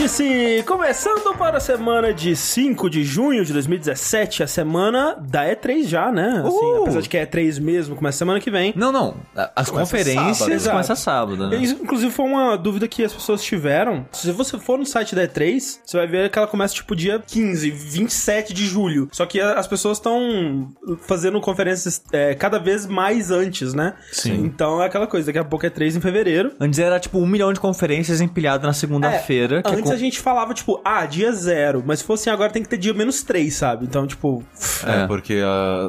Vértice! Começando para a semana de 5 de junho de 2017, a semana da E3 já, né? Assim, Uh! apesar de que é E3 mesmo, começa semana que vem. Não, não. As Começa conferências sábado. Exato. começam sábado, né? Isso, Inclusive, foi uma dúvida que as pessoas tiveram. Se você for no site da E3, você vai ver que ela começa tipo dia 15, 27 de julho. Só que as pessoas estão fazendo conferências é, cada vez mais antes, né? Sim. Então é aquela coisa, daqui a pouco é 3 em fevereiro. Antes era tipo um milhão de conferências empilhadas na segunda-feira. que é Antes com- a gente falava, tipo, ah, dia zero. Mas se fosse assim, agora tem que ter dia menos 3, sabe? Então, tipo. É, É. porque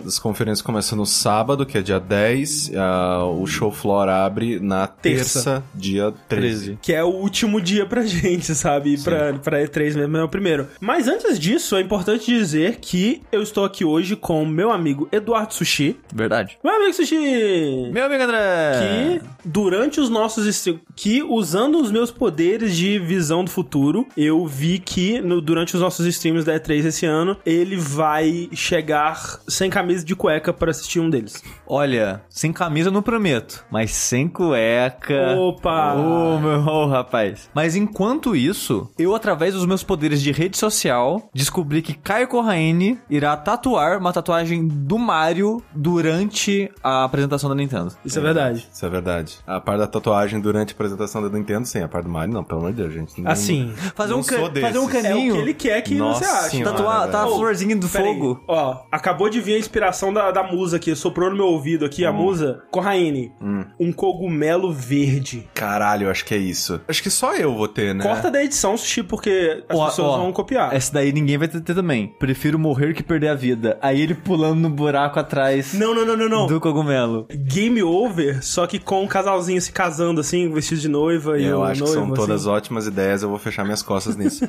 as conferências começam no sábado, que é dia 10, ah, o show floor abre na Terça. terça, dia 13. Que é o último dia pra gente, sabe? Pra, pra E3 mesmo é o primeiro. Mas antes disso, é importante dizer que eu estou aqui hoje com meu amigo Eduardo Sushi. Verdade. Meu amigo Sushi! Meu amigo André! Que durante os nossos que usando os meus poderes de visão do futuro, eu vi que no- durante os nossos streams da E3 esse ano, ele vai chegar sem camisa de cueca para assistir um deles. Olha, sem camisa eu não prometo, mas sem cueca. Opa! Ô, meu ô, rapaz. Mas enquanto isso, eu, através dos meus poderes de rede social, descobri que Caio Corraine irá tatuar uma tatuagem do Mario durante a apresentação da Nintendo. Isso é verdade. Isso é verdade. A parte da tatuagem durante a apresentação da Nintendo, sim. A parte do Mario, não, pelo amor de Deus, gente. Não- Assim, Fazer, Não um, ca- sou desses. fazer um é o caninho. que ele quer que Nossa você ache. senhora, Tatuar, tá a florzinha do aí. fogo. Ó, acabou de vir a inspiração da, da musa aqui, soprou no meu ouvido aqui a musa. Corraine, um cogumelo verde. Caralho, eu acho que é isso. Acho que só eu vou ter, né? Corta da edição, Sushi, porque as Ó, pessoas ó, vão copiar. Essa daí ninguém vai ter, também. Prefiro morrer que perder a vida. Aí ele pulando no buraco atrás Não, não, não, não, não. do cogumelo. Game over, só que com um casalzinho se casando assim, vestido de noiva e Eu o acho que noivo, são todas assim. ótimas ideias, eu vou fechar minhas costas nisso.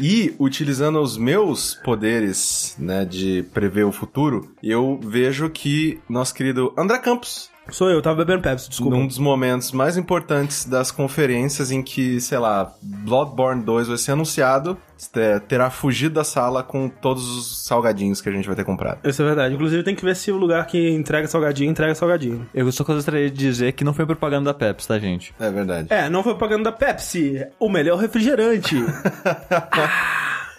e, utilizando os meus poderes, né, de prever o futuro, eu vejo que nosso querido André Campos, Sou eu, tava bebendo Pepsi, desculpa. num dos momentos mais importantes das conferências em que, sei lá, Bloodborne 2 vai ser anunciado, te- terá fugido da sala com todos os salgadinhos que a gente vai ter comprado. Isso é verdade. Inclusive tem que ver se o lugar que entrega salgadinho, entrega salgadinho. Eu só gostaria de dizer que não foi propaganda da Pepsi, tá, gente? É verdade. É, não foi pagando da Pepsi, o melhor refrigerante.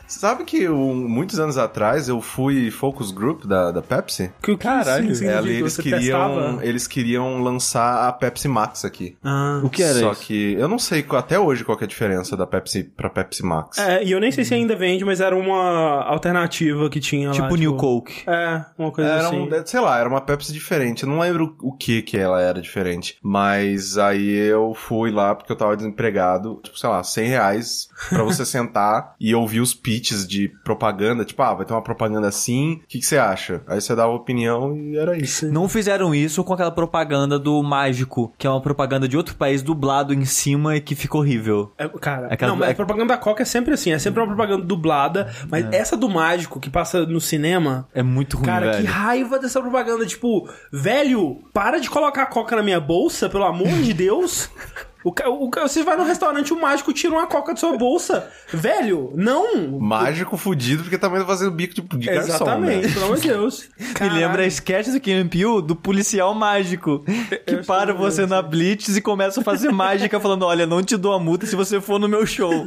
Sabe que um, muitos anos atrás eu fui focus group da, da Pepsi? que Caralho, isso significa? Ela- eles, Você queriam, testava? eles queriam lançar a Pepsi Max aqui. Ah. O que era Só isso? que eu não sei até hoje qual que é a diferença da Pepsi pra Pepsi Max. É, e eu nem sei se ainda vende, mas era uma alternativa que tinha lá. Tipo New Coke. É, uma coisa Era assim. um, sei lá, era uma Pepsi diferente. Eu não lembro o que que ela era diferente. Mas aí eu fui lá porque eu tava desempregado. Tipo, sei lá, 100 reais pra você sentar e ouvir os pitches de propaganda. Tipo, ah, vai ter uma propaganda assim. O que, que você acha? Aí você dava opinião e era isso. Não fizeram isso com aquela propaganda do Mágico, que é uma propaganda de outro país dublado em cima e que ficou horrível. É, cara, Aquela- não, mas é- a propaganda da Coca é sempre assim, é sempre uma propaganda dublada, mas essa do mágico que passa no cinema, É muito ruim, cara, velho. que raiva dessa propaganda, tipo, velho, para de colocar a Coca na minha bolsa, pelo amor de Deus. O, o, você vai no restaurante, o mágico tira uma coca de sua bolsa. Velho, não! Mágico fudido porque também tá fazendo bico de, de garçom, Exatamente, né? pelo amor de Deus. Me lembra a sketch do Kim Peele do policial mágico que Eu para sei, você eu na Blitz e começa a fazer mágica falando, olha, não te dou a multa se você for no meu show.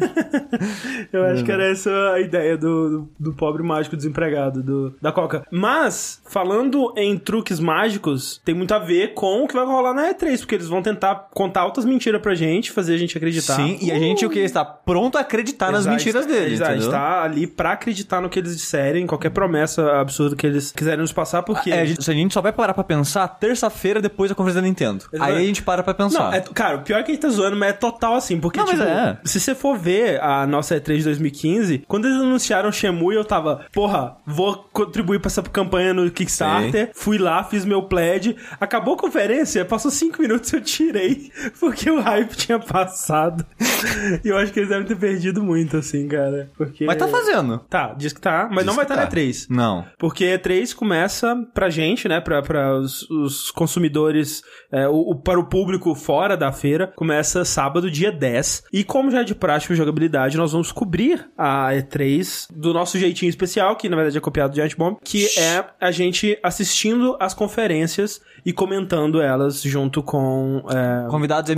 Eu acho que era essa a ideia do, do, do pobre mágico desempregado do, da Coca. Mas, falando em truques mágicos, tem muito a ver com o que vai rolar na E3, porque eles vão tentar contar altas mentiras pra gente, fazer a gente acreditar. Sim, e a gente o que está pronto a acreditar nas Exato, mentiras deles, exato, entendeu? está ali pra acreditar no que eles disserem, qualquer promessa absurda que eles quiserem nos passar, porque... É, a gente, a gente só vai parar pra pensar terça-feira depois da conferência da Nintendo. Exato. Aí a gente para pra pensar. Não, é, cara, o pior é que a gente tá zoando, mas é total assim, porque, Não, tipo, é. se você for ver a nossa E3 de 2015, quando eles anunciaram Shenmue, eu tava, porra, vou contribuir pra essa campanha no Kickstarter, fui lá, fiz meu pledge, acabou a conferência, passou cinco minutos eu tirei, porque o hype tinha passado. e eu acho que eles devem ter perdido muito, assim, cara, porque... Mas tá fazendo. Tá, diz que tá, mas Diz não vai estar na tá. E3. Não. Porque E3 começa pra gente, né? Pra, pra os, os consumidores, é, o, o- para o público fora da feira, começa sábado, dia 10. E como já é de prática de jogabilidade, nós vamos cobrir a E3 do nosso jeitinho especial, que na verdade é copiado de Giant Bomb, que é a gente assistindo as conferências e comentando elas junto com é, Convidados e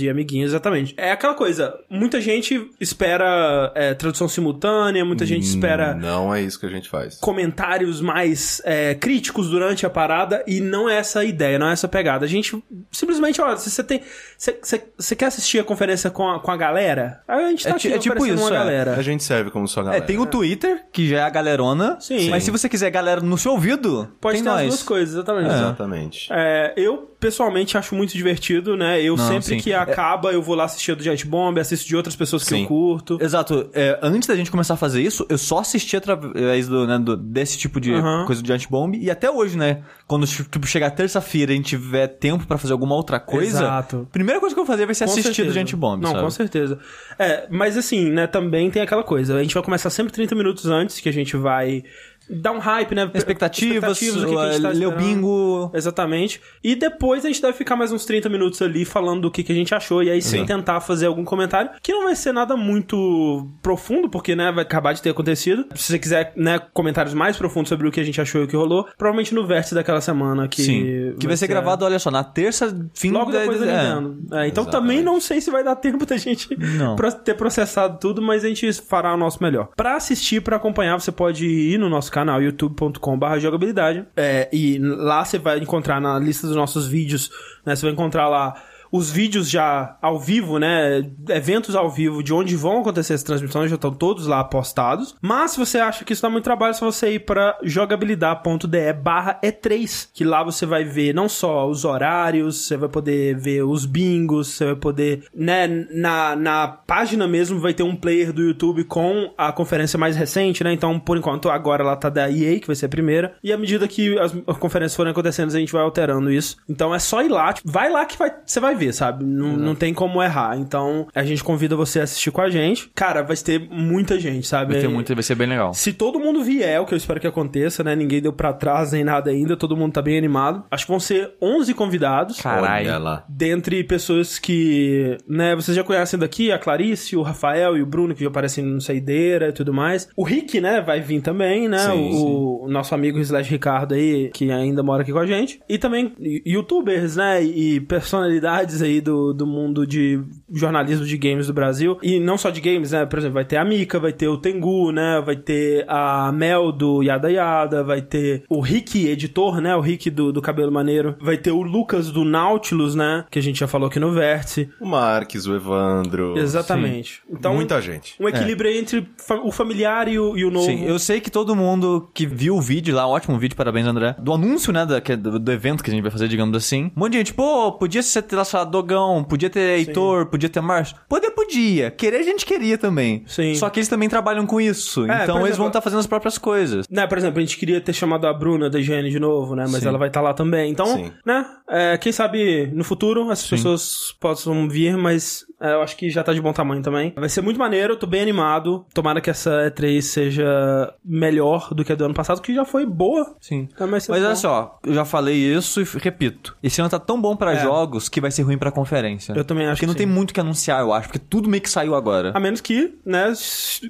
e amiguinhos, exatamente. É aquela coisa, muita gente espera é, tradução simultânea, muita gente espera Não é isso que a gente faz. comentários mais é, críticos durante a parada e não é essa a ideia, não é essa a pegada. A gente simplesmente, olha, se você tem. Você, quer assistir a conferência com a, com a galera? A gente tá É aqui é tipo isso, uma é. galera. A gente serve como sua É, galera. tem o Twitter, que já é a galerona. Sim. Mas se você quiser galera no seu ouvido, Pode tem ter nós. as duas coisas, exatamente. Exatamente. É, eu, pessoalmente, acho muito divertido, né? Eu Não, sempre sim. que acaba, eu vou lá assistir a do Giant Bomb, assisto de outras pessoas que Sim. eu curto. Exato. É, antes da gente começar a fazer isso, eu só assisti através do, né, do- desse tipo de Aham. coisa do Giant Bomb. E até hoje, né? Quando tipo, chegar terça-feira e a gente tiver tempo pra fazer alguma outra coisa, Exato. primeira coisa que eu vou fazer vai ser Com assistir certeza. do Giant Bomb, Não, sabe? com certeza. É, mas assim, né, também tem aquela coisa. A gente vai começar sempre 30 minutos antes, que a gente vai dar um hype, né? Expectativas, do que que a gente tá ler o esperando. bingo. Exatamente. E depois a gente deve ficar mais uns 30 minutos ali falando do que, que a gente achou. E aí sim tentar fazer algum comentário. Que não vai ser nada muito profundo, porque, né, vai acabar de ter acontecido. Se você quiser, né, comentários mais profundos sobre o que a gente achou e o que rolou, provavelmente no vértice daquela semana que. Sim. Que vai ser gravado, olha só, na terça, fim Logo da- depois da é. Nintendo. É, então Exatamente. também não sei se vai dar tempo da gente ter processado tudo, mas a gente fará o nosso melhor. Pra assistir, pra acompanhar, você pode ir no nosso canal youtube.com.br jogabilidade. É, e lá você vai encontrar na lista dos nossos vídeos, né? Você vai encontrar lá os vídeos já ao vivo, né? Eventos ao vivo de onde vão acontecer as transmissões já estão todos lá postados. Mas se você acha que isso dá muito trabalho, é só você ir para jogabilidade.de barra E3, que lá você vai ver não só os horários, você vai poder ver os bingos, você vai poder, né, na, na página mesmo vai ter um player do YouTube com a conferência mais recente, né? Então, por enquanto, agora ela tá da EA, que vai ser a primeira. E à medida que as as conferências forem acontecendo, a gente vai alterando isso. Então é só ir lá, tipo, vai lá que vai, você vai ver, sabe? Não, não tem como errar. Então, a gente convida você a assistir com a gente. Cara, vai ter muita gente, sabe? Vai ter muito, vai ser bem legal. Se todo mundo vier, o que eu espero que aconteça, né? Ninguém deu pra trás nem nada ainda, todo mundo tá bem animado. Acho que vão ser 11 convidados. Caralho. Dentre pessoas que, né, vocês já conhecem daqui, a Clarice, o Rafael e o Bruno, que já aparecem no Saideira e tudo mais. O Rick, né, vai vir também, né, Sim, o, o nosso amigo Slash Ricardo aí, que ainda mora aqui com a gente. E também youtubers, né, e personalidades aí do, do mundo de jornalismo de games do Brasil. E não só de games, né, por exemplo, vai ter a Mika, vai ter o Tengu, né, vai ter a Mel do Yada Yada, vai ter o Rick, editor, né, o Rick do, do Cabelo Maneiro. Vai ter o Lucas do Nautilus, né, que a gente já falou aqui no Vértice. O Marques, o Evandro. Exatamente. Então, Muita gente. um equilíbrio entre fa- o familiar e o, e o novo. Sim, eu sei que todo mundo que viu o vídeo lá, ótimo vídeo, parabéns, André. Do anúncio, né, da- que é do, do evento que a gente vai fazer, digamos assim. Um monte de gente, pô, podia ser ter lá Dogão, podia ter Heitor, podia ter Márcio. Poder podia. Querer a gente queria também. Sim. Só que eles também trabalham com isso. É, então eles exemplo- vão estar fazendo as próprias coisas. Né, por exemplo, a gente queria ter chamado a Bruna da IGN de novo, né? Mas Sim. ela vai estar lá também. Então, Sim. né? é, quem sabe no futuro as pessoas possam vir, mas eu acho que já tá de bom tamanho também. Vai ser muito maneiro, eu tô bem animado. Tomara que essa E3 seja melhor do que a do ano passado, que já foi boa. Sim. Ser Mas olha só, eu já falei isso e repito. Esse ano tá tão bom pra É. jogos que vai ser ruim pra conferência. Eu também acho Porque não que tem sim. muito que anunciar, eu acho. Porque tudo meio que saiu agora. A menos que, né,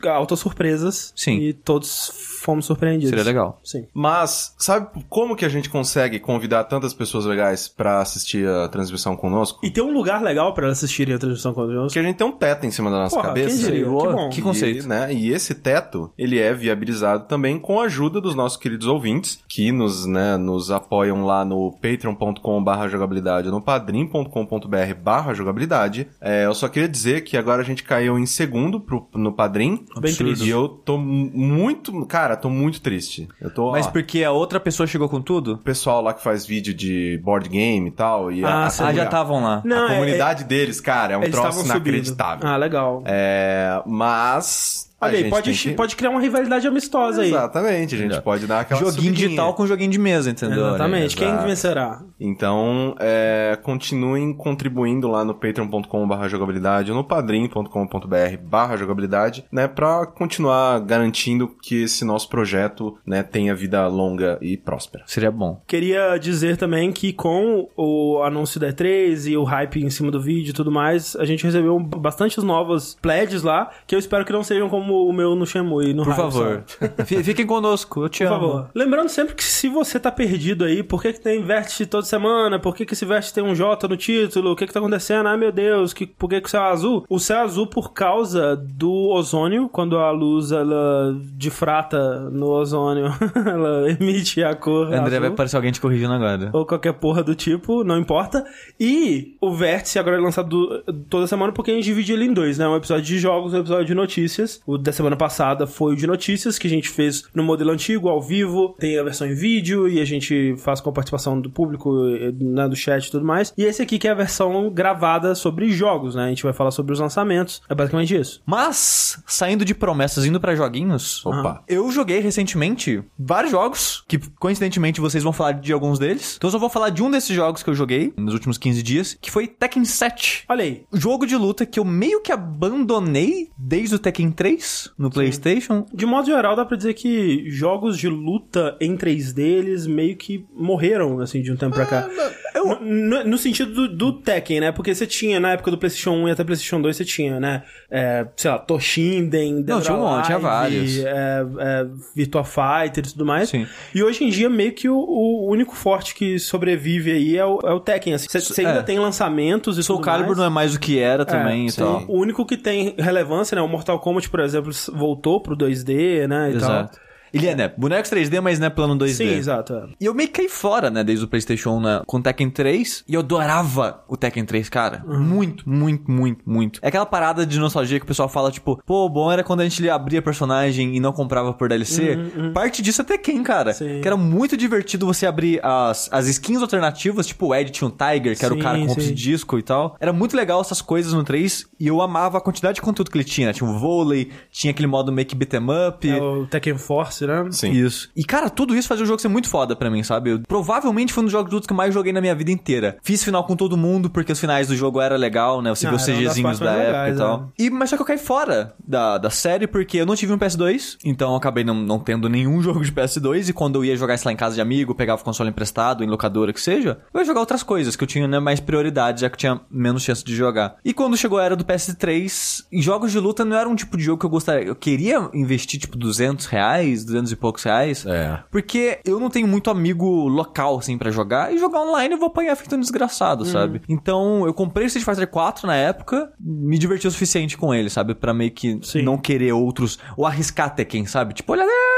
altas surpresas. Sim. E todos fomos surpreendidos. Seria legal. Sim. Mas, sabe como que a gente consegue convidar tantas pessoas legais pra assistir a transmissão conosco? E ter um lugar legal pra elas assistirem a transmissão com nós. Porque a gente tem um teto em cima da nossa Porra, cabeça. quem diria? Que bom. Que E, conceito. né, e esse teto, ele é viabilizado também com a ajuda dos nossos queridos ouvintes, que nos, né, nos apoiam lá no patreon.com barra jogabilidade, no padrim.com.br barra jogabilidade. É, eu só queria dizer que agora a gente caiu em segundo pro, no Padrim. Bem. E eu tô muito, cara, tô muito triste. Eu tô, Mas ó, porque a outra pessoa chegou com tudo? o pessoal lá que faz vídeo de board game e tal, e Ah, a, a. Ah, comuni- já estavam lá. Não, a é- comunidade deles, cara, é um Eles troço estavam subindo. inacreditável. Ah, legal. É, mas. Olha aí, pode, que- pode criar uma rivalidade amistosa aí. Exatamente, a gente pode dar aquela Joguinho subidinha. digital com joguinho de mesa, entendeu? Exatamente. Quem vencerá? Então, é, continuem contribuindo lá no patreon.com.br jogabilidade ou no padrim.com.br barra jogabilidade, né, pra continuar garantindo que esse nosso projeto, né, tenha vida longa e próspera. Seria bom. Queria dizer também que com o anúncio da E3 e o hype em cima do vídeo e tudo mais, a gente recebeu bastantes novas pledges lá, que eu espero que não sejam como o meu no Shenmue. No Por Raio favor. Fiquem conosco, eu te Por amo. favor. Lembrando sempre que se você tá perdido aí, por que, que tem Vértice toda semana? Por que, que esse Vértice tem um J no título? O que, que tá acontecendo? Ai meu Deus, que, por que, que o céu é azul? O céu é azul por causa do ozônio, quando a luz ela difrata no ozônio, ela emite a cor. André azul. vai parecer alguém te corrigindo agora. Ou qualquer porra do tipo, não importa. E o Vértice agora é lançado do- toda semana porque a gente divide ele em dois, né? Um episódio de jogos um episódio de notícias. O da semana passada foi o de notícias, que a gente fez no modelo antigo, ao vivo. Tem a versão em vídeo e a gente faz com a participação do público, né, do chat e tudo mais. E esse aqui que é a versão gravada sobre jogos, né? A gente vai falar sobre os lançamentos. É basicamente isso. Mas, saindo de promessas, indo pra joguinhos. Opa. Eu joguei recentemente vários jogos, que coincidentemente vocês vão falar de alguns deles. Então eu só vou falar de um desses jogos que eu joguei nos últimos 15 dias, que foi Tekken 7. Olha aí. Jogo de luta que eu meio que abandonei desde o Tekken 3 no PlayStation. De modo geral, dá pra dizer que jogos de luta em 3D, eles meio que morreram, assim, de um tempo pra cá. No, no- no sentido do, do Tekken, né? Porque você tinha, na época do PlayStation 1 e até PlayStation 2, você tinha, né? É, sei lá, Toshinden, Dead Não, tinha um monte, tinha vários. É, é, Virtua Fighter e tudo mais. Sim. E hoje em dia, meio que o, o único forte que sobrevive aí é o, é o Tekken, assim. Você você ainda É. tem lançamentos e Soul tudo Calibur mais. não é mais o que era também e sim. tal. O único que tem relevância, né? O Mortal Kombat, por exemplo, voltou pro 2D, né? E tal. Ele é, né? Bonecos 3D, mas não é plano 2D. Sim, exato. é. E eu meio que caí fora, né, desde o PlayStation 1 né, com o Tekken 3. E eu adorava o Tekken 3, cara. Uhum. Muito, muito, muito, muito. É aquela parada de nostalgia que o pessoal fala, tipo, pô, bom era quando a gente abria personagem e não comprava por DLC. Parte disso é Tekken, cara. Uhum, Sim. Que era muito divertido você abrir as, as skins alternativas, tipo o Ed tinha um Tiger, que era o cara com sim. de disco e tal. Era muito legal essas coisas no 3. E eu amava a quantidade de conteúdo que ele tinha. né? Tinha o vôlei, tinha aquele modo make beat 'em up. É o Tekken Force, né? Sim. Isso. E, cara, tudo isso fazia o jogo ser muito foda pra mim, sabe? Eu, provavelmente foi um dos jogos de luta que eu mais joguei na minha vida inteira. Fiz final com todo mundo, porque os finais do jogo era legal, né? Você Ah, vê os CGzinhos da época legais, e tal. né? E, mas só que eu caí fora da, da série, porque eu não tive um PS2, então eu acabei não, não tendo nenhum jogo de PS2, e quando eu ia jogar isso lá em casa de amigo, pegava o console emprestado, em locadora, que seja, eu ia jogar outras coisas, que eu tinha né, mais prioridade, já que eu tinha menos chance de jogar. E quando chegou a era do PS3, em jogos de luta não era um tipo de jogo que eu gostaria. Eu queria investir, tipo, 200 reais, 200 e poucos reais. É. Porque eu não tenho muito amigo local, assim, pra jogar. E jogar online eu vou apanhar feito um desgraçado, sabe? Então, eu comprei o Street Fighter 4 na época, me diverti o suficiente com ele, sabe? Pra meio que Sim. não querer outros. Ou arriscar Tekken, sabe? Tipo, olha, é,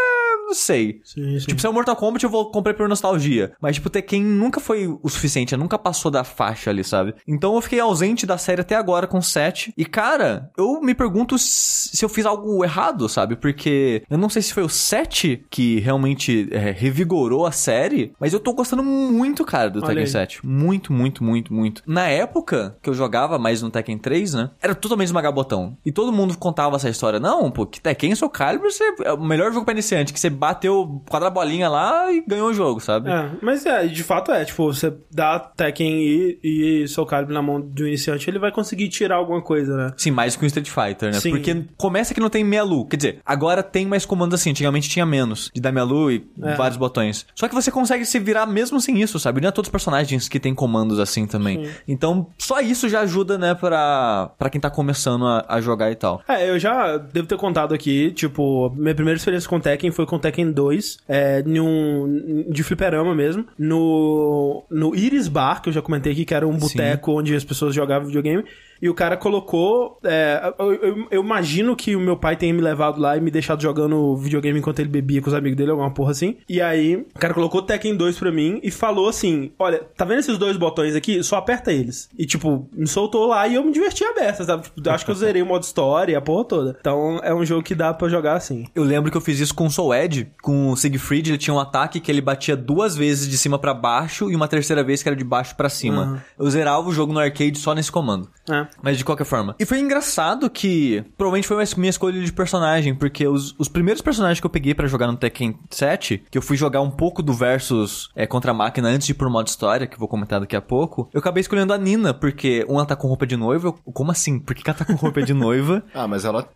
não sei. Sim, sim. Tipo, se é o Mortal Kombat, eu vou comprar por nostalgia. Mas, tipo, Tekken nunca foi o suficiente, nunca passou da faixa ali, sabe? Então eu fiquei ausente da série até agora com 7. E, cara, eu me pergunto se eu fiz algo errado, sabe? Porque eu não sei se foi o 7 que realmente é, revigorou a série, mas eu tô gostando muito, cara, do Olha Tekken aí. 7. Muito, muito, muito, muito. Na época que eu jogava mais no Tekken 3, né? Era totalmente esmagar botão. E todo mundo contava essa história. Não, pô, que Tekken Soul Calibur você- é o melhor jogo pra iniciante, que você bateu quadra bolinha lá e ganhou o jogo, sabe? É, mas é, de fato é, tipo, você dá Tekken e, e Soul Calibur na mão do iniciante, ele vai conseguir tirar alguma coisa, né? Sim, mais com Street Fighter, né? Sim. Porque começa que não tem meia lu. Quer dizer, agora tem mais comandos assim. Antigamente tinha menos. De dar meia lu e É. vários botões. Só que você consegue se virar mesmo sem isso, sabe? Não é todos os personagens que tem comandos assim também. Então, só isso já ajuda, né, pra, pra quem tá começando a, a jogar e tal. É, eu já devo ter contado aqui, tipo, minha primeira experiência com Tekken foi com Tekken 2, é, num, de fliperama mesmo, no, no Iris Bar, que eu já comentei aqui, que era um boteco onde as pessoas jogavam videogame, e o cara colocou, é, eu, eu- eu imagino que o meu pai tenha me levado lá e me deixado jogando videogame enquanto ele bebia com os amigos dele, alguma porra assim, e aí o cara colocou Tekken 2 pra mim e falou assim, olha, tá vendo esses dois botões aqui? Só aperta eles. E tipo, me soltou lá e eu me diverti a beça, sabe? Tipo, acho que eu zerei o modo história, a porra toda. Então é um jogo que dá pra jogar assim. Eu lembro que eu fiz isso com o Soul Edge, com o Siegfried, ele tinha um ataque que ele batia duas vezes de cima pra baixo e uma terceira vez que era de baixo pra cima. Eu zerava o jogo no arcade só nesse comando. É. Mas de qualquer forma. E foi engraçado que provavelmente foi minha escolha de personagem, porque os, os primeiros personagens que eu peguei pra jogar no Tekken 7, que eu fui jogar um pouco do versus é, contra a máquina antes de ir pro modo história, que vou comentar daqui a pouco, eu acabei escolhendo a Nina, porque uma tá com roupa de noiva. Eu, como assim? Por que ela tá com roupa de noiva? Ah, mas ela.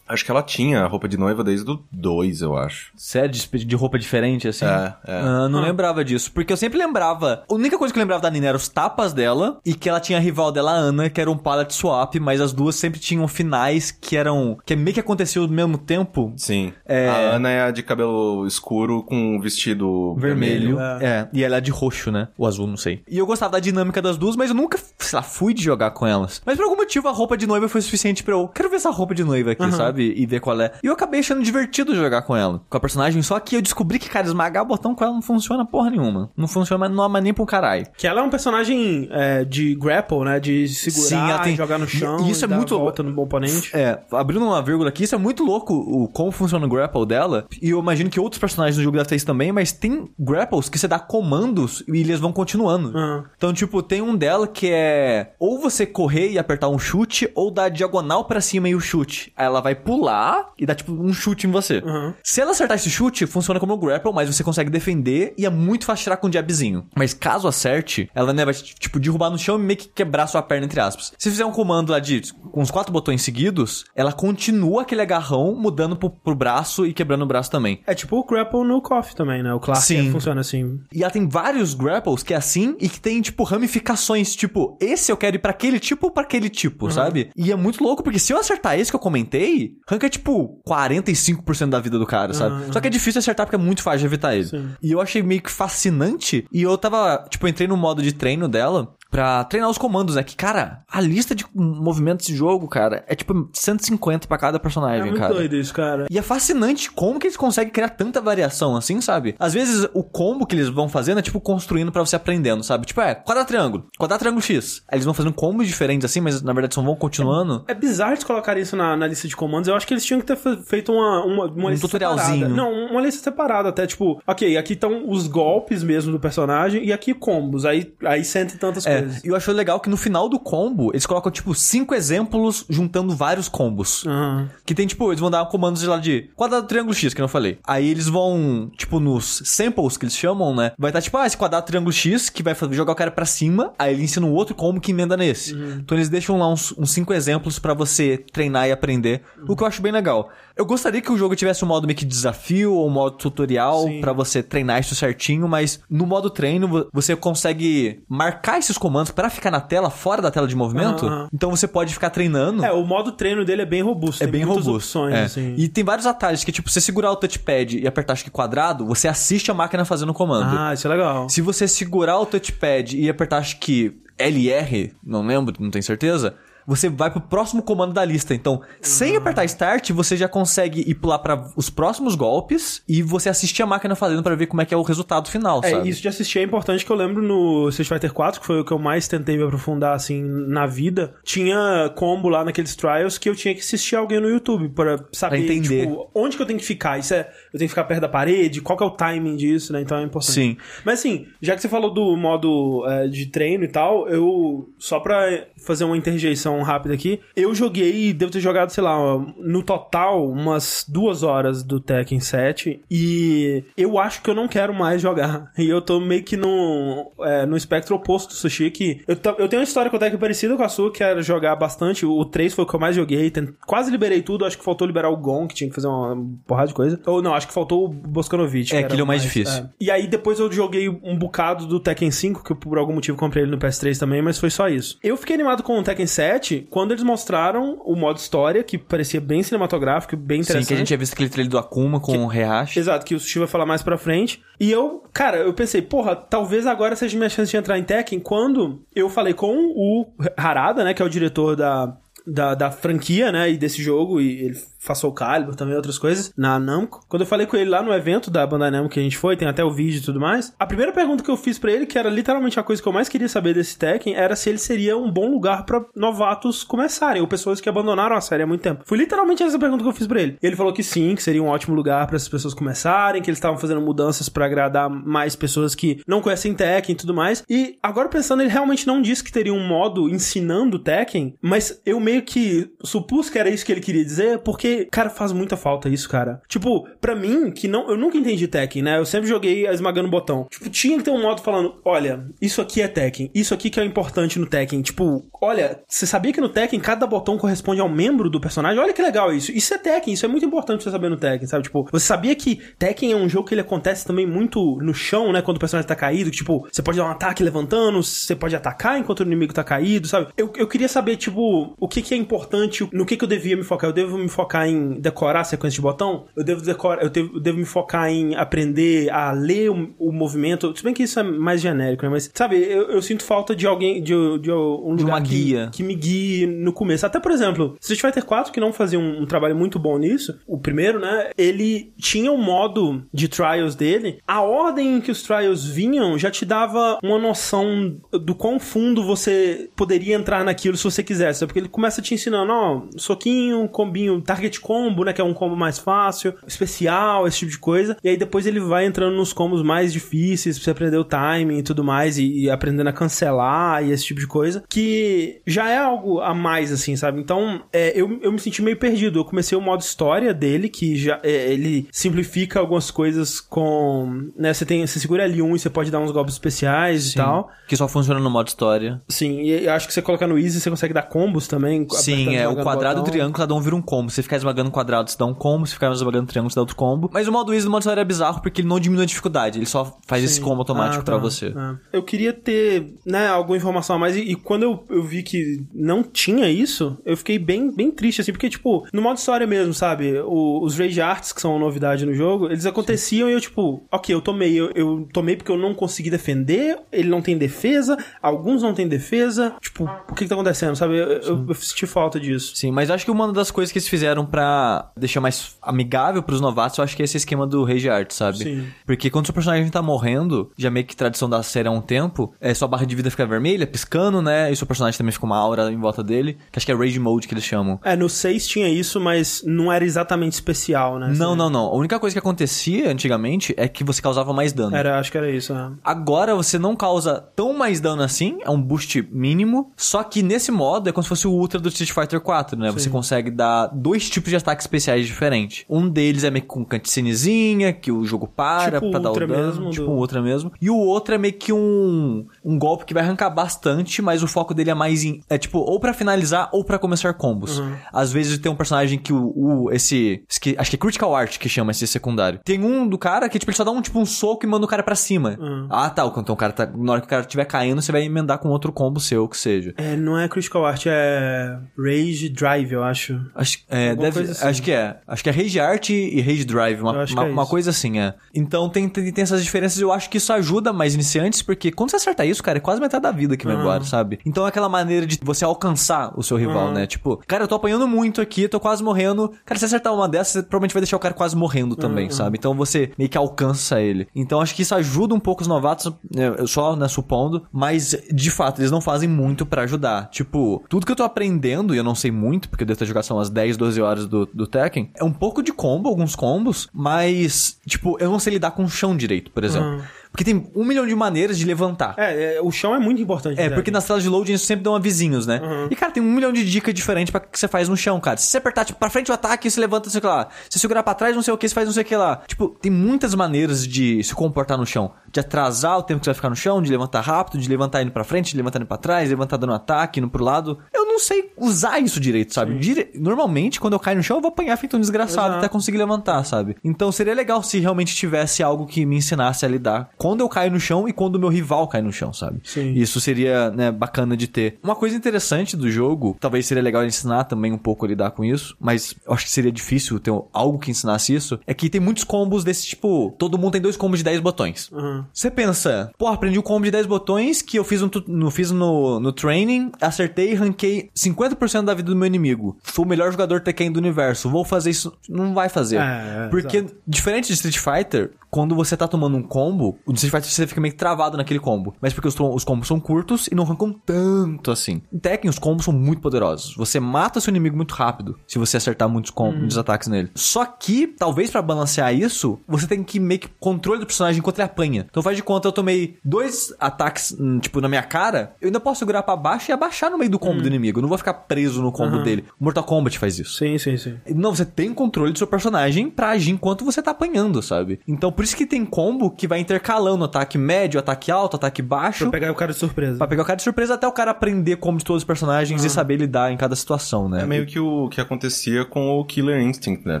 Acho que ela tinha roupa de noiva desde o 2, eu acho. Sério, de, de roupa diferente, assim? É, é. Ah, não Ah. lembrava disso. Porque eu sempre lembrava. A única coisa que eu lembrava da Nina era os tapas dela e que ela tinha a rival dela, a Ana, que era um palette swap, mas as duas sempre tinham finais que eram. que meio que aconteceu ao mesmo tempo. Sim. É. A Ana é a de cabelo escuro com um vestido Vermelho. vermelho. É. E ela é de roxo, né? O azul, não sei. E eu gostava da dinâmica das duas, mas eu nunca, sei lá, fui de jogar com elas. Mas por algum motivo a roupa de noiva foi suficiente pra eu. Quero ver essa roupa de noiva aqui, sabe? E ver qual é. E eu acabei achando divertido jogar com ela. Com a personagem. Só que eu descobri que, cara, esmagar botão com ela não funciona porra nenhuma. Não funciona não ama nem pro caralho. Que ela é um personagem é, de grapple, né? De segurar Sim, tem- e jogar no chão. e isso e é muito- volta no oponente. É, abrindo uma vírgula aqui, isso é muito louco o como funciona o grapple dela. E eu imagino que outros personagens do jogo devem ter isso também, mas tem grapples que você dá comandos e eles vão continuando. Aham. Então, tipo, tem um dela que é ou você correr e apertar um chute, ou dar diagonal pra cima e o chute. Aí ela vai pular e dá, tipo, um chute em você. Aham. Se ela acertar esse chute, funciona como um grapple, mas você consegue defender e é muito fácil tirar com um jabzinho. Mas caso acerte, ela né, vai, tipo, derrubar no chão e meio que quebrar sua perna, entre aspas. Se fizer um comando lá de com uns quatro botões seguidos, ela continua aquele agarrão mudando pro, pro braço e quebrando o braço também. É tipo o grapple no KOF também, né? O é, funciona assim. E ela tem vários grapples que é assim e que tem, tipo, ramificações. Tipo, esse eu quero ir pra aquele tipo ou pra aquele tipo, sabe? E é muito louco, porque se eu acertar esse que eu comentei, ranca, tipo, 45% da vida do cara, sabe? Só que é difícil acertar porque é muito fácil de evitar ele. Sim. E eu achei meio que fascinante. E eu tava, tipo, eu entrei no modo de treino dela. Pra treinar os comandos, né? Que, cara, a lista de movimentos desse jogo, cara, é tipo 150 pra cada É personagem, muito cara. doido isso, cara. E é fascinante como que eles conseguem criar tanta variação assim, sabe? Às vezes o combo que eles vão fazendo é tipo construindo pra você aprendendo, sabe? Tipo, é, quadrado triângulo, quadrado triângulo X. Aí eles vão fazendo combos diferentes assim, mas na verdade só vão continuando. É bizarro eles colocarem isso na, na lista de comandos. Eu acho que eles tinham que ter fe- feito uma, uma, uma Um lista tutorialzinho. separada. Não, uma lista separada. Até tipo, ok, aqui estão os golpes mesmo do personagem e aqui combos. Aí, aí sente tantas É, coisas. E eu acho legal que no final do combo, eles colocam, tipo, cinco exemplos juntando vários combos. Aham. Que tem, tipo, eles vão dar comandos de lá de quadrado, triângulo X, que eu falei. Aí eles vão, tipo, nos samples que eles chamam, né? Vai estar, tipo, ah, esse quadrado, triângulo X, que vai jogar o cara pra cima. Aí ele ensina um outro combo que emenda nesse. Então eles deixam lá uns, uns cinco exemplos pra você treinar e aprender. O que eu acho bem legal. Eu gostaria que o jogo tivesse um modo meio que desafio ou um modo tutorial pra você treinar isso certinho, mas no modo treino vo- você consegue marcar esses comandos pra ficar na tela, fora da tela de movimento. Aham. Então você pode ficar treinando. É, o modo treino dele é bem robusto. É tem bem robusto. opções, é. assim. E tem vários atalhos que, tipo, você segurar o touchpad e apertar acho que quadrado, você assiste a máquina fazendo o comando. Ah, isso é legal. Se você segurar o touchpad e apertar acho que LR, não lembro, não tenho certeza, você vai pro próximo comando da lista. Então, sem apertar Start, você já consegue ir pular para os próximos golpes e você assistir a máquina fazendo pra ver como é que é o resultado final, É, sabe? isso de assistir é importante que eu lembro no Street Fighter 4, que foi o que eu mais tentei me aprofundar assim na vida. Tinha combo lá naqueles trials que eu tinha que assistir alguém no YouTube pra saber Pra entender. tipo, onde que eu tenho que ficar. Isso é, eu tenho que ficar perto da parede, qual que é o timing disso, né? Então é importante. Sim. Mas assim, já que você falou do modo é, de treino e tal, eu só pra fazer uma interjeição rápida aqui, eu joguei, devo ter jogado, sei lá, no total umas duas horas do Tekken 7 e eu acho que eu não quero mais jogar. E eu tô meio que no, é, no espectro oposto do Sushi, que eu, eu tenho uma história com o Tekken parecida com a sua, que era jogar bastante. O 3 foi o que eu mais joguei, quase liberei tudo, acho que faltou liberar o Gon, que tinha que fazer uma porrada de coisa. Ou não, acho que faltou o Boskanovic. que É, aquele é o mais difícil. é. E aí depois eu joguei um bocado do Tekken 5, que eu por algum motivo comprei ele no PS3 também, mas foi só isso. Eu fiquei animado com o Tekken 7 quando eles mostraram o modo história, que parecia bem cinematográfico, bem interessante. Sim, que a gente tinha visto aquele trailer do Akuma com o Rehashi. Exato, que o Sushi vai falar mais pra frente. E eu, cara, eu pensei, porra, talvez agora seja minha chance de entrar em Tekken quando eu falei com o Harada, né, que é o diretor da, da, da franquia, né, e desse jogo, e ele faz Soul Calibur também, outras coisas, na Namco. Quando eu falei com ele lá no evento da Bandai Namco que a gente foi, tem até o vídeo e tudo mais, a primeira pergunta que eu fiz pra ele, que era literalmente a coisa que eu mais queria saber desse Tekken, era se ele seria um bom lugar pra novatos começarem, ou pessoas que abandonaram a série há muito tempo. Foi literalmente essa pergunta que eu fiz pra ele. Ele falou que sim, que seria um ótimo lugar pra essas pessoas começarem, que eles estavam fazendo mudanças pra agradar mais pessoas que não conhecem Tekken e tudo mais. E agora pensando, ele realmente não disse que teria um modo ensinando Tekken, mas eu meio que supus que era isso que ele queria dizer, porque Cara, faz muita falta isso, cara. Tipo, pra mim, que não, eu nunca entendi Tekken, né? Eu sempre joguei esmagando o botão. Tipo, tinha que ter um modo falando, olha, isso aqui é Tekken, isso aqui que é importante no Tekken. Tipo, olha, você sabia que no Tekken cada botão corresponde ao membro do personagem? Olha que legal isso. Isso é Tekken, isso é muito importante você saber no Tekken, sabe? Tipo, você sabia que Tekken é um jogo que ele acontece também muito no chão, né? Quando o personagem tá caído, que, tipo, você pode dar um ataque levantando, você pode atacar enquanto o inimigo tá caído, sabe? Eu, eu queria saber, tipo, o que que é importante, no que que eu devia me focar. Eu devo me focar em decorar a sequência de botão? Eu devo decorar, eu devo, eu devo me focar em aprender a ler o, o, movimento. Se bem que isso é mais genérico, né? Mas, sabe, eu, eu sinto falta de alguém, de, de um de lugar uma que, guia. que me guie no começo. Até, por exemplo, Street Fighter 4, que não fazia um, um trabalho muito bom nisso, o primeiro, né? Ele tinha um modo de trials dele. A ordem em que os trials vinham já te dava uma noção do quão fundo você poderia entrar naquilo se você quisesse. Porque ele começa te ensinando, ó, soquinho, combinho, target combo, né? Que é um combo mais fácil, especial, esse tipo de coisa. E aí depois ele vai entrando nos combos mais difíceis pra você aprender o timing e tudo mais, e, e aprendendo a cancelar e esse tipo de coisa. Que já é algo a mais, assim, sabe? Então, é, eu, eu me senti meio perdido. Eu comecei o modo história dele, que já é, ele simplifica algumas coisas com. Né, você tem. Você segura L1 e você pode dar uns golpes especiais Sim, e tal. Que só funciona no modo história. Sim, e eu acho que você coloca no Easy você consegue dar combos também. Sim, é o quadrado e o triângulo, cada um vira um combo. Se ficar esmagando quadrado, você dá um combo. Se ficar esmagando triângulo, você dá outro combo. Mas o modo easy do modo história é bizarro porque ele não diminui a dificuldade. Ele só faz esse Sim. combo automático Ah, pra tá. você. É. Eu queria ter, né, alguma informação a mais. E, e quando eu, eu vi que não tinha isso, eu fiquei bem, bem triste, assim, porque, tipo, no modo história mesmo, sabe? O- os Rage Arts, que são uma novidade no jogo, eles aconteciam e eu, tipo, ok, eu tomei. Eu, eu tomei porque eu não consegui defender, ele não tem defesa, alguns não tem defesa. Tipo, o que que tá acontecendo, sabe? Eu, eu, eu senti falta disso. Sim, mas acho que uma das coisas que eles fizeram pra deixar mais amigável pros novatos, eu acho que é esse esquema do Rage Art, sabe? Sim. Porque quando seu personagem tá morrendo, já meio que tradição da série há um tempo, é, sua barra de vida fica vermelha, piscando, né? E seu personagem também fica uma aura em volta dele, que acho que é Rage Mode que eles chamam. É, no 6 tinha isso, mas não era exatamente especial, né? Não, Assim, não, não. A única coisa que acontecia antigamente é que você causava mais dano. Era, acho que era isso, né? Agora você não causa tão mais dano assim, é um boost mínimo. Só que nesse modo é como se fosse o Ultra do Street Fighter 4, né? Você consegue dar dois tipos de ataques especiais diferentes. Um deles é meio que com cutscenezinha, que o jogo para Tipo pra dar o dano. mesmo, tipo do- um Ultra mesmo. E o outro é meio que um, um golpe que vai arrancar bastante, mas o foco dele é mais em. É tipo, ou pra finalizar ou pra começar combos. Uhum. Às vezes tem um personagem que o. o- esse. esque- Acho que é Critical Art que chama esse secundário. Tem um do cara que, tipo, ele só dá um tipo um soco e manda o cara pra cima. Uhum. Ah, tá. Então o cara tá. Na hora que o cara estiver caindo, você vai emendar com outro combo seu, que seja. É, não é Critical Art, é Rage Drive, eu acho. Acho, é, Alguma deve, coisa assim. acho que é. Acho que é Rage Art e Rage Drive. Uma, uma, é uma coisa assim, é. Então tem, tem, tem essas diferenças. Eu acho que isso ajuda mais iniciantes, porque quando você acerta isso, cara, é quase metade da vida que vai Uhum. embora, sabe? Então é aquela maneira de você alcançar o seu rival, Uhum. né? Tipo, cara, eu tô apanhando muito aqui, tô quase morrendo. Cara, se você acertar uma dessas, você provavelmente vai deixar o cara quase morrendo também, Uhum. sabe? Então você meio que alcança ele. Então acho que isso ajuda um pouco os novatos, né, eu só, né, supondo, mas de fato, eles não fazem muito pra ajudar. Tipo, tudo que eu tô aprendendo, e eu não sei muito, porque eu devo ter jogado umas 10, 12 horas do, do Tekken, é um pouco de combo, alguns combos, mas, tipo, eu não sei lidar com o chão direito, por exemplo. Uhum. Porque tem um milhão de maneiras de levantar. É, é, o chão é muito importante. É, porque nas telas de loading eles sempre dão avisinhos, né? Uhum. E, cara, tem um milhão de dicas diferentes pra que você faz no chão, cara. Se você apertar, tipo, pra frente o ataque, você levanta, não sei o que lá. Se segurar pra trás, não sei o que, você faz não sei o que lá. Tipo, tem muitas maneiras de se comportar no chão. De atrasar o tempo que você vai ficar no chão, de levantar rápido, de levantar indo pra frente, de levantar indo pra trás, levantar dando ataque, indo pro lado. Eu não sei usar isso direito, sabe? Dire- Normalmente, quando eu caio no chão, eu vou apanhar feito um desgraçado Exato. até conseguir levantar, sabe? Então seria legal se realmente tivesse algo que me ensinasse a lidar quando eu caio no chão e quando o meu rival cai no chão, sabe? Sim. Isso seria, né, bacana de ter. Uma coisa interessante do jogo, talvez seria legal ensinar também um pouco a lidar com isso, mas eu acho que seria difícil ter algo que ensinasse isso, é que tem muitos combos desse tipo, todo mundo tem dois combos de 10 botões. Uhum. Você pensa, pô, aprendi o combo de 10 botões que eu fiz no, tu- no, fiz no, no training, acertei e ranquei 50% da vida do meu inimigo. Fui o melhor jogador Tekken do universo. Vou fazer isso. Não vai fazer. É, é, Porque, diferente de Street Fighter, quando você tá tomando um combo, o Street Fighter você fica meio que travado naquele combo. Mas porque os, os combos são curtos e não arrancam tanto assim. Em Tekken, os combos são muito poderosos. Você mata seu inimigo muito rápido se você acertar muitos, com- muitos ataques nele. Só que, talvez pra balancear isso, você tem que meio que controle do personagem enquanto ele apanha. Então faz de conta, eu tomei dois ataques, hum, tipo, na minha cara, eu ainda posso segurar pra baixo e abaixar no meio do combo do inimigo. Eu não vou ficar preso no combo dele. Mortal Kombat faz isso. Sim, sim, sim. Não, você tem controle do seu personagem pra agir enquanto você tá apanhando, sabe? Então por isso que tem combo que vai intercalando ataque médio, ataque alto, ataque baixo. Pra pegar o cara de surpresa. Pra pegar o cara de surpresa até o cara aprender como de todos os personagens e saber lidar em cada situação, né? É meio que o que acontecia com o Killer Instinct, né?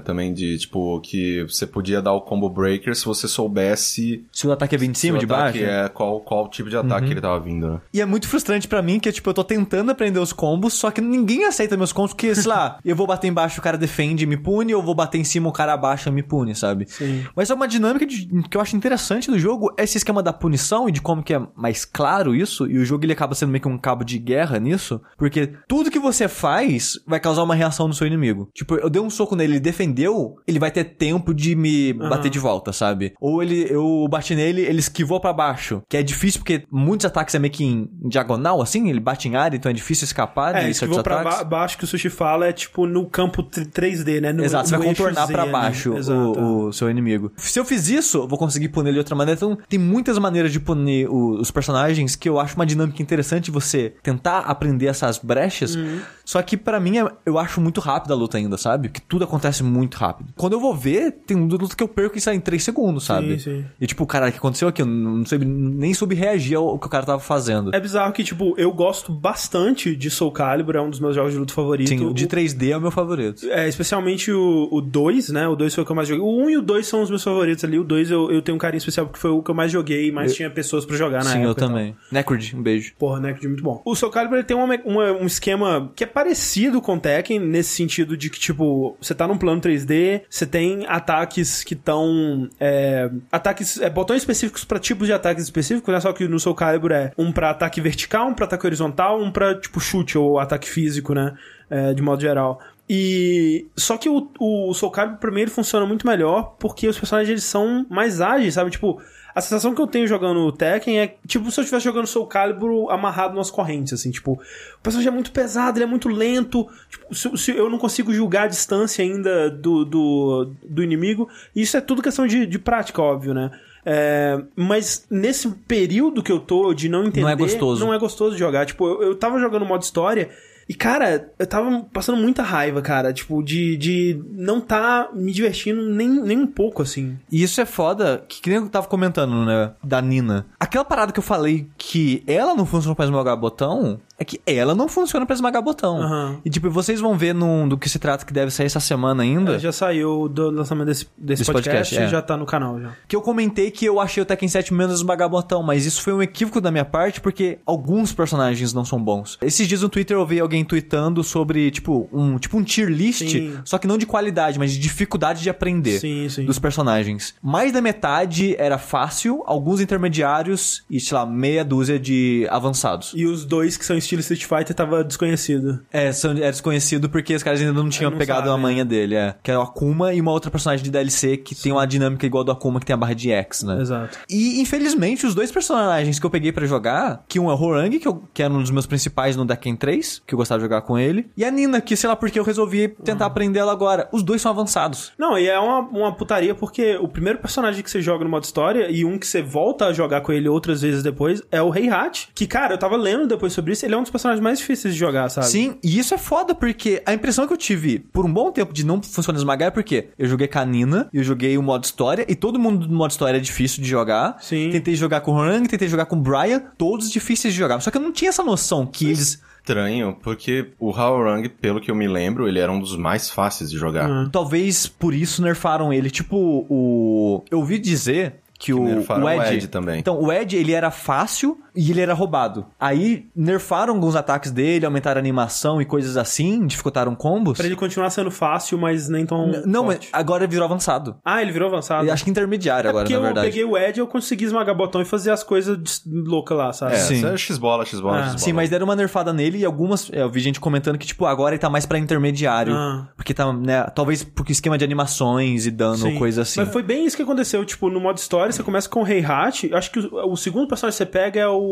Também de, tipo, que você podia dar o combo breaker se você soubesse... Se o ataque é vindo de cima, de baixo. É, qual, qual tipo de ataque ele tava vindo, né? E é muito frustrante pra mim que, tipo, eu tô tentando aprender os combos, só que ninguém aceita meus combos, porque, sei lá, eu vou bater embaixo, o cara defende e me pune, ou eu vou bater em cima, o cara abaixa e me pune, sabe? Sim. Mas é uma dinâmica de- que eu acho interessante do jogo, esse esquema da punição e de como que é mais claro isso, e o jogo ele acaba sendo meio que um cabo de guerra nisso, porque tudo que você faz vai causar uma reação no seu inimigo. Tipo, eu dei um soco nele, ele defendeu, ele vai ter tempo de me bater de volta, sabe? Ou ele, eu bati nele, ele esquivou pra baixo, que é difícil porque muitos ataques é meio que em diagonal, assim, ele bate em área, então é difícil escapar É, de isso que certos vou pra ba- baixo que o Sushi fala é tipo no campo tr- 3D, né? No, Exato, você vai contornar ali. baixo Exato. o, o seu inimigo. Se eu fiz isso, vou conseguir punir ele de outra maneira. Então, tem muitas maneiras de punir o- os personagens que eu acho uma dinâmica interessante você tentar aprender essas brechas. Uhum. Só que pra mim, é- eu acho muito rápido a luta ainda, sabe? Que tudo acontece muito rápido. Quando eu vou ver, tem luta que eu perco e sai em 3 segundos, sabe? sim. E tipo, cara, o que aconteceu aqui? Eu não soube, nem soube reagir ao que o cara tava fazendo. É bizarro que, tipo, eu gosto bastante de Soul Calibur, é um dos meus jogos de luta favorito. Sim, o de O- 3D é o meu favorito. É, especialmente o, o 2, né? O 2 foi o que eu mais joguei. O 1 e o 2 são os meus favoritos ali. O 2 eu, eu tenho um carinho especial porque foi o que eu mais joguei, mas tinha pessoas pra jogar na Sim, época. eu e tal. também. Necrod, um beijo. Porra, Necrod é muito bom. O Soul Calibur ele tem uma, uma- um esquema que é parecido com o Tekken, nesse sentido de que, tipo, você tá num plano 3D, você tem ataques que estão. É, ataques. É, botões específicos pra tipos de ataques específicos, né? Só que no Soul Calibur é um pra ataque vertical, um pra ataque horizontal, um pra, tipo, chute ou ataque físico, né? É, de modo geral. E. Só que o, o Soul Calibur, pra mim, ele funciona muito melhor porque os personagens eles são mais ágeis, sabe? Tipo, a sensação que eu tenho jogando o Tekken é tipo se eu estivesse jogando Soul Calibur amarrado nas correntes, assim, tipo, o personagem é muito pesado, ele é muito lento, tipo, se, se eu não consigo julgar a distância ainda do, do, do inimigo, isso é tudo questão de, de prática, óbvio, né? É, mas nesse período que eu tô de não entender, Não é gostoso. não é gostoso de jogar. Tipo, eu, eu tava jogando modo história e, cara, eu tava passando muita raiva, cara, tipo, de, de não tá me divertindo nem, nem um pouco, assim. E isso é foda, que, que nem eu tava comentando, né? Da Nina. Aquela parada que eu falei que ela não funciona pra esmagar botão, é que ela não funciona pra esmagar botão. Aham. E tipo, vocês vão ver num, do que se trata que deve sair essa semana ainda. Já saiu do lançamento desse, desse, Desse podcast, podcast, é. já tá no canal já. Que eu comentei que eu achei o Tekken 7 menos esmagar botão, mas isso foi um equívoco da minha parte, porque alguns personagens não são bons. Esses dias no Twitter eu vi alguém tweetando sobre, tipo, um, tipo um tier list, Sim. só que não de qualidade, mas de dificuldade de aprender. Sim, sim. dos personagens. Mais da metade era fácil, alguns intermediários e, sei lá, meia dúzia de avançados. E os dois que são estilo Street Fighter tava desconhecido. É, é desconhecido porque os caras ainda não tinham não pegado a sabem, manha dele, é. Que é o Akuma e uma outra personagem de DLC que tem uma dinâmica igual a do Akuma, que tem a barra de X, né? Exato. E, infelizmente, os dois personagens que eu peguei pra jogar, que um é o Horang, que, eu, que era um dos meus principais no Tekken 3, que eu gostava de jogar com ele, e a Nina, que sei lá porque eu resolvi tentar aprender ela agora. Os dois são avançados. Não, e é uma, uma putaria porque o primeiro personagem que você joga no modo história e um que você volta a jogar com ele outras vezes depois é o Rei Hat. Que, cara, eu tava lendo depois sobre isso, ele é um dos personagens mais difíceis de jogar, sabe? Sim, e isso é foda, porque a impressão que eu tive por um bom tempo de não funcionar esmagar é porque eu joguei com a Nina, eu joguei o modo história, e todo mundo do modo história é difícil de jogar. Sim. Tentei jogar com o Horang, tentei jogar com o Brian, todos difíceis de jogar. Só que eu não tinha essa noção que eles. Estranho, porque o Haorang, pelo que eu me lembro, ele era um dos mais fáceis de jogar. Uhum. Talvez por isso nerfaram ele. Tipo, o. Eu ouvi dizer. Que, o, nerfaram o o Ed, Ed também. Então, o Ed, ele era fácil e ele era roubado. Aí, nerfaram alguns ataques dele, aumentaram a animação e coisas assim, dificultaram combos. Pra ele continuar sendo fácil, mas nem tão. N- Não, mas forte. agora ele virou avançado. Ah, ele virou avançado. Eu acho que intermediário é agora, porque na verdade. eu peguei o Ed e eu consegui esmagar botão e fazer as coisas loucas lá, sabe? É, Sim. é X-bola, X-bola, Ah. X-bola. Sim, mas deram uma nerfada nele e algumas. é, Eu vi gente comentando que, tipo, agora ele tá mais pra intermediário. Ah. Porque tá, né? Talvez porque esquema de animações e dano, Sim. coisa assim. Mas foi bem isso que aconteceu. Tipo, no modo história, você começa com o Rei Hat. Acho que o, o segundo personagem que você pega é o.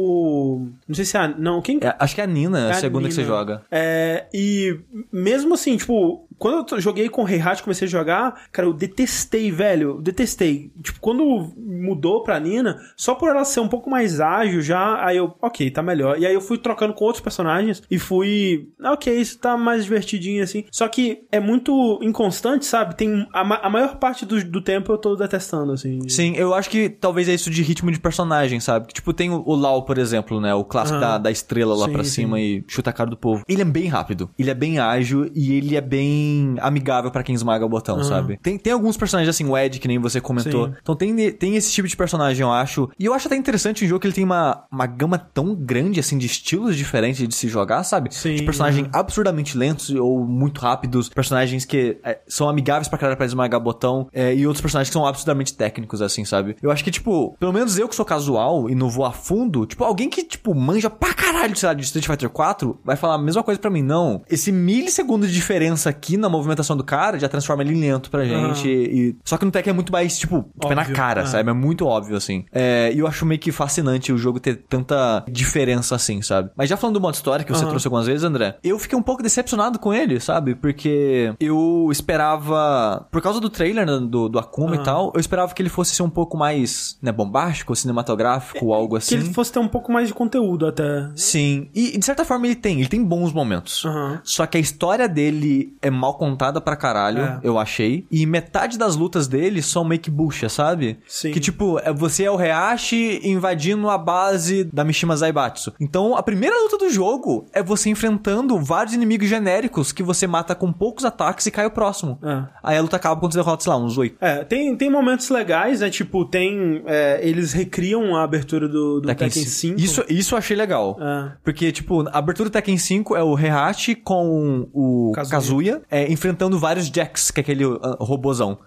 Não sei se é a. Não, quem. É, acho que é a Nina, a É a segunda que você Nina. joga. É, e mesmo assim, tipo, Quando eu joguei com o Heihachi, comecei a jogar, cara, eu detestei, velho. Eu detestei. Tipo, quando mudou pra Nina, só por ela ser um pouco mais ágil já, aí eu, ok, tá melhor. E aí eu fui trocando com outros personagens e fui, ok, isso tá mais divertidinho assim. Só que é muito inconstante, sabe? Tem a, ma- a maior parte do, do tempo eu tô detestando, assim. Sim, eu acho que talvez é isso de ritmo de personagem, sabe? Que, tipo, tem o, o Lau, por exemplo, né? O clássico Aham. da, da estrela lá Sim, pra sim. cima e chuta a cara do povo. Ele é bem rápido, ele é bem ágil e ele é bem amigável pra quem esmaga o botão, sabe? Tem, tem alguns personagens assim, o Ed, que nem você comentou. Sim. Então tem, tem esse tipo de personagem, eu acho. E eu acho até interessante um jogo que ele tem uma, uma gama tão grande, assim, de estilos diferentes de se jogar, sabe? Sim, de personagens absurdamente lentos ou muito rápidos, personagens que é, são amigáveis pra caralho pra esmagar botão, é, e outros personagens que são absurdamente técnicos, assim, sabe? Eu acho que, tipo, pelo menos eu que sou casual e não vou a fundo, tipo, alguém que, tipo, manja pra caralho, sei lá, de Street Fighter 4, vai falar a mesma coisa pra mim. Não, esse milissegundo de diferença aqui na movimentação do cara já transforma ele em lento pra gente. E... Só que no Tekken é muito mais, tipo, pé na cara, é. sabe? É muito óbvio, assim. É, e eu acho meio que fascinante o jogo ter tanta diferença assim, sabe? Mas já falando do modo história que você Aham. trouxe algumas vezes, André, eu fiquei um pouco decepcionado com ele, sabe? Porque eu esperava, por causa do trailer né, do, do Akuma e tal, eu esperava que ele fosse ser um pouco mais, né, bombástico, cinematográfico, algo Que assim. ele fosse ter um pouco mais de conteúdo até. Sim, e de certa forma ele tem, ele tem bons momentos. Só que a história dele é mal contada pra caralho, É. eu achei. E metade das lutas dele são meio que bucha, sabe? Sim. Que tipo, é- você é o Heihachi invadindo a base da Mishima Zaibatsu. Então, a primeira luta do jogo é você enfrentando vários inimigos genéricos que você mata com poucos ataques e cai o próximo. É. Aí a luta acaba quando você derrota, sei lá, uns oito. É, tem, tem momentos legais, né? Tipo, tem. é, eles recriam a abertura do, do Tekken, 5. Isso, isso eu achei legal. É. Porque, tipo, a abertura do Tekken 5 é o Heihachi com o Kazuya. Kazuya, é, enfrentando vários Jacks, que é aquele ah, robozão.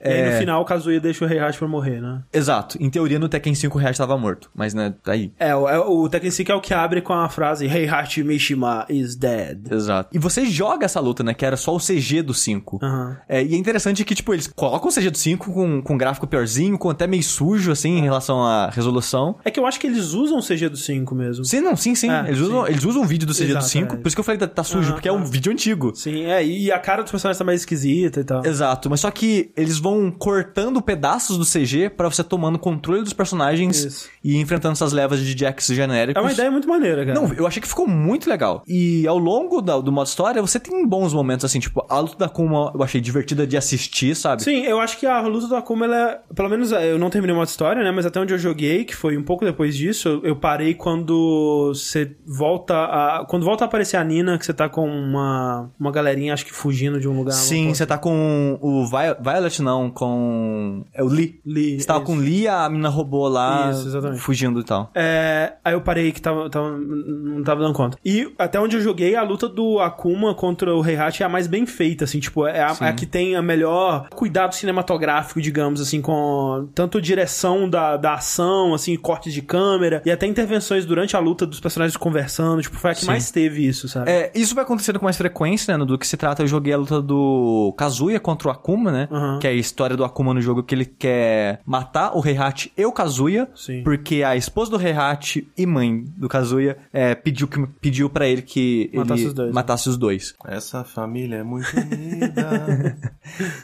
É. E aí no final o Kazuya deixa o Heihachi pra morrer, né? Exato. Em teoria, no Tekken 5 o Heihachi tava morto. Mas, né, tá aí. É, o, é, o Tekken 5 é o que abre com a frase Heihachi Mishima is dead. Exato. E você joga essa luta, né? Que era só o CG do 5. Aham. É, e é interessante que, tipo, eles colocam o CG do 5 com, com gráfico piorzinho, com até meio sujo, assim, em relação à resolução. É que eu acho que eles usam o CG do 5 mesmo. Sim, não, sim, sim. É, eles, usam, sim. eles usam um vídeo do CG Exato, do 5, é. por isso que eu falei que tá, tá sujo, Aham, porque é um vídeo antigo. Sim, é, e a cara dos personagens tá mais esquisita e tal. Exato, mas só que eles vão cortando pedaços do CG pra você tomando controle dos personagens Isso. e enfrentando essas levas de jacks genéricos. É uma ideia muito maneira, cara. Não, eu achei que ficou muito legal. E ao longo da- do modo história, você tem bons momentos, assim, tipo, a luta da Kuma eu achei divertida de assistir, sabe? Sim, eu acho que a luta do Akuma, ela é, pelo menos é, eu não terminei uma história, né, mas até onde eu joguei, que foi um pouco depois disso, eu, parei quando você volta a, quando volta a aparecer a Nina, que você tá com uma, uma galerinha, acho que fugindo de um lugar. Sim, você tá com o Vi- Violet, não, com. É o Lee. Lee, Você tava isso. com o Lee, a mina robô lá. Isso, exatamente. Fugindo e tal. É, aí eu parei que tava, tava- não tava dando conta. E até onde eu joguei, a luta do Akuma contra o Heihachi é a mais bem feita, assim, tipo, é a, é a que tem a melhor cuidado cinematográfico, digamos, assim, com tanto direção da, da ação, assim, cortes de câmera, e até intervenções durante a luta dos personagens conversando, tipo, foi a que Sim. mais teve isso, sabe? É, isso vai acontecendo com mais frequência, né? Do que se trata, eu joguei a luta do Kazuya contra o Akuma, né? Que é a história do Akuma no jogo que ele quer matar o Heihachi e o Kazuya. Sim. Porque a esposa do Heihachi e mãe do Kazuya é, pediu, que, pediu pra ele que Matasse ele os dois, né? matasse os dois. Essa família é muito unida.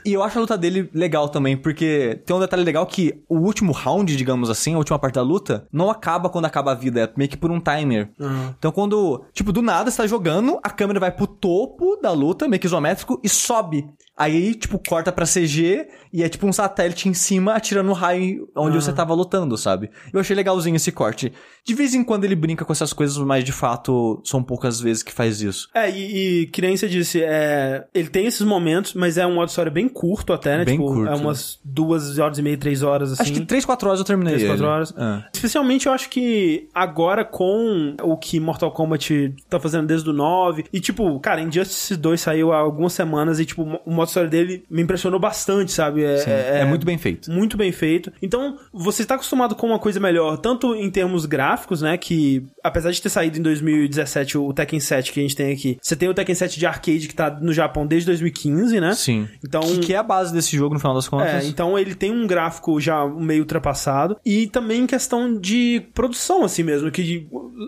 E eu acho a luta dele legal também, porque tem um detalhe legal que o último round, digamos assim, a última parte da luta, não acaba quando acaba a vida, é meio que por um timer. Aham. Então quando, tipo, do nada você tá jogando, a câmera vai pro topo da luta, meio que isométrico, e sobe. Aí, tipo, corta pra CG e é tipo um satélite em cima atirando o raio onde você tava lutando, sabe? Eu achei legalzinho esse corte. De vez em quando ele brinca com essas coisas, mas de fato são poucas vezes que faz isso. É, e, e que nem você disse, é, ele tem esses momentos, mas é um modo história bem curto até, né? Bem tipo, curto. é umas duas horas e meia, três horas, assim. Acho que 3, 4 horas eu terminei. Três, quatro horas. É. Especialmente eu acho que agora com o que Mortal Kombat tá fazendo desde o 9. E tipo, cara, Injustice 2 saiu há algumas semanas e tipo, o modo história dele me impressionou bastante. bastante, sabe? É, Sim, é muito bem feito. Muito bem feito. Então, você está acostumado com uma coisa melhor, tanto em termos gráficos, né? Que, apesar de ter saído em 2017 o Tekken 7 que a gente tem aqui, você tem o Tekken 7 de arcade que tá no Japão desde 2015, né? Sim. Então, Que, que é a base desse jogo, no final das contas. é, então ele tem um gráfico já meio ultrapassado. E também em questão de produção, assim mesmo. Que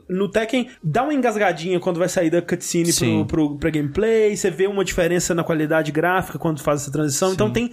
no Tekken dá uma engasgadinha quando vai sair da cutscene Sim. pro, pro, pra gameplay. Você vê uma diferença na qualidade gráfica quando faz essa transição. Então tem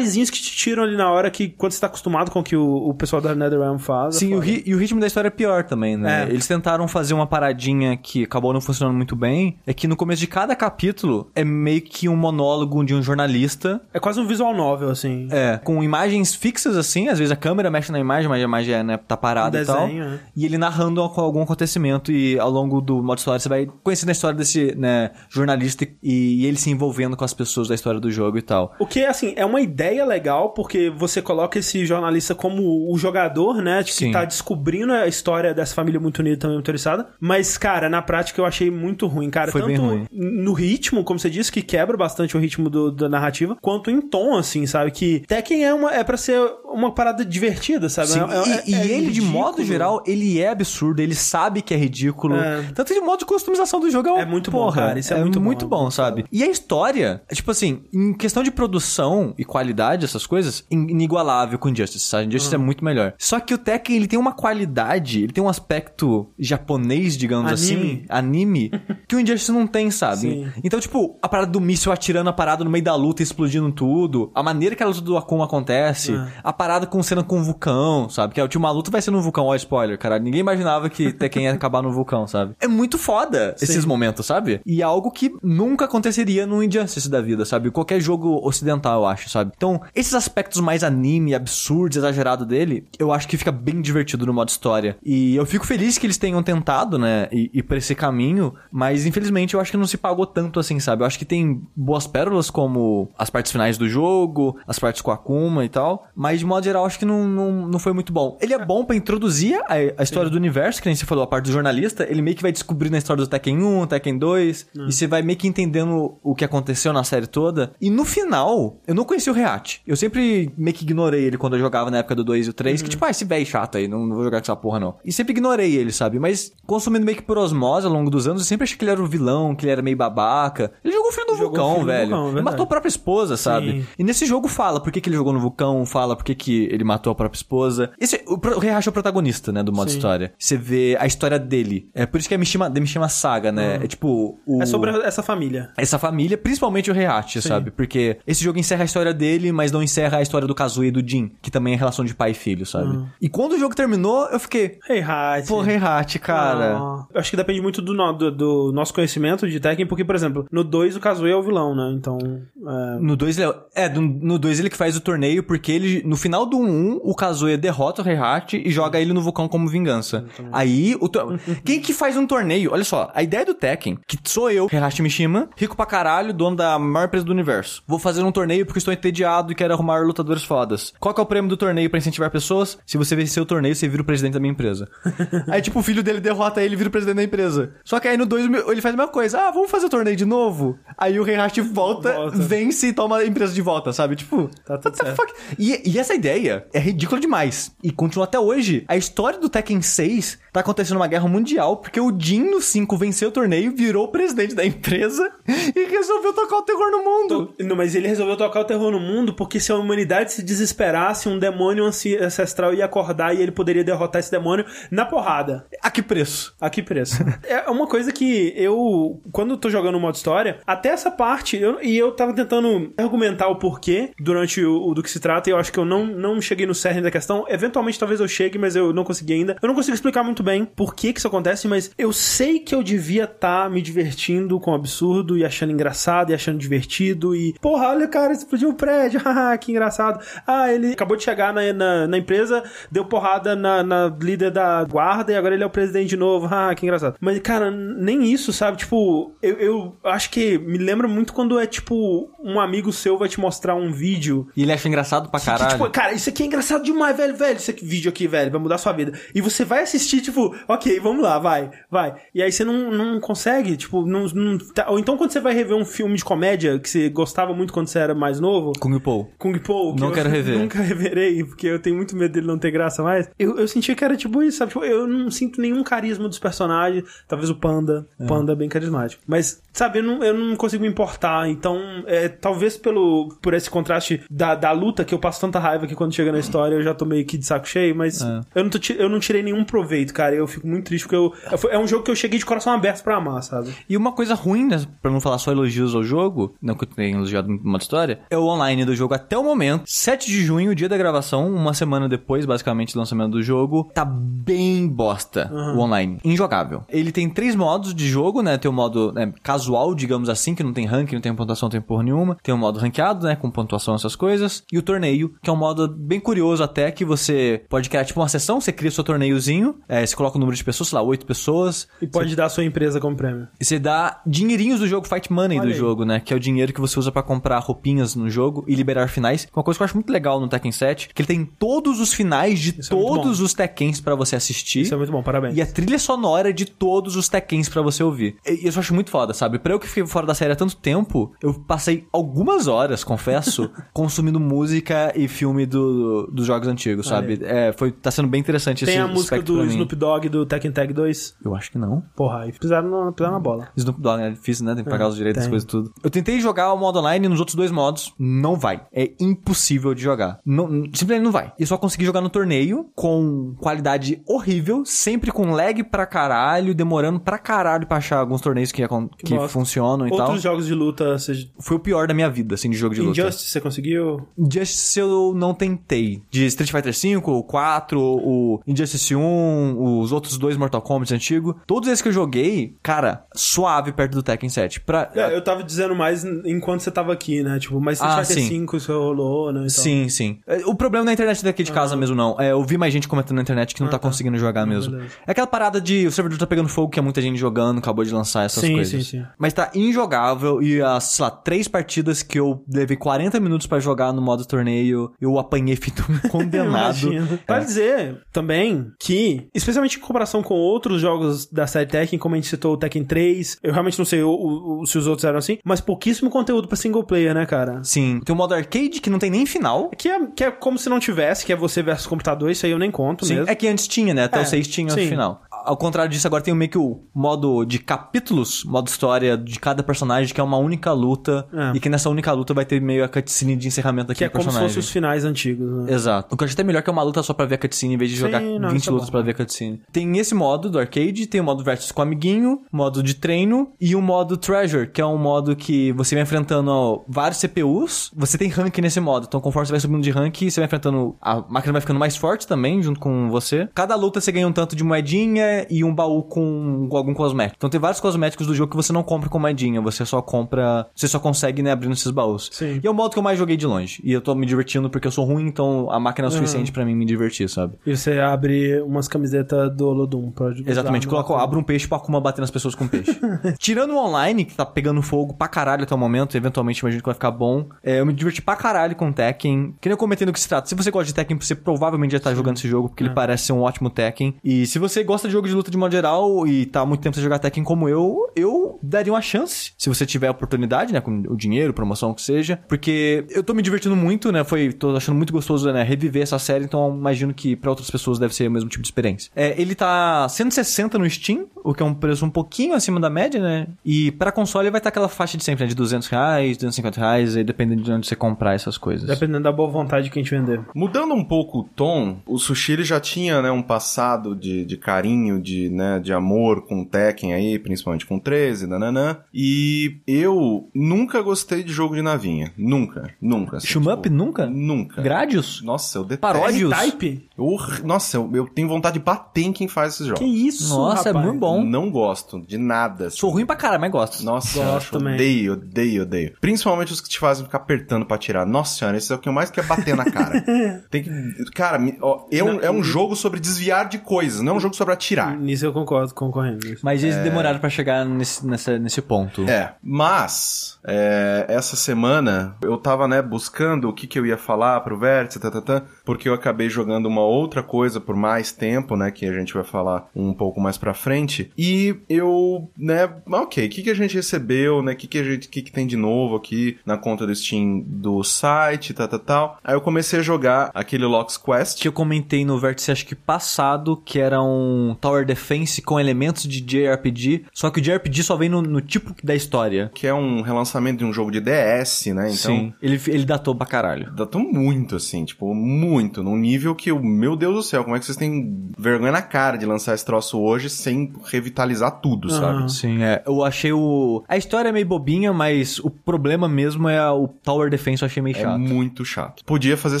que te tiram ali na hora que quando você tá acostumado com o que o, o pessoal da NetherRealm faz. é Sim, o ri- e o ritmo da história é pior também, né? É. Eles tentaram fazer uma paradinha que acabou não funcionando muito bem. É que no começo de cada capítulo é meio que um monólogo de um jornalista. É quase um visual novel, assim. É, com imagens fixas assim, às vezes a câmera mexe na imagem, mas a imagem é, né, tá parada Um e tal. desenho, né? E ele narrando al- algum acontecimento e ao longo do modo história você vai conhecendo a história desse, né, jornalista e, e ele se envolvendo com as pessoas da história do jogo e tal. O que, assim, é uma ideia legal, porque você coloca esse jornalista como o jogador, né? Que Sim. tá descobrindo a história dessa família muito unida também motorizada. Mas, cara, na prática eu achei muito ruim, cara. Foi Tanto ruim. no ritmo, como você disse, que quebra bastante o ritmo do- da narrativa, quanto em tom, assim, sabe? Que Tekken é, uma, é pra ser uma parada divertida, sabe? Sim, É- é- e, e é ele, de modo geral, ele é absurdo, ele sabe que é ridículo. É. Tanto de modo de customização do jogo é, uma É muito bom, porra, cara, isso é muito bom, muito é bom, muito sabe? E a história, tipo assim, em questão de produção e qualidade, essas coisas, in- inigualável com Injustice, sabe? Injustice é muito melhor. Só que o Tekken, ele tem uma qualidade, ele tem um aspecto japonês, digamos Anime. assim, anime, que o Injustice não tem, sabe? Sim. Então, tipo, a parada do míssil atirando a parada no meio da luta e explodindo tudo, a maneira que a luta do Akuma acontece, É. a parada com cena com o vulcão, sabe? Que a última luta vai ser no vulcão, ó, spoiler, cara. Ninguém imaginava que Tekken ia acabar no vulcão, sabe? É muito foda esses momentos, sabe? E é algo que nunca aconteceria no Injustice da vida, sabe? Qualquer jogo ocidental, eu acho, sabe? Então, esses aspectos mais anime, absurdos, exagerado dele, eu acho que fica bem divertido no modo história. E eu fico feliz que eles tenham tentado, né, ir, por esse caminho, mas infelizmente eu acho que não se pagou tanto assim, sabe? Eu acho que tem boas pérolas como as partes finais do jogo, as partes com a Akuma e tal, mas de modo geral acho que não, não, não foi muito bom. Ele é bom pra introduzir a, a história do universo, que nem você falou, a parte do jornalista, ele meio que vai descobrindo a história do Tekken 1, Tekken 2, e você vai meio que entendendo o que aconteceu na série toda. E no final, eu não conheci o Reat. Eu sempre meio que ignorei ele quando eu jogava na época do 2 e o 3, que tipo, ah, esse velho chato aí, não, não vou jogar com essa porra não. E sempre ignorei ele, sabe? Mas consumindo meio que por osmose ao longo dos anos, eu sempre achei que ele era o vilão, que ele era meio babaca. Ele jogou o filho do Jogou vulcão, filho do velho. vulcão, ele verdade. matou a própria esposa, sabe? Sim. E nesse jogo fala por que, que ele jogou no vulcão, fala por que, que ele matou a própria esposa. Esse, o, Heihachi é o protagonista, né, do modo Sim. história. Você vê a história dele. É por isso que é Mishima, Mishima Saga, né? É tipo... O, É sobre essa família. essa família, principalmente o Heihachi, sabe? Porque esse jogo encerra a história dele, mas não encerra a história do Kazuya e do Jin, que também é relação de pai e filho, sabe? E quando o jogo terminou, eu fiquei... Hey, Hat. Pô, Heihachi, cara... Ah, eu acho que depende muito do, no- do- do nosso conhecimento de Tekken, porque, por exemplo, no 2 o Kazuya é o vilão, né? Então. é, No 2 ele é, é, no- no 2 ele que faz o torneio, porque ele, no final do 1, o Kazuya derrota o Heihachi e joga ele no vulcão como vingança. Aí, o to- quem que faz um torneio? Olha só, a ideia do Tekken, que sou eu, Heihachi Mishima, rico pra caralho, dono da maior empresa do universo. Vou fazer um torneio porque estou entediado e quero arrumar lutadores fodas. Qual que é o prêmio do torneio pra incentivar pessoas? Se você vencer o torneio, você vira o presidente da minha empresa. aí, tipo, o filho dele derrota ele e vira o presidente da empresa. Só que aí no 2 ele faz a mesma coisa. Ah, vamos fazer o torneio de novo? Aí o Heihachi volta, Volta. vence e toma a empresa de volta, sabe? Tipo, Tá tudo what the certo. fuck? E, e essa ideia é ridícula demais. E continua até hoje. A história do Tekken 6 tá acontecendo uma guerra mundial porque o Jin no 5 venceu o torneio, virou o presidente da empresa e resolveu tocar o terror no mundo. Não, mas ele resolveu tocar o terror no mundo porque se a humanidade se desesperasse, um demônio ancestral ia acordar e ele poderia derrotar esse demônio na porrada. A que preço? A que preço? é uma coisa que eu, quando eu tô jogando o modo história, até essa parte, eu- e eu tava tentando argumentar o porquê durante o, o do que se trata, e eu acho que eu não, não cheguei no cerne da questão. Eventualmente talvez eu chegue, mas eu não consegui ainda. Eu não consigo explicar muito bem por que que isso acontece, mas eu sei que eu devia estar me divertindo com o absurdo e achando engraçado e achando divertido e, porra, olha, cara, explodiu um prédio, haha, que engraçado. Ah, ele acabou de chegar na, na, na empresa, deu porrada na, na líder da guarda e agora ele é o presidente de novo, ah, que engraçado. Mas, cara, nem isso, sabe? Tipo, eu, eu acho que me lembra muito quando é, tipo, um amigo seu vai te mostrar um vídeo E ele acha engraçado pra que, caralho. tipo, cara, isso aqui é engraçado demais, velho, velho. Esse vídeo aqui, velho, vai mudar sua vida. E você vai assistir, tipo, ok, vamos lá, vai, vai. E aí você não, não consegue, tipo, não, não- tá- Ou então quando quando você vai rever um filme de comédia que você gostava muito quando você era mais novo? Kung Po. Kung Po. que Não eu quero rever. Nunca reverei, porque eu tenho muito medo dele não ter graça mais. Eu, eu sentia que era tipo isso, sabe? Tipo, eu não sinto nenhum carisma dos personagens. Talvez o Panda. O Panda é bem carismático. Mas, sabe, eu não, eu não consigo me importar. Então, é, talvez pelo, por esse contraste da, da luta, que eu passo tanta raiva que quando chega na história eu já tô meio que de saco cheio, mas É. eu, não tô eu não tirei nenhum proveito, cara. Eu fico muito triste porque eu, é um jogo que eu cheguei de coração aberto pra amar, sabe? E uma coisa ruim, né, pra não falar só elogios ao jogo, não que eu tenha elogiado muito uma história, é o online do jogo até o momento. 7 de junho, dia da gravação, uma semana depois, basicamente, do lançamento do jogo, tá bem bosta o online. Injogável. Ele tem três modos de jogo, né? Tem o modo né, casual, digamos assim, que não tem ranking, não tem pontuação, não tem porra nenhuma. Tem o modo ranqueado, né? Com pontuação, essas coisas. E o torneio, que é um modo bem curioso até, que você pode criar tipo uma sessão, você cria seu torneiozinho, é, você coloca o número de pessoas, sei lá, oito pessoas. E pode dar a sua empresa como prêmio. E você dá dinheirinhos do jogo, Fight Money Olha do aí. jogo, né? Que é o dinheiro que você usa pra comprar roupinhas no jogo e liberar finais. Uma coisa que eu acho muito legal no Tekken 7, que ele tem todos os finais de Isso é todos os Tekkens pra você assistir. Isso é muito bom, parabéns. E a trilha sonora de todos os Tekkens pra você ouvir. E isso eu acho muito foda, sabe? Pra eu que fiquei fora da série há tanto tempo, eu passei algumas horas, confesso, consumindo música e filme do, dos jogos antigos, sabe? É, foi, tá sendo bem interessante Tem esse a música do. Snoop Dogg do Tekken Tag 2. Eu acho que não. Porra, aí pisaram na, pisaram na bola. Snoop Dogg é difícil, né? Tem que pagar os direitos tem. coisas e tudo. Eu tentei jogar o modo online nos outros dois modos, não vai. É impossível de jogar. Não, simplesmente não vai. E só consegui jogar no torneio com qualidade horrível, sempre com lag pra caralho, demorando pra caralho pra achar alguns torneios que, acon- que funcionam e Outros tal. jogos de luta, seja... Foi o pior da minha vida, assim, de jogo de luta. Injustice, você conseguiu? Injustice eu não tentei. De Street Fighter V, o 4, o Injustice 1, os outros dois Mortal Kombat antigo, todos esses que eu joguei, cara, suave perto do Tekken 7. Pra, É, eu tava dizendo mais enquanto você tava aqui, né? Tipo, mas Street Ah, Fighter sim. 5 isso rolou, né? Sim, sim. É, O problema não é a internet daqui de casa mesmo, não. É, eu vi mais gente comentando na internet que não tá conseguindo jogar mesmo. beleza. É aquela parada de o servidor tá pegando fogo, que é muita gente jogando, acabou de lançar essas Sim, coisas. sim, sim. Mas tá injogável e as, sei lá, três partidas que eu levei 40 minutos pra jogar no modo torneio, eu apanhei feito um condenado. Imagino. Vale dizer também que, especialmente em comparação com outros jogos da série Tekken, como a gente citou o Tekken 3, eu realmente não sei o- o- o- se os outros eram assim, mas pouquíssimo conteúdo pra single player, né, cara? Sim. Tem o modo arcade que não tem nem final. Que é, que é como se não tivesse, que é você versus computador, isso aí eu nem conto Sim, mesmo. é que antes tinha, né? Até É, o 6 tinha sim. no final. Ao contrário disso, agora tem meio que o modo de capítulos, modo história de cada personagem, que é uma única luta. É. E que nessa única luta vai ter meio a cutscene de encerramento Que é daquele como se personagem. fossem os finais antigos, né? Exato. O que eu acho até melhor que é uma luta só pra ver a cutscene em vez de Sim, jogar não, 20 isso é lutas bom. pra ver a cutscene. Tem esse modo do arcade, tem o modo versus com o amiguinho, modo de treino e o modo treasure, que é um modo que você vai enfrentando ó, vários CPUs. Você tem rank nesse modo, então conforme você vai subindo de rank, você vai enfrentando. A máquina vai ficando mais forte também, junto com você. Cada luta você ganha um tanto de moedinha e um baú com algum cosmético. Então tem vários cosméticos do jogo que você não compra com moedinha, você só compra. Você só consegue, né, abrindo esses baús. Sim. E é o modo que eu mais joguei de longe. E eu tô me divertindo porque eu sou ruim, então a máquina é o suficiente pra mim me divertir, sabe? E você abre umas camisetas do Olodum pra Exatamente, coloca, abre um peixe pra Akuma bater nas pessoas com peixe. Tirando o online, que tá pegando fogo pra caralho até o momento, eventualmente imagino que vai ficar bom. é, eu me diverti pra caralho com Tekken. Que nem eu comentei no que se trata. Se você gosta de Tekken, você provavelmente já tá jogando esse jogo, porque ele parece ser um ótimo Tekken. E se você gosta de jogo de luta de modo geral e tá há muito tempo sem jogar Tekken como eu, eu daria uma chance. Se você tiver a oportunidade, né, com o dinheiro, promoção, o que seja. Porque eu tô me divertindo muito, né, foi, tô achando muito gostoso, né, reviver essa série, então eu imagino que pra outras pessoas deve ser o mesmo tipo de experiência. É, ele tá 160 no Steam, o que é um preço um pouquinho acima da média, né? E pra console vai estar aquela faixa de sempre, né? De 200 reais, 250 reais, aí dependendo de onde você comprar essas coisas. Dependendo da boa vontade que a gente vender. Mudando um pouco o tom, o Sushi ele já tinha, né, um passado de, de carinho, de, né, de amor com o Tekken aí, principalmente com o 13, nananã. E eu nunca gostei de jogo de navinha. Nunca, nunca. assim, Shmup tipo, nunca? Nunca. Gradius? Nossa, eu detesto. Paródios? Type? Hor- Nossa, eu, eu tenho vontade de bater em quem faz esses jogos. Que isso, Nossa, é rapaz? muito bom. Não gosto de nada. assim. Sou ruim pra caralho, mas gosto. Nossa, eu Gosto acho, também. odeio, odeio, odeio. Principalmente os que te fazem ficar apertando pra atirar. Nossa senhora, esse é o que eu mais quero bater na cara. Tem que. Cara, ó, é, um, é um jogo sobre desviar de coisas, não é um jogo sobre atirar tirar. Nisso eu concordo com o Correndo. Mas eles demoraram pra chegar nesse, nessa, nesse ponto. É, mas é, essa semana eu tava, né, buscando o que, que eu ia falar pro Vértice, tá, tá, tá, porque eu acabei jogando uma outra coisa por mais tempo, né, que a gente vai falar um pouco mais pra frente, e eu, né, ok, o que, que a gente recebeu, né, o que, que a gente, que, que tem de novo aqui na conta do Steam do site, tá, tá, tal. Aí eu comecei a jogar aquele Locks Quest, Que eu comentei no vértice, acho que passado, que era um Tower Defense com elementos de JRPG, só que o JRPG só vem no, no tipo da história. que é um relançamento de um jogo de DS, né, então... Sim. Ele, ele datou pra caralho. Datou muito, assim, tipo, muito. Num nível que, eu, meu Deus do céu, como é que vocês têm vergonha na cara de lançar esse troço hoje sem revitalizar tudo, sabe? Sim, é. Eu achei o. A história é meio bobinha, mas o problema mesmo é o Tower Defense eu achei meio É chato. muito chato. Podia fazer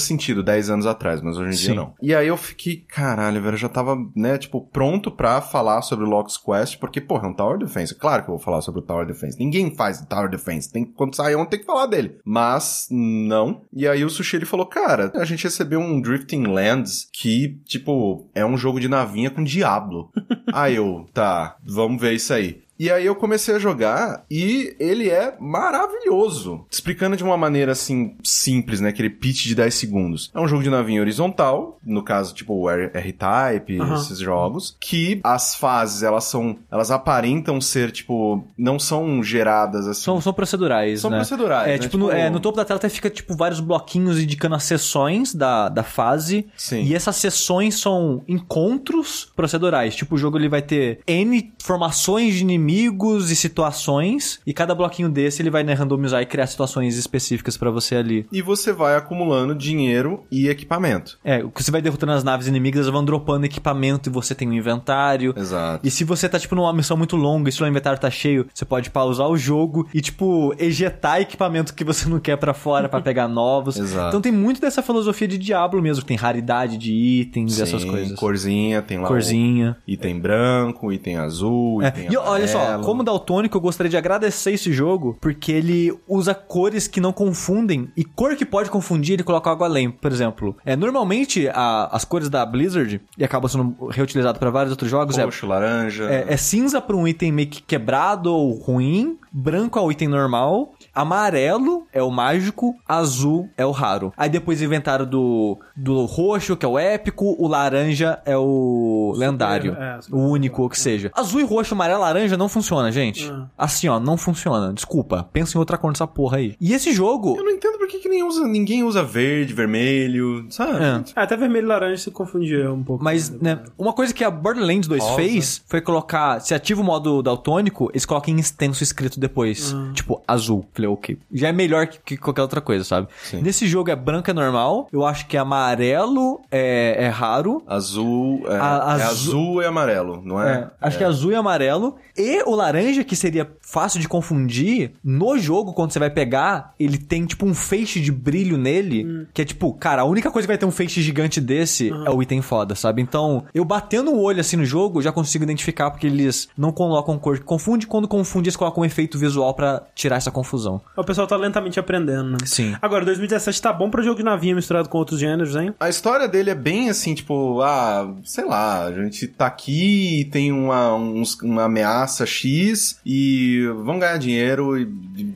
sentido 10 anos atrás, mas hoje em dia Sim. não. E aí eu fiquei, caralho, velho, eu já tava, né, tipo, pronto pra falar sobre o Locks Quest, porque, porra, é um Tower Defense. Claro que eu vou falar sobre o Tower Defense. Ninguém faz Tower Defense. Tem, quando sai ontem tem que falar dele. Mas, não. E aí o Sushi, ele falou, cara, a gente recebeu um Drifting Lands que, tipo, é um jogo de navinha com Diablo. aí eu, tá, vamos ver isso aí. E aí eu comecei a jogar e ele é maravilhoso. Explicando de uma maneira assim simples, né, aquele pitch de 10 segundos. É um jogo de navinha horizontal, no caso tipo o R-Type, esses jogos, que as fases elas são, elas aparentam ser tipo, não são geradas assim. São, são procedurais, São né? procedurais, É, né? tipo, no, Tipo- é, no topo da tela até fica, tipo, vários bloquinhos indicando as sessões da, da fase. Sim. E essas sessões são encontros procedurais. Tipo, o jogo ele vai ter N formações de inimigos e situações. E cada bloquinho desse ele vai né, randomizar e criar situações específicas pra você ali. E você vai acumulando dinheiro e equipamento. É, você vai derrotando as naves inimigas, elas vão dropando equipamento e você tem um inventário. Exato. E se você tá, tipo, numa missão muito longa e seu inventário tá cheio, você pode pausar o jogo e, tipo, ejetar equipamento que você não quer pra fora pra pegar novos. Exato. Então tem muito dessa filosofia de Diablo mesmo, que tem raridade de itens e essas Sim, coisas. Corzinha, tem lá Corzinha. o item branco, item azul, É, item E olha só, amarelo. como daltônico, eu gostaria de agradecer esse jogo, porque ele usa cores que não confundem, e cor que pode confundir, ele coloca algo além. Por exemplo, é, normalmente a- as cores da Blizzard, e acaba sendo reutilizado pra vários outros jogos, é roxo, laranja. É, é cinza pra um item meio que quebrado ou ruim, branco é o item normal, amarelo é o mágico, azul é o raro. Aí depois inventaram do, do roxo, que é o épico, o laranja é o lendário. é, super o único, ou que seja. Azul e roxo, amarelo, laranja não funciona, gente. Ah. Assim, ó, não funciona. Desculpa. Pensa em outra cor nessa porra aí. E esse jogo... Eu não entendo por que, que nem usa, ninguém usa verde, vermelho, sabe? É. Ah, até vermelho e laranja se confundia um pouco. Mas, né, uma coisa que a Borderlands 2 Rosa. fez foi colocar, se ativa o modo daltônico, eles colocam em extenso escrito depois. Tipo, azul. Falei, ok. Já é melhor que, que qualquer outra coisa, sabe? Sim. Nesse jogo é branco é normal. Eu acho que amarelo é, é raro. Azul, é, A- é azul- azul e amarelo, não é? É, acho que é azul e amarelo. E o laranja, que seria fácil de confundir, no jogo, quando você vai pegar, ele tem tipo um feixe de brilho nele, que é tipo, cara, a única coisa que vai ter um feixe gigante desse é o item foda, sabe? Então, eu batendo o olho assim no jogo, já consigo identificar porque eles não colocam cor que confunde, quando confunde, eles colocam um efeito visual pra tirar essa confusão. O pessoal tá lentamente aprendendo, né? Sim. Agora, 2017 tá bom pra jogo de navinha misturado com outros gêneros, hein? A história dele é bem assim, tipo, ah, sei lá, a gente tá aqui e tem uma, uns- uma ameaça X e vamos ganhar dinheiro e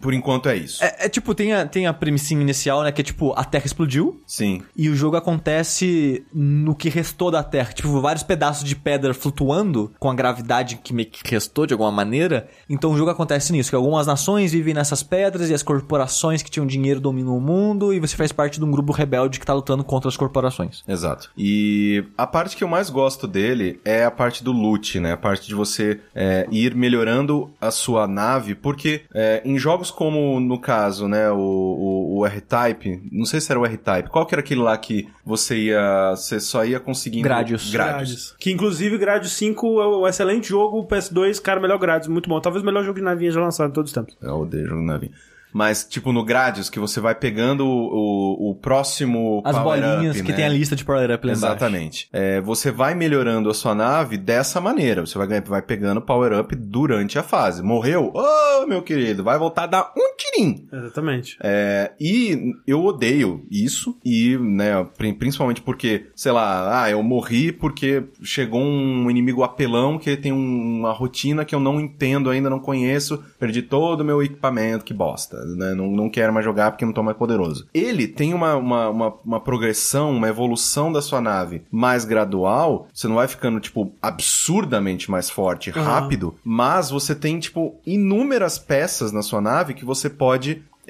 por enquanto é isso. É, é tipo, tem a, tem a premissinha inicial, né, que é tipo, a Terra explodiu, Sim. E o jogo acontece no que restou da Terra. Tipo, vários pedaços de pedra flutuando com a gravidade que meio que restou de alguma maneira. Então o jogo acontece nisso, que algumas nações vivem nessas pedras e as corporações que tinham dinheiro dominam o mundo e você faz parte de um grupo rebelde que tá lutando contra as corporações. Exato. E a parte que eu mais gosto dele é a parte do loot, né? A parte de você é, ir melhorando a sua nave, porque é, em jogos como, no caso, né, o, o, o R-Type, não sei se era o R-Type, qual que era aquele lá que você ia, você só ia conseguindo... Gradius. Gradius. Que inclusive Gradius 5 é um excelente jogo, o PS2, cara, melhor Gradius, muito bom. Talvez o melhor jogo de navinha já lançado em todos os tempos. Eu odeio jogo de nave. Mas, tipo, no Gradius, que você vai pegando o, o, o próximo As power bolinhas up, que né? tem a lista de power up lá. Exatamente. É, você vai melhorando a sua nave dessa maneira. Você vai, vai pegando power up durante a fase. Morreu? Ô, meu querido, vai voltar a dar um tiro Exatamente. É, e eu odeio isso, e, né, pri- principalmente porque, sei lá, ah, eu morri porque chegou um inimigo apelão que tem um- uma rotina que eu não entendo ainda, não conheço, perdi todo o meu equipamento, que bosta, né, não, não quero mais jogar porque não tô mais poderoso. Ele tem uma, uma, uma, uma progressão, uma evolução da sua nave mais gradual, você não vai ficando, tipo, absurdamente mais forte, rápido, mas você tem, tipo, inúmeras peças na sua nave que você pode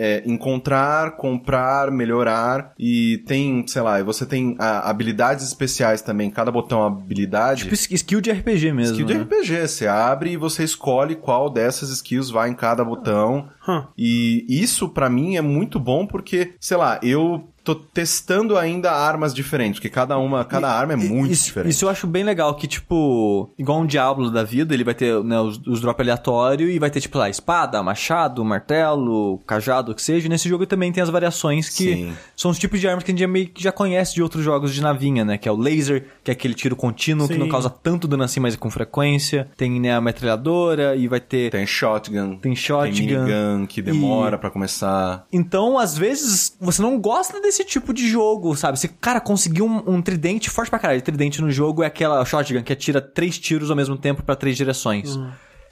é, encontrar, comprar, melhorar e tem, sei lá, você tem ah, habilidades especiais também, cada botão é habilidade. Tipo skill de RPG mesmo. Skill de né? RPG, você abre e você escolhe qual dessas skills vai em cada botão. Hum. E isso pra mim é muito bom porque, sei lá, eu tô testando ainda armas diferentes, porque cada uma, cada arma é muito isso, diferente. Isso eu acho bem legal, que tipo, igual um Diablo da vida, ele vai ter né, os, os drops aleatórios e vai ter tipo lá, espada, machado, martelo, cajado, o que seja. E nesse jogo também tem as variações que Sim. são os tipos de armas que a gente já meio que já conhece de outros jogos de navinha, né? Que é o laser, que é aquele tiro contínuo que Sim. não causa tanto dano assim, mas é com frequência. Tem né, a metralhadora e vai ter. Tem shotgun, Tem shotgun. tem minigun que demora pra começar. Então, às vezes, você não gosta desse tipo de jogo, sabe? Você, cara, conseguiu um, um tridente forte pra caralho. Tridente no jogo é aquela shotgun que atira três tiros ao mesmo tempo pra três direções.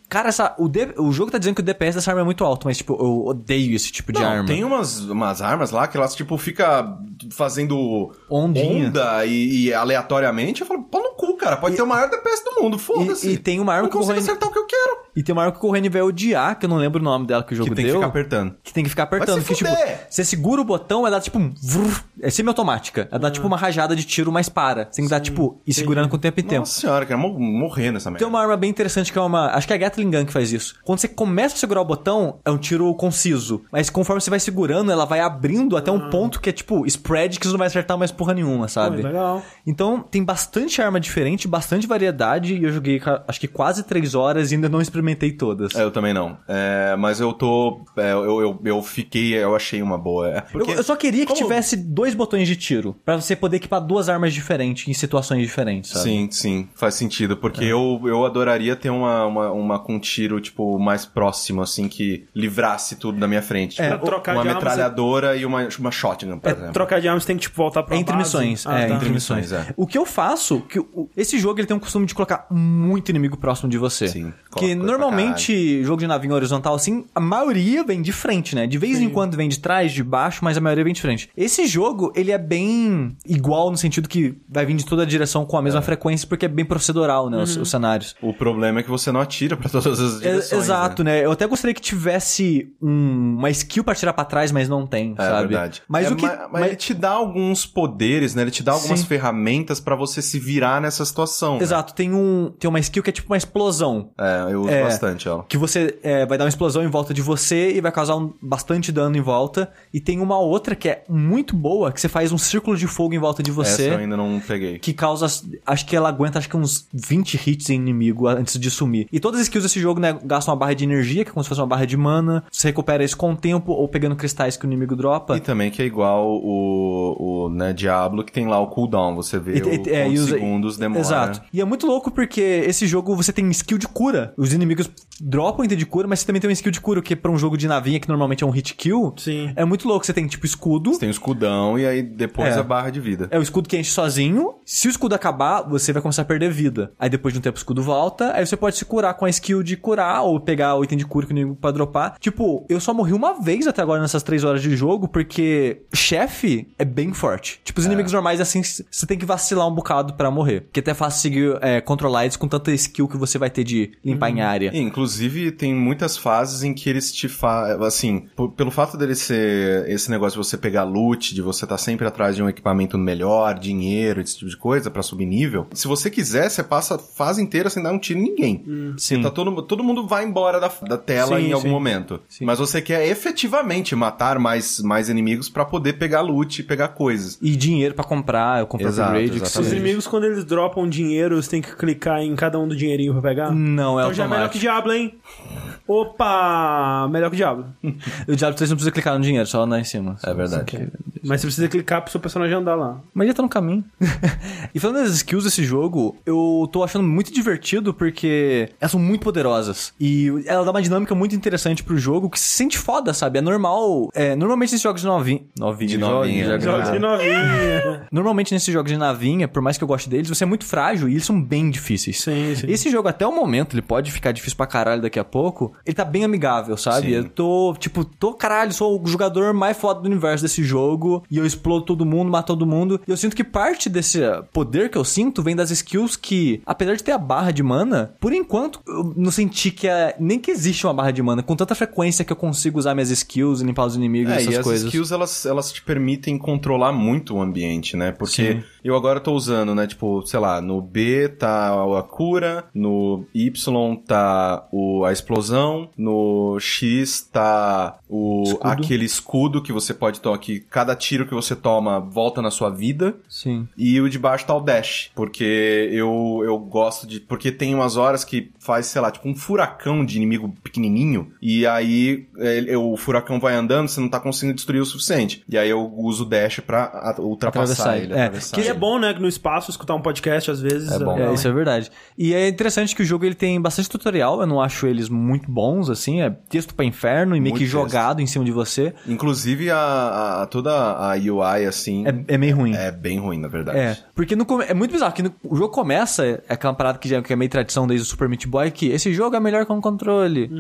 Cara, essa, o, D- o jogo tá dizendo que o DPS dessa arma é muito alto, mas, tipo, eu odeio esse tipo de Não, arma. tem umas, umas armas lá que elas, tipo, fica fazendo Ondinha. onda e, e aleatoriamente. Eu falo, pau no cu, cara. Pode ter o maior DPS do mundo, foda-se. E- e tem uma arma eu que o consigo acertar o que eu quero. E tem uma arma que o Corrêne vai odiar, que eu não lembro o nome dela que o jogo Que tem que deu. ficar apertando. Que tem que ficar apertando. Vai se Que, tipo, você segura o botão, ela dá tipo um. vrr, é semi-automática. Ela dá tipo uma rajada de tiro, mas para. Você tem que dar, tipo, ir segurando com o tempo e tempo. Nossa senhora, eu quero mo- morrer nessa merda. Tem uma arma bem interessante que é uma. Acho que é a Gatling Gun que faz isso. Quando você começa a segurar o botão, é um tiro conciso. Mas conforme você vai segurando, ela vai abrindo até um ponto que é tipo spread que você não vai acertar mais porra nenhuma, sabe? Pô, legal. Então tem bastante arma diferente, bastante variedade. E eu joguei acho que quase três horas e ainda não experimentei todas. É, eu também não. É, mas eu tô. é, eu, eu, eu fiquei. Eu achei uma boa. É, Eu, porque- eu só queria que como- tivesse dois botões de tiro. Pra você poder equipar duas armas diferentes em situações diferentes, sabe? Sim, sim, faz sentido. Porque eu, eu adoraria ter uma, uma, uma com tiro, tipo, mais próximo, assim, que livrasse tudo da minha frente. É, Tipo, trocar uma de metralhadora e uma, uma shotgun, por É, exemplo. trocar de armas tem que, tipo, voltar pra É entre base. missões, Ah, é, tá. entre missões. é. O que eu faço, que o- esse jogo ele tem um costume de colocar muito inimigo próximo de você. Sim, que normalmente jogo de navinha horizontal assim, a maioria vem de frente, né? De vez em quando vem de trás, de baixo, mas a maioria vem de frente. Esse jogo, ele é bem igual no sentido que vai vir de toda a direção com a mesma frequência porque é bem procedural, né, os, os cenários. O problema é que você não atira pra todas as É, direções. exato, né? Eu até gostaria que tivesse um- uma skill pra tirar pra trás, mas não tem, É sabe? verdade. Mas É, o que Mas, mas ele te dá alguns poderes, né? Ele te dá algumas Sim. ferramentas pra você se virar nessa situação. né? Exato, tem um tem uma skill que é tipo uma explosão. É, eu É. bastante ela. Que você é, vai dar uma explosão em volta de você e vai causar um- bastante dano em volta. E tem uma outra que é muito boa, que você faz um círculo de fogo em volta de Essa você. eu ainda não peguei. Que causa. Acho que ela aguenta acho que uns 20 hits em inimigo antes de sumir. E todas as skills desse jogo, né, gastam uma barra de energia, que é como se fosse uma barra de mana. Você recupera isso com o tempo ou pegando cristais que o inimigo dropa. E também que é igual o, o né, Diablo, que tem lá o cooldown. Você vê E- o é, segundos demora. Exato. E é muito louco porque esse jogo você tem skill de cura. Os inimigos dropam item de cura, mas você também tem um skill de cura, que pra um jogo de navinha, que normalmente é um hit kill, Sim. é muito louco. Você tem tipo escudo. Você tem o escudão e aí depois É. a barra de vida. É o escudo que enche sozinho. Se o escudo acabar, você vai começar a perder vida. Aí depois de um tempo o escudo volta. Aí você pode se curar com a skill de curar ou pegar o item de cura que o inimigo pra dropar. Tipo, eu só morri uma vez até agora nessas três horas de jogo, porque chefe é bem forte. Tipo, os inimigos normais, assim, você tem que vacilar um bocado pra morrer. Porque até é fácil seguir, é, controlar eles com tanta skill que você vai ter de limpar em área. E, inclusive, tem muitas fases em que eles te fazem. Assim, pelo fato dele ser esse negócio de você pegar loot, de você estar sempre atrás de um equipamento melhor, dinheiro, esse tipo de coisa, pra subir nível. Se você quiser, você passa a fase inteira sem dar um tiro em ninguém. Sim. Tá todo, todo mundo vai embora da, da tela Sim, em algum sim. momento. Mas você quer efetivamente matar mais, mais inimigos pra poder pegar loot e pegar coisas. E dinheiro pra comprar, eu compro Exato, upgrade. Os inimigos, quando eles dropam dinheiro, você tem que clicar em cada um do dinheirinho pra pegar? Não, é Então já é melhor automático. que Diablo, hein? Opa! Melhor que Diablo. O Diablo 3 não precisa clicar no dinheiro, só andar em cima. É verdade. Que- Mas você precisa clicar pro seu personagem andar lá. Mas já tá no caminho. e falando das skills desse jogo, eu tô achando muito divertido porque elas são muito poderosas. E ela dá uma dinâmica muito interessante pro jogo que se sente foda, sabe? É normal. É, normalmente esses jogos de novinha. Novinha. De novinha. jogos- Jogos de novinha. Normalmente nesses jogos de navinha, por mais que eu goste deles, você é muito frágil e eles são bem difíceis. Sim, sim. Esse jogo, até o momento, ele pode ficar difícil pra caralho daqui a pouco. Ele tá bem amigável, sabe? Sim. Eu tô, tipo, tô caralho, sou o jogador mais foda do universo desse jogo. E eu explodo todo mundo, mato todo mundo. E eu sinto que parte desse poder que eu sinto vem das skills que, apesar de ter a barra de mana, por enquanto, eu não senti que é. Nem que existe uma barra de mana com tanta frequência que eu consigo usar minhas skills e limpar os inimigos e É, essas e as coisas. skills, elas, elas te permitem controlar muito o ambiente, né? Porque Sim. Eu agora tô usando, né? Tipo, sei lá, no B tá a cura, no Y tá o, a explosão, no X tá o Escudo. aquele escudo que você pode tomar, que cada tiro que você toma volta na sua vida. Sim. E o de baixo tá o dash, porque eu, eu gosto de... Porque tem umas horas que faz, sei lá, tipo um furacão de inimigo pequenininho, e aí ele- o furacão vai andando, você não tá conseguindo destruir o suficiente. E aí eu uso o dash pra ultrapassar Atravessar ele. É, atravessar Que é ele. Bom, né? que No espaço, escutar um podcast, às vezes. É bom. É, isso é verdade. E é interessante que o jogo ele tem bastante tutorial, eu não acho eles muito bons, assim, é texto pra inferno e meio Muito que texto. jogado em cima de você. Inclusive a, a- toda a UI, assim, É, é meio ruim. é bem ruim, na verdade. É, porque no come- é muito bizarro que no- o jogo começa, é aquela parada que, já, que é meio tradição desde o Super Meat Boy, que esse jogo é melhor com controle.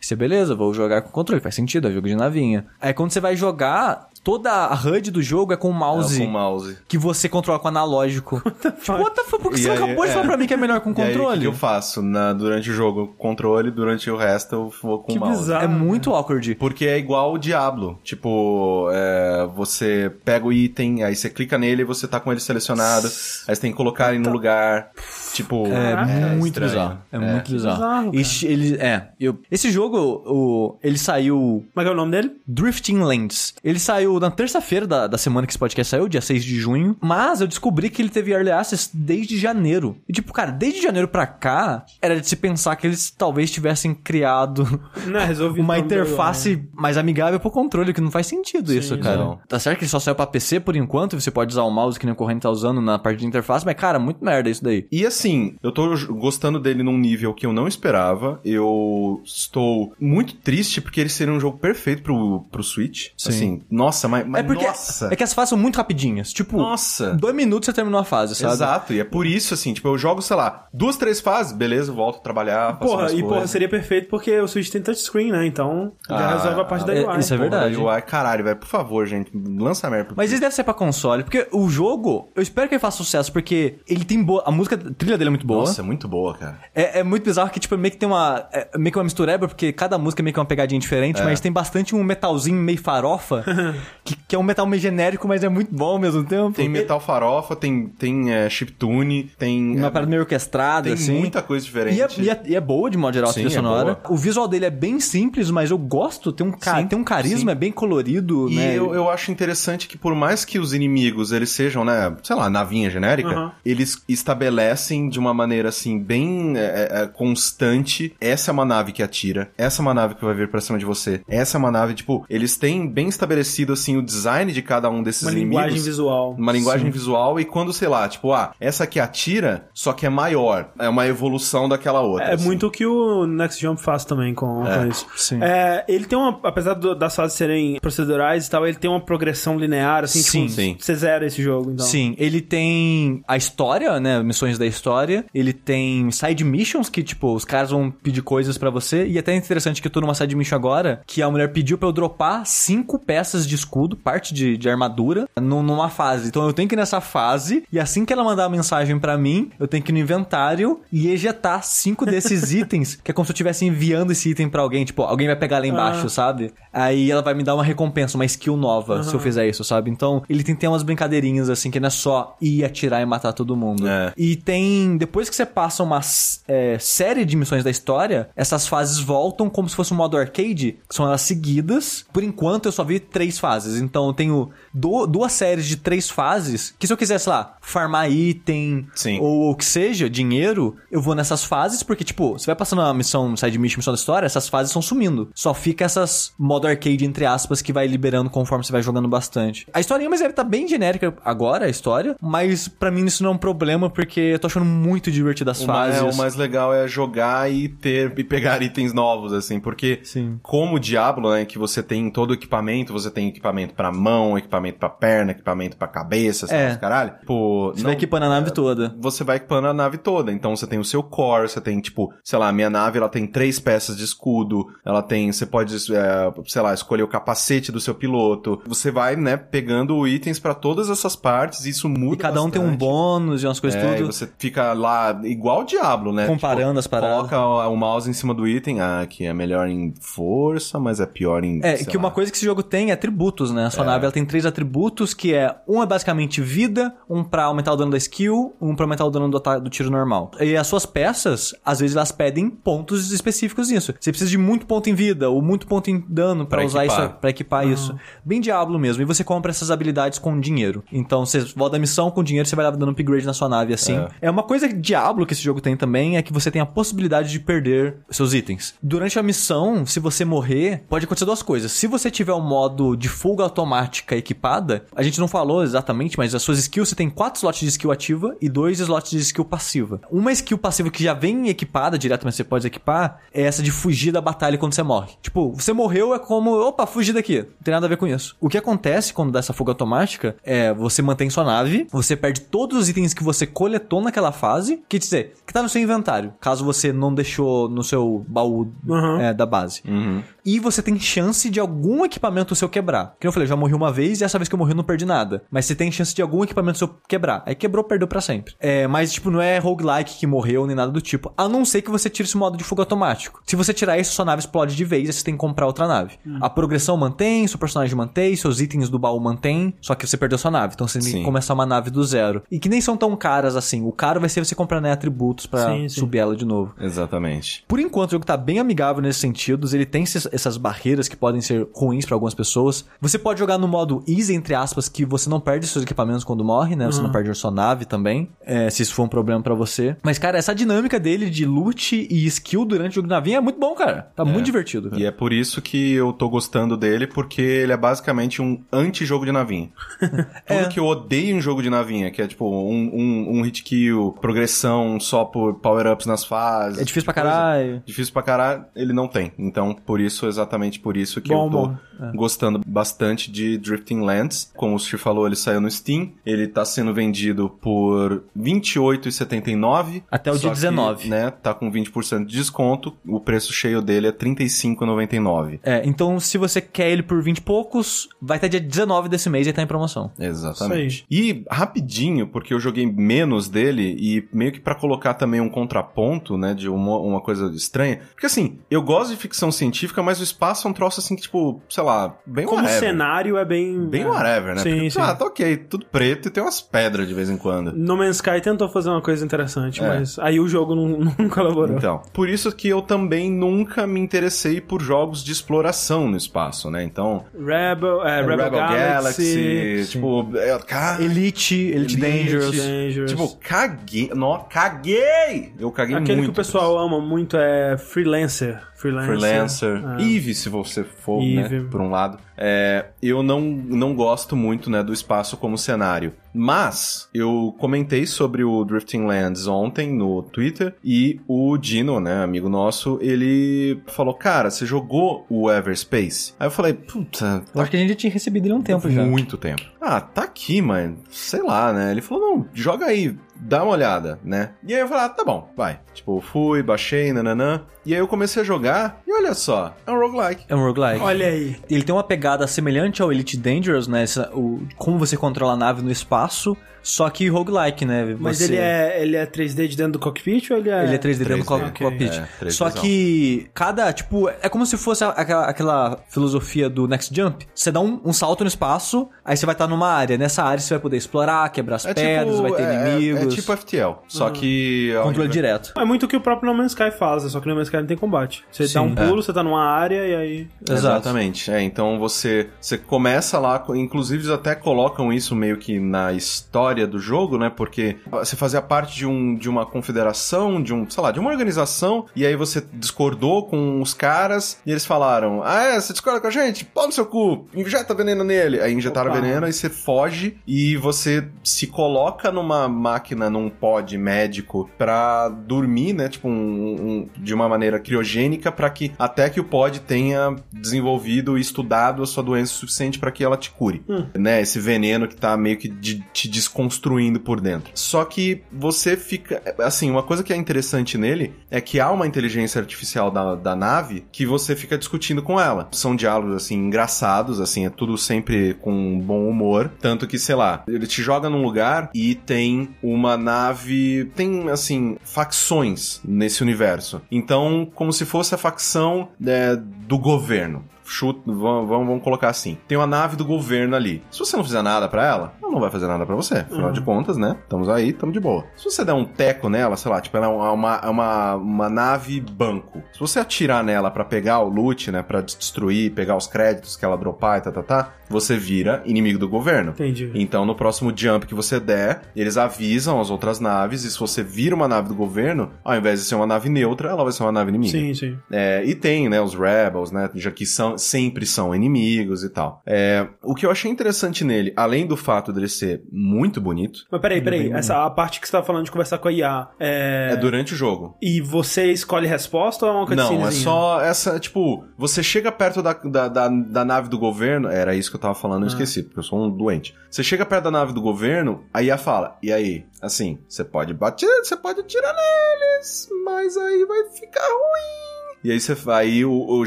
Você, beleza, vou jogar com controle, faz sentido, é jogo de navinha. Aí quando você vai jogar, toda a HUD do jogo é com o mouse. É, com o mouse. Que você controla com analógico. tipo, what the fuck? Por que você aí, acabou de é. falar pra mim que é melhor com E aí, o que controle? eu faço? Na, durante o jogo, controle, durante o resto eu vou com Que o mouse. bizarro. É muito awkward. Porque é igual o Diablo. Tipo, é, você pega o item, aí você clica nele e você tá com ele selecionado. Aí você tem que colocar ele no lugar. Tipo, É, muito estranho. bizarro. É, muito bizarro. bizarro, ele, é, eu, esse jogo, o, ele saiu Como é que é o nome dele? Drifting Lands. Ele saiu na terça-feira da, da semana que esse podcast saiu, dia 6 de junho. Mas eu descobri que ele teve Early Access desde janeiro. E tipo, cara, desde janeiro pra cá, era de se pensar que eles talvez tivessem criado Não, uma o nome do- interface mais amigável pro controle, que não faz sentido isso, cara. não. Tá certo que ele só saiu pra PC por enquanto, você pode usar o mouse que nem o corrente tá usando na parte de interface, mas cara, muito merda isso daí. E assim, eu tô gostando dele num nível que eu não esperava. Eu estou muito triste porque ele seria um jogo perfeito pro, pro Switch. Sim. Assim, nossa, mas, mas é porque nossa. é que as fases são muito rapidinhas. Tipo, Nossa. dois minutos você terminou a fase, sabe? Exato, e é por isso, assim, tipo, eu jogo, sei lá, duas, três fases, beleza, volto a trabalhar, faço Porra, e porra, coisas. seria perfeito porque o Switch tem touchscreen, né? Então já Ah, resolve a parte da é- UI. isso é verdade. Porra, UI, caralho, velho, por favor, gente, lança a merda. Mas isso deve ser pra console, porque o jogo, eu espero que ele faça sucesso, porque ele tem boa. A música, a trilha dele é muito boa. Nossa, é muito boa, cara. É, é muito bizarro que, tipo, meio que tem uma. É, meio que uma mistureba, porque cada música é meio que uma pegadinha diferente, mas tem bastante um metalzinho meio farofa, que, que é um metal meio genérico, mas é muito bom ao mesmo tempo. Tem metal farofa, tem, tem é, chiptune, tem... uma é, parada meio orquestrada, tem assim. muita coisa diferente. E é, e é- e é boa de modo geral a Sim, trilha é sonora. boa. O visual dele é bem simples, mas eu gosto. Tem um, ca- Sim, tem um carisma, sim. é bem colorido, E né? eu, eu acho interessante que por mais que os inimigos, eles sejam, né, sei lá, navinha genérica, Uhum. eles estabelecem de uma maneira, assim, bem é, é, constante, essa é uma nave que atira, essa é uma nave que vai vir pra cima de você, essa é uma nave, tipo, eles têm bem estabelecido, assim, o design de cada um desses Uma inimigos. linguagem visual. Uma linguagem visual e quando, sei lá, tipo, ah, essa aqui atira, só que é maior. É uma evolução daquela outra. É assim. muito o que o Next Jump faz também com, com isso. sim. É, ele tem uma, apesar do- das fases serem procedurais e tal, ele tem uma progressão linear, assim, Sim. tipo, Sim. você zera esse jogo, então. Sim, ele tem a história, né? Missões da história. Ele tem side missions que, tipo, os caras vão pedir coisas pra você. E é até interessante que eu tô numa side mission agora que a mulher pediu pra eu dropar cinco peças de escudo, parte de, de armadura, num- numa fase. Então eu tenho que ir nessa fase e assim que ela mandar a mensagem pra mim, eu tenho que ir no inventário e ejetar cinco desses itens, que é como se eu estivesse enviando esse item pra alguém. Tipo, alguém vai pegar lá embaixo, Ah. sabe? Aí ela vai me dar uma recompensa, uma skill nova, se eu fizer isso, sabe? Então, ele tem, tem umas brincadeirinhas, assim, que não é só ir atirar e matar todo mundo. É. E tem, depois que você passa uma é, série de missões da história, essas fases voltam como se fosse um modo arcade, que são elas seguidas. Por enquanto, eu só vi três fases. Então, eu tenho du- duas séries de três fases, que se eu sei lá, farmar item Sim. ou o que seja, dinheiro, eu vou nessas fases, porque, tipo, você vai passando uma missão, side mission, missão da história, essas fases estão sumindo. Só fica essas modo arcade, entre aspas, que vai liberando conforme você vai jogando bastante. A historinha, mas ela tá bem genérica agora, a história, mas pra mim isso não é um problema, porque eu tô achando muito divertido as O mais, fases. o mais legal é jogar e ter e pegar itens novos, assim, porque Sim. como o Diablo, né, que você tem todo o equipamento, você tem equipamento pra mão, equipamento pra perna, equipamento pra cabeça, É. sabe, caralho? Pô, Você vai equipando a nave toda. você vai equipando a nave toda. Então você tem o seu core, você tem, tipo, sei lá, a minha nave ela tem três peças de escudo, ela tem, você pode, é, sei lá, escolher o capacete do seu piloto. Você vai, né, pegando itens pra todas essas partes, e isso muda E cada um tem um bastante. bônus e umas coisas É, tudo. você fica lá igual o Diablo, né? Comparando as paradas. Coloca o, mouse em cima do item, ah, que é melhor em força, mas é pior em. É, que lá. uma coisa que esse jogo tem é atributos, né? A sua nave ela tem três atributos, que é um é basicamente vida, um pra aumentar o dano da skill, um pra aumentar o dano do, do tiro normal. E as suas peças, às vezes elas pedem pontos específicos nisso. Você precisa de muito ponto em vida ou muito ponto em dano pra Pra usar equipar. isso, para equipar isso. Bem Diablo mesmo. E você compra essas habilidades com dinheiro. Então você volta da missão com dinheiro, você vai dando upgrade na sua nave assim. É. uma coisa que Diablo que esse jogo tem também é que você tem a possibilidade de perder seus itens. Durante a missão, se você morrer, pode acontecer duas coisas. Se você tiver um modo de fuga automática equipada, a gente não falou exatamente, mas as suas skills, você tem quatro slots de skill ativa e dois slots de skill passiva. Uma skill passiva que já vem equipada direto, mas você pode equipar, é essa de fugir da batalha quando você morre. Tipo, você morreu é como, opa, fugir daqui. Não tem nada a ver com isso. O que acontece quando dá essa fuga automática é você mantém sua nave, você perde todos os itens que você coletou naquela fase, que dizer, que tá no seu inventário, caso você não deixou no seu baú Uhum. é, da base. Uhum. E você tem chance de algum equipamento seu quebrar. Que eu falei, eu já morri uma vez e essa vez que eu morri eu não perdi nada. Mas você tem chance de algum equipamento seu quebrar. Aí quebrou, perdeu pra sempre. É, mas, tipo, não é roguelike que morreu nem nada do tipo. A não ser que você tire esse modo de fuga automático. Se você tirar isso, sua nave explode de vez, aí você tem que comprar outra nave. A progressão mantém, seu personagem mantém, seus itens do baú mantém, só que você perdeu sua nave. Então você tem que começar uma nave do zero. E que nem são tão caras assim. O caro vai ser você comprar né, atributos sim. subir ela de novo. Exatamente. Por enquanto, o jogo tá bem amigável nesses sentidos. Ele tem essas barreiras que podem ser ruins pra algumas pessoas. Você pode jogar no modo easy, entre aspas, que você não perde seus equipamentos quando morre, né? Você não perde a sua nave também, é, se isso for um problema pra você. Mas, cara, essa dinâmica dele de loot e skill durante o jogo de navinha é muito bom, cara. Tá muito divertido. Cara. E é por isso que eu tô gostando dele, porque ele é basicamente um anti-jogo de navinha. Tudo que eu odeio em jogo de navinha, que é tipo um, um, um hit kill, progressão só por power-ups nas fases. É difícil pra tipo coisa. caralho. Difícil pra caralho, ele não tem. Então, por isso, exatamente por isso que Bom, eu tô bom. gostando bastante de Drifting Lands. Como o Steve falou, ele saiu no Steam. Ele tá sendo vendido por R$ 28,79. Até o dia que, 19. né, tá com 20% de desconto. O preço cheio dele é R$ 35,99. É, então se você quer ele por 20 e poucos, vai até dia 19 desse mês e tá em promoção. Exatamente. E rapidinho, porque eu joguei menos dele e meio que pra colocar também um contraponto, né, de uma, uma coisa estranha. Porque assim, eu gosto de ficção científica, mas o espaço é um troço assim que, tipo, sei lá, bem Como. Cenário é bem. Bem é. whatever, né? Sim, Porque, sim. Ah, tá ok, tudo preto e tem umas pedras de vez em quando. No Man's Sky tentou fazer uma coisa interessante, É. mas aí o jogo não, não colaborou. Então, por isso que eu também nunca me interessei por jogos de exploração no espaço, né? Então, Rebel, é, Rebel, Galaxy, tipo, é, Elite, Elite, Elite, Dangerous. Dangerous. tipo, caguei, não, caguei! Eu caguei Aquele muito. que o pessoal ama muito é Freelancer. Freelancer. Freelancer, É. Eve, se você for, Eve. né, por um lado. É, eu não, não gosto muito, né, do espaço como cenário. Mas, eu comentei sobre o Drifting Lands ontem no Twitter e o Dino, né, amigo nosso, ele falou, cara, você jogou o Everspace? Aí eu falei, puta, Eu acho que a gente já tinha recebido ele há um tempo já. muito tempo. Ah, tá aqui, mas sei lá, né? Ele falou, não, joga aí, dá uma olhada, né? E aí eu falei, ah, tá bom, vai. Tipo, fui, baixei, nananã. E aí eu comecei a jogar e olha só, é um roguelike. É um roguelike. Olha aí. Ele tem uma pegada semelhante ao Elite Dangerous, né? Essa, o, como você controla a nave no espaço, espaço só que roguelike, né? Mas Você- ele é, ele é 3D de dentro do cockpit ou ele é... Ele é 3D dentro do 3D, co- cockpit. é, 3D Só que cada, tipo, é como se fosse aquela, aquela filosofia do Next Jump. Você dá um, um salto no espaço, aí você vai estar numa área. Nessa área você vai poder explorar, quebrar as pedras, vai ter é, inimigos. É, inimigos. É tipo FTL, só Ah. que... Controle direto. É muito o que o próprio No Man's Sky faz, só que no Man's Sky não tem combate. Você dá um pulo, você tá numa área e aí. Exatamente. É, então você, você começa lá, inclusive eles até colocam isso meio que na história do jogo, né? Porque você fazia parte de, um, de uma confederação, de um, sei lá, de uma organização, e aí você discordou com os caras e eles falaram: Ah, é, você discorda com a gente? Pau no seu cu, injeta veneno nele. Aí injetaram Opa. veneno, aí você foge e você se coloca numa máquina, num pod médico pra dormir, né? Tipo, um, um- de uma maneira criogênica pra que até que o pod tenha desenvolvido e estudado a sua doença o suficiente pra que ela te cure, né? Esse veneno que tá meio que de- te desconstruindo por dentro. Só que você fica, assim, uma coisa que é interessante nele é que há uma inteligência artificial da, da nave que você fica discutindo com ela. São diálogos, assim, engraçados, assim, é tudo sempre com bom humor. Tanto que, sei lá, ele te joga num lugar e tem uma nave. Tem, assim, facções nesse universo. Então, como se fosse a facção é, do governo. Chuta, vamos, vamos, colocar assim. Tem uma nave do governo ali. Se você não fizer nada pra ela, ela não vai fazer nada pra você. Afinal Uhum. de contas, né? Estamos aí, estamos de boa. Se você der um teco nela, sei lá, tipo, ela é uma, uma, é uma, nave banco. Se você atirar nela pra pegar o loot, né? Pra destruir, pegar os créditos que ela dropar e tá, tá, tá, você vira inimigo do governo. Entendi. Então, no próximo jump que você der, eles avisam as outras naves, e se você vira uma nave do governo, ao invés de ser uma nave neutra, ela vai ser uma nave inimiga. Sim, sim. É, e tem, né, os Rebels, né, já que são, sempre são inimigos e tal. É, o que eu achei interessante nele, além do fato dele ser muito bonito, Mas peraí, peraí. Bem Essa a parte que você tá falando de conversar com a IA. É. é, durante o jogo. E você escolhe resposta ou é uma coisa Não, é só essa, tipo, você chega perto da, da, da, da nave do governo, era isso que eu tava falando, eu Ah. esqueci, porque eu sou um doente. Você chega perto da nave do governo, a IA fala, e aí? Assim, você pode bater, você pode atirar neles, mas aí vai ficar ruim. E aí você aí o, o-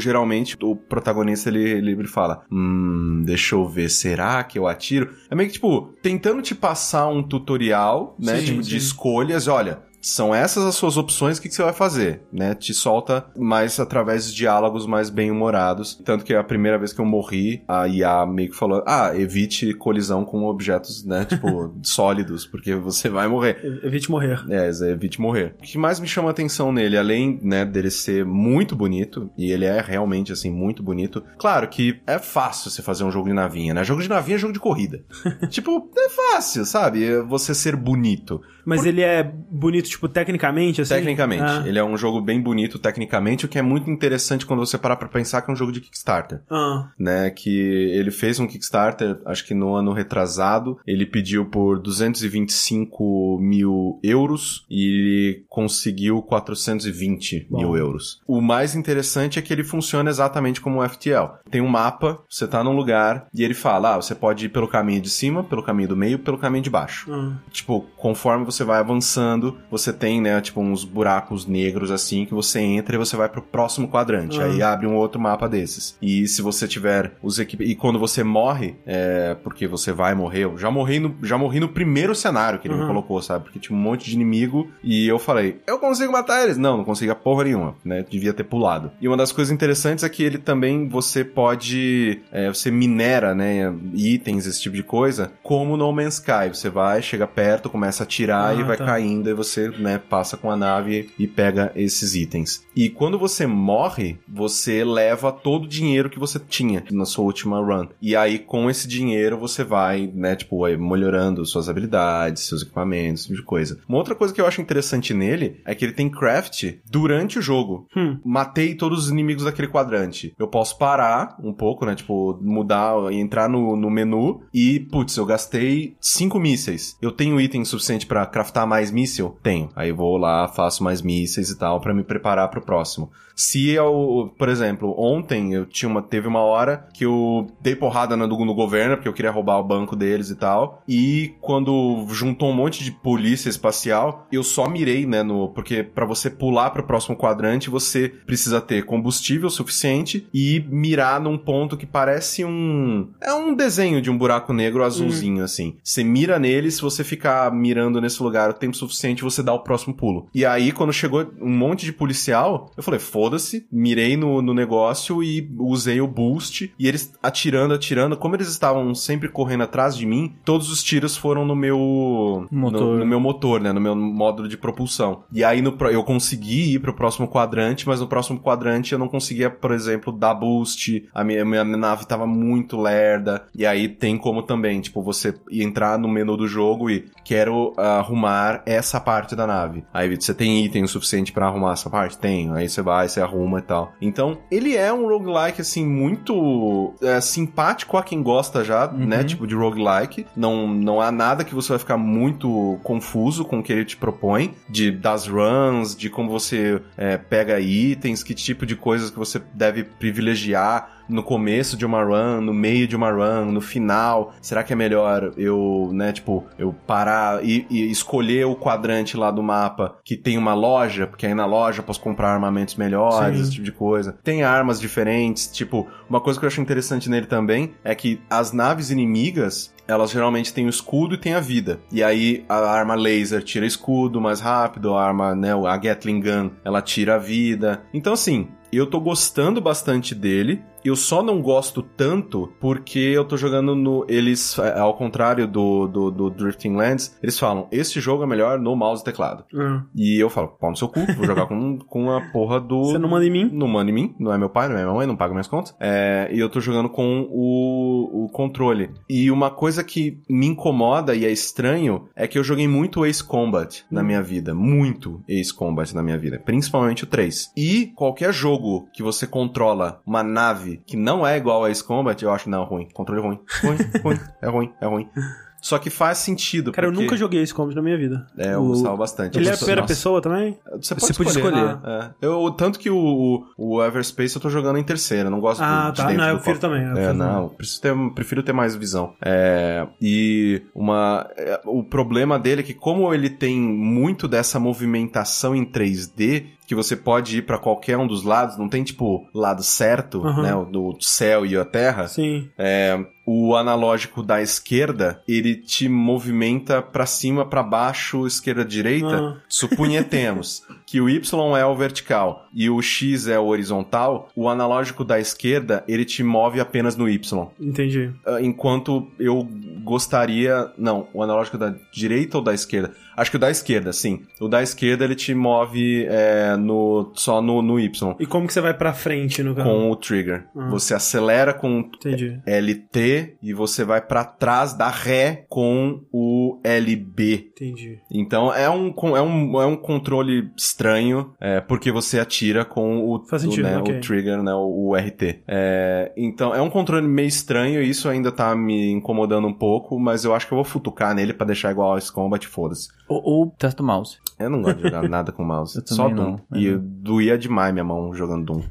geralmente o protagonista ele, ele, ele fala: Hum, deixa eu ver, será que eu atiro? É meio que tipo, tentando te passar um tutorial, né? Sim, tipo, de sim. escolhas, olha. São essas as suas opções, o que, que você vai fazer, né? Te solta mais através de diálogos mais bem-humorados. Tanto que a primeira vez que eu morri, a IA meio que falou, ah, evite colisão com objetos, né? Tipo, sólidos, porque você vai morrer. Evite morrer. É, evite morrer. O que mais me chama a atenção nele, além, né, dele ser muito bonito, e ele é realmente, assim, muito bonito, claro que é fácil você fazer um jogo de navinha, né? Jogo de navinha é jogo de corrida. tipo, é fácil, sabe? Você ser bonito. Mas ele é bonito, tipo, tecnicamente, assim? Tecnicamente. Ah. Ele é um jogo bem bonito tecnicamente, o que é muito interessante quando você parar pra pensar que é um jogo de Kickstarter. Ah. né, que ele fez um Kickstarter, acho que no ano retrasado, ele pediu por 225 mil euros e conseguiu 420 Bom. mil euros. O mais interessante é que ele funciona exatamente como o FTL. Tem um mapa, você tá num lugar e ele fala, ah, você pode ir pelo caminho de cima, pelo caminho do meio, pelo caminho de baixo. ah. Tipo, conforme você vai avançando, você tem, né, tipo, uns buracos negros assim que você entra e você vai pro próximo quadrante. Ah. Aí abre um outro mapa desses. E se você tiver os equip... E quando você morre, é porque você vai morrer. Eu já morri no, já morri no primeiro cenário que ele me Uhum. colocou, sabe? Porque tinha um monte de inimigo e eu falei, eu consigo matar eles. Não, não consigo a porra nenhuma, né? Devia ter pulado. E uma das coisas interessantes é que ele também, você pode, é, você minera, né, itens, esse tipo de coisa, como no Man's Sky. Você vai, chega perto, começa a atirar Ah, e vai tá. caindo e você, né, passa com a nave e pega esses itens. E quando você morre, você leva todo o dinheiro que você tinha na sua última run. E aí, com esse dinheiro, você vai, né, tipo, melhorando suas habilidades, seus equipamentos, tipo de coisa. Uma outra coisa que eu acho interessante nele é que ele tem craft durante o jogo. Hum. Matei todos os inimigos daquele quadrante. Eu posso parar um pouco, né, tipo, mudar, entrar no, no menu e, putz, eu gastei cinco mísseis. Eu tenho item suficiente pra craftar mais míssil? Tenho. Aí vou lá, faço mais mísseis e tal pra me preparar pro próximo. Se eu, por exemplo, ontem eu tinha uma, teve uma hora que eu dei porrada no, no governo, porque eu queria roubar o banco deles e tal. E quando juntou um monte de polícia espacial, eu só mirei, né, no, porque pra você pular pro próximo quadrante, você precisa ter combustível suficiente e mirar num ponto que parece um, é um desenho de um buraco negro azulzinho assim. Você mira nele, se você ficar mirando nesse lugar o tempo suficiente, você dá dar o próximo pulo. E aí, quando chegou um monte de policial, eu falei, foda-se, mirei no, no negócio e usei o boost. E eles atirando, atirando. Como eles estavam sempre correndo atrás de mim, todos os tiros foram no meu Motor. No, no meu motor, né? No meu módulo de propulsão. E aí no, eu consegui ir pro próximo quadrante, mas no próximo quadrante eu não conseguia, por exemplo, dar boost. A minha, minha nave tava muito lerda. E aí tem como também, tipo, você entrar no menu do jogo e quero arrumar essa parte da nave. Aí você tem item o suficiente pra arrumar essa parte? Tenho. Aí você vai, você arruma e tal. Então, ele é um roguelike, assim, muito é, simpático a quem gosta já, né? Tipo, de roguelike. Não, não há nada que você vai ficar muito confuso com o que ele te propõe. De, das runs, de como você é, pega itens, que tipo de coisas que você deve privilegiar no começo de uma run, no meio de uma run, no final. Será que é melhor eu, né, tipo, eu parar e, e escolher o quadrante lá do mapa que tem uma loja, porque aí na loja eu posso comprar armamentos melhores, Sim. esse tipo de coisa. Tem armas diferentes, tipo, uma coisa que eu acho interessante nele também é que as naves inimigas elas geralmente têm o escudo e tem a vida. E aí a arma laser tira escudo mais rápido, a arma, né, a Gatling Gun, ela tira a vida. Então assim, eu tô gostando bastante dele. Eu só não gosto tanto porque eu tô jogando no. Eles, é, ao contrário do, do, do Drifting Lands, eles falam: esse jogo é melhor no mouse e teclado. Ah. E eu falo: pau no seu cu, vou jogar com, com a porra do. Você não manda em mim? Não manda em mim, não é meu pai, não é minha mãe, não paga minhas contas. É, e eu tô jogando com o, o controle. E uma coisa que me incomoda e é estranho é que eu joguei muito Ace Combat na minha vida. Muito Ace Combat na minha vida. Principalmente o 3. E qualquer jogo que você controla uma nave que não é igual a Ace Combat, eu acho, não, ruim. Controle ruim. Ruim, ruim. É ruim, é ruim. Só que faz sentido. Cara, eu porque- nunca joguei esse combo na minha vida. É, eu O- gostava bastante. Ele é a Eu primeira nossa. pessoa também? Você pode Você escolher. escolher. É. Eu, tanto que o, o Everspace eu tô jogando em terceira, eu não gosto Ah, do, de tá. dentro Não, eu prefiro copo. também. eu É, não, preciso ter, prefiro ter mais visão. É, e uma, é, o problema dele é que como ele tem muito dessa movimentação em 3D, que você pode ir pra qualquer um dos lados, não tem tipo lado certo, Aham. né, o do céu e a terra. Sim. É, o analógico da esquerda, ele te movimenta pra cima, pra baixo, esquerda, direita. Ah. Supunhetemos que o Y é o vertical e o X é o horizontal, o analógico da esquerda, ele te move apenas no Y. Entendi. Ah, Enquanto eu gostaria... Não, o analógico da direita ou da esquerda? Acho que o da esquerda, sim. O da esquerda, ele te move é, no, só no, no Y. E como que você vai pra frente no carro? Com o trigger. Ah. Você acelera com Entendi. LT e você vai pra trás da ré com o LB. Entendi. Então é um, é um, é um controle estranho, é, porque você atira com o, Faz o, sentido, né, ok. o trigger, né, o, o RT. É, então é um controle meio estranho e isso ainda tá me incomodando um pouco, mas eu acho que eu vou futucar nele pra deixar igual ao Combat, foda-se. Ou, ou testa o mouse. Eu não gosto de jogar nada com mouse, Eu só Doom. não, E mas doía demais minha mão jogando Doom.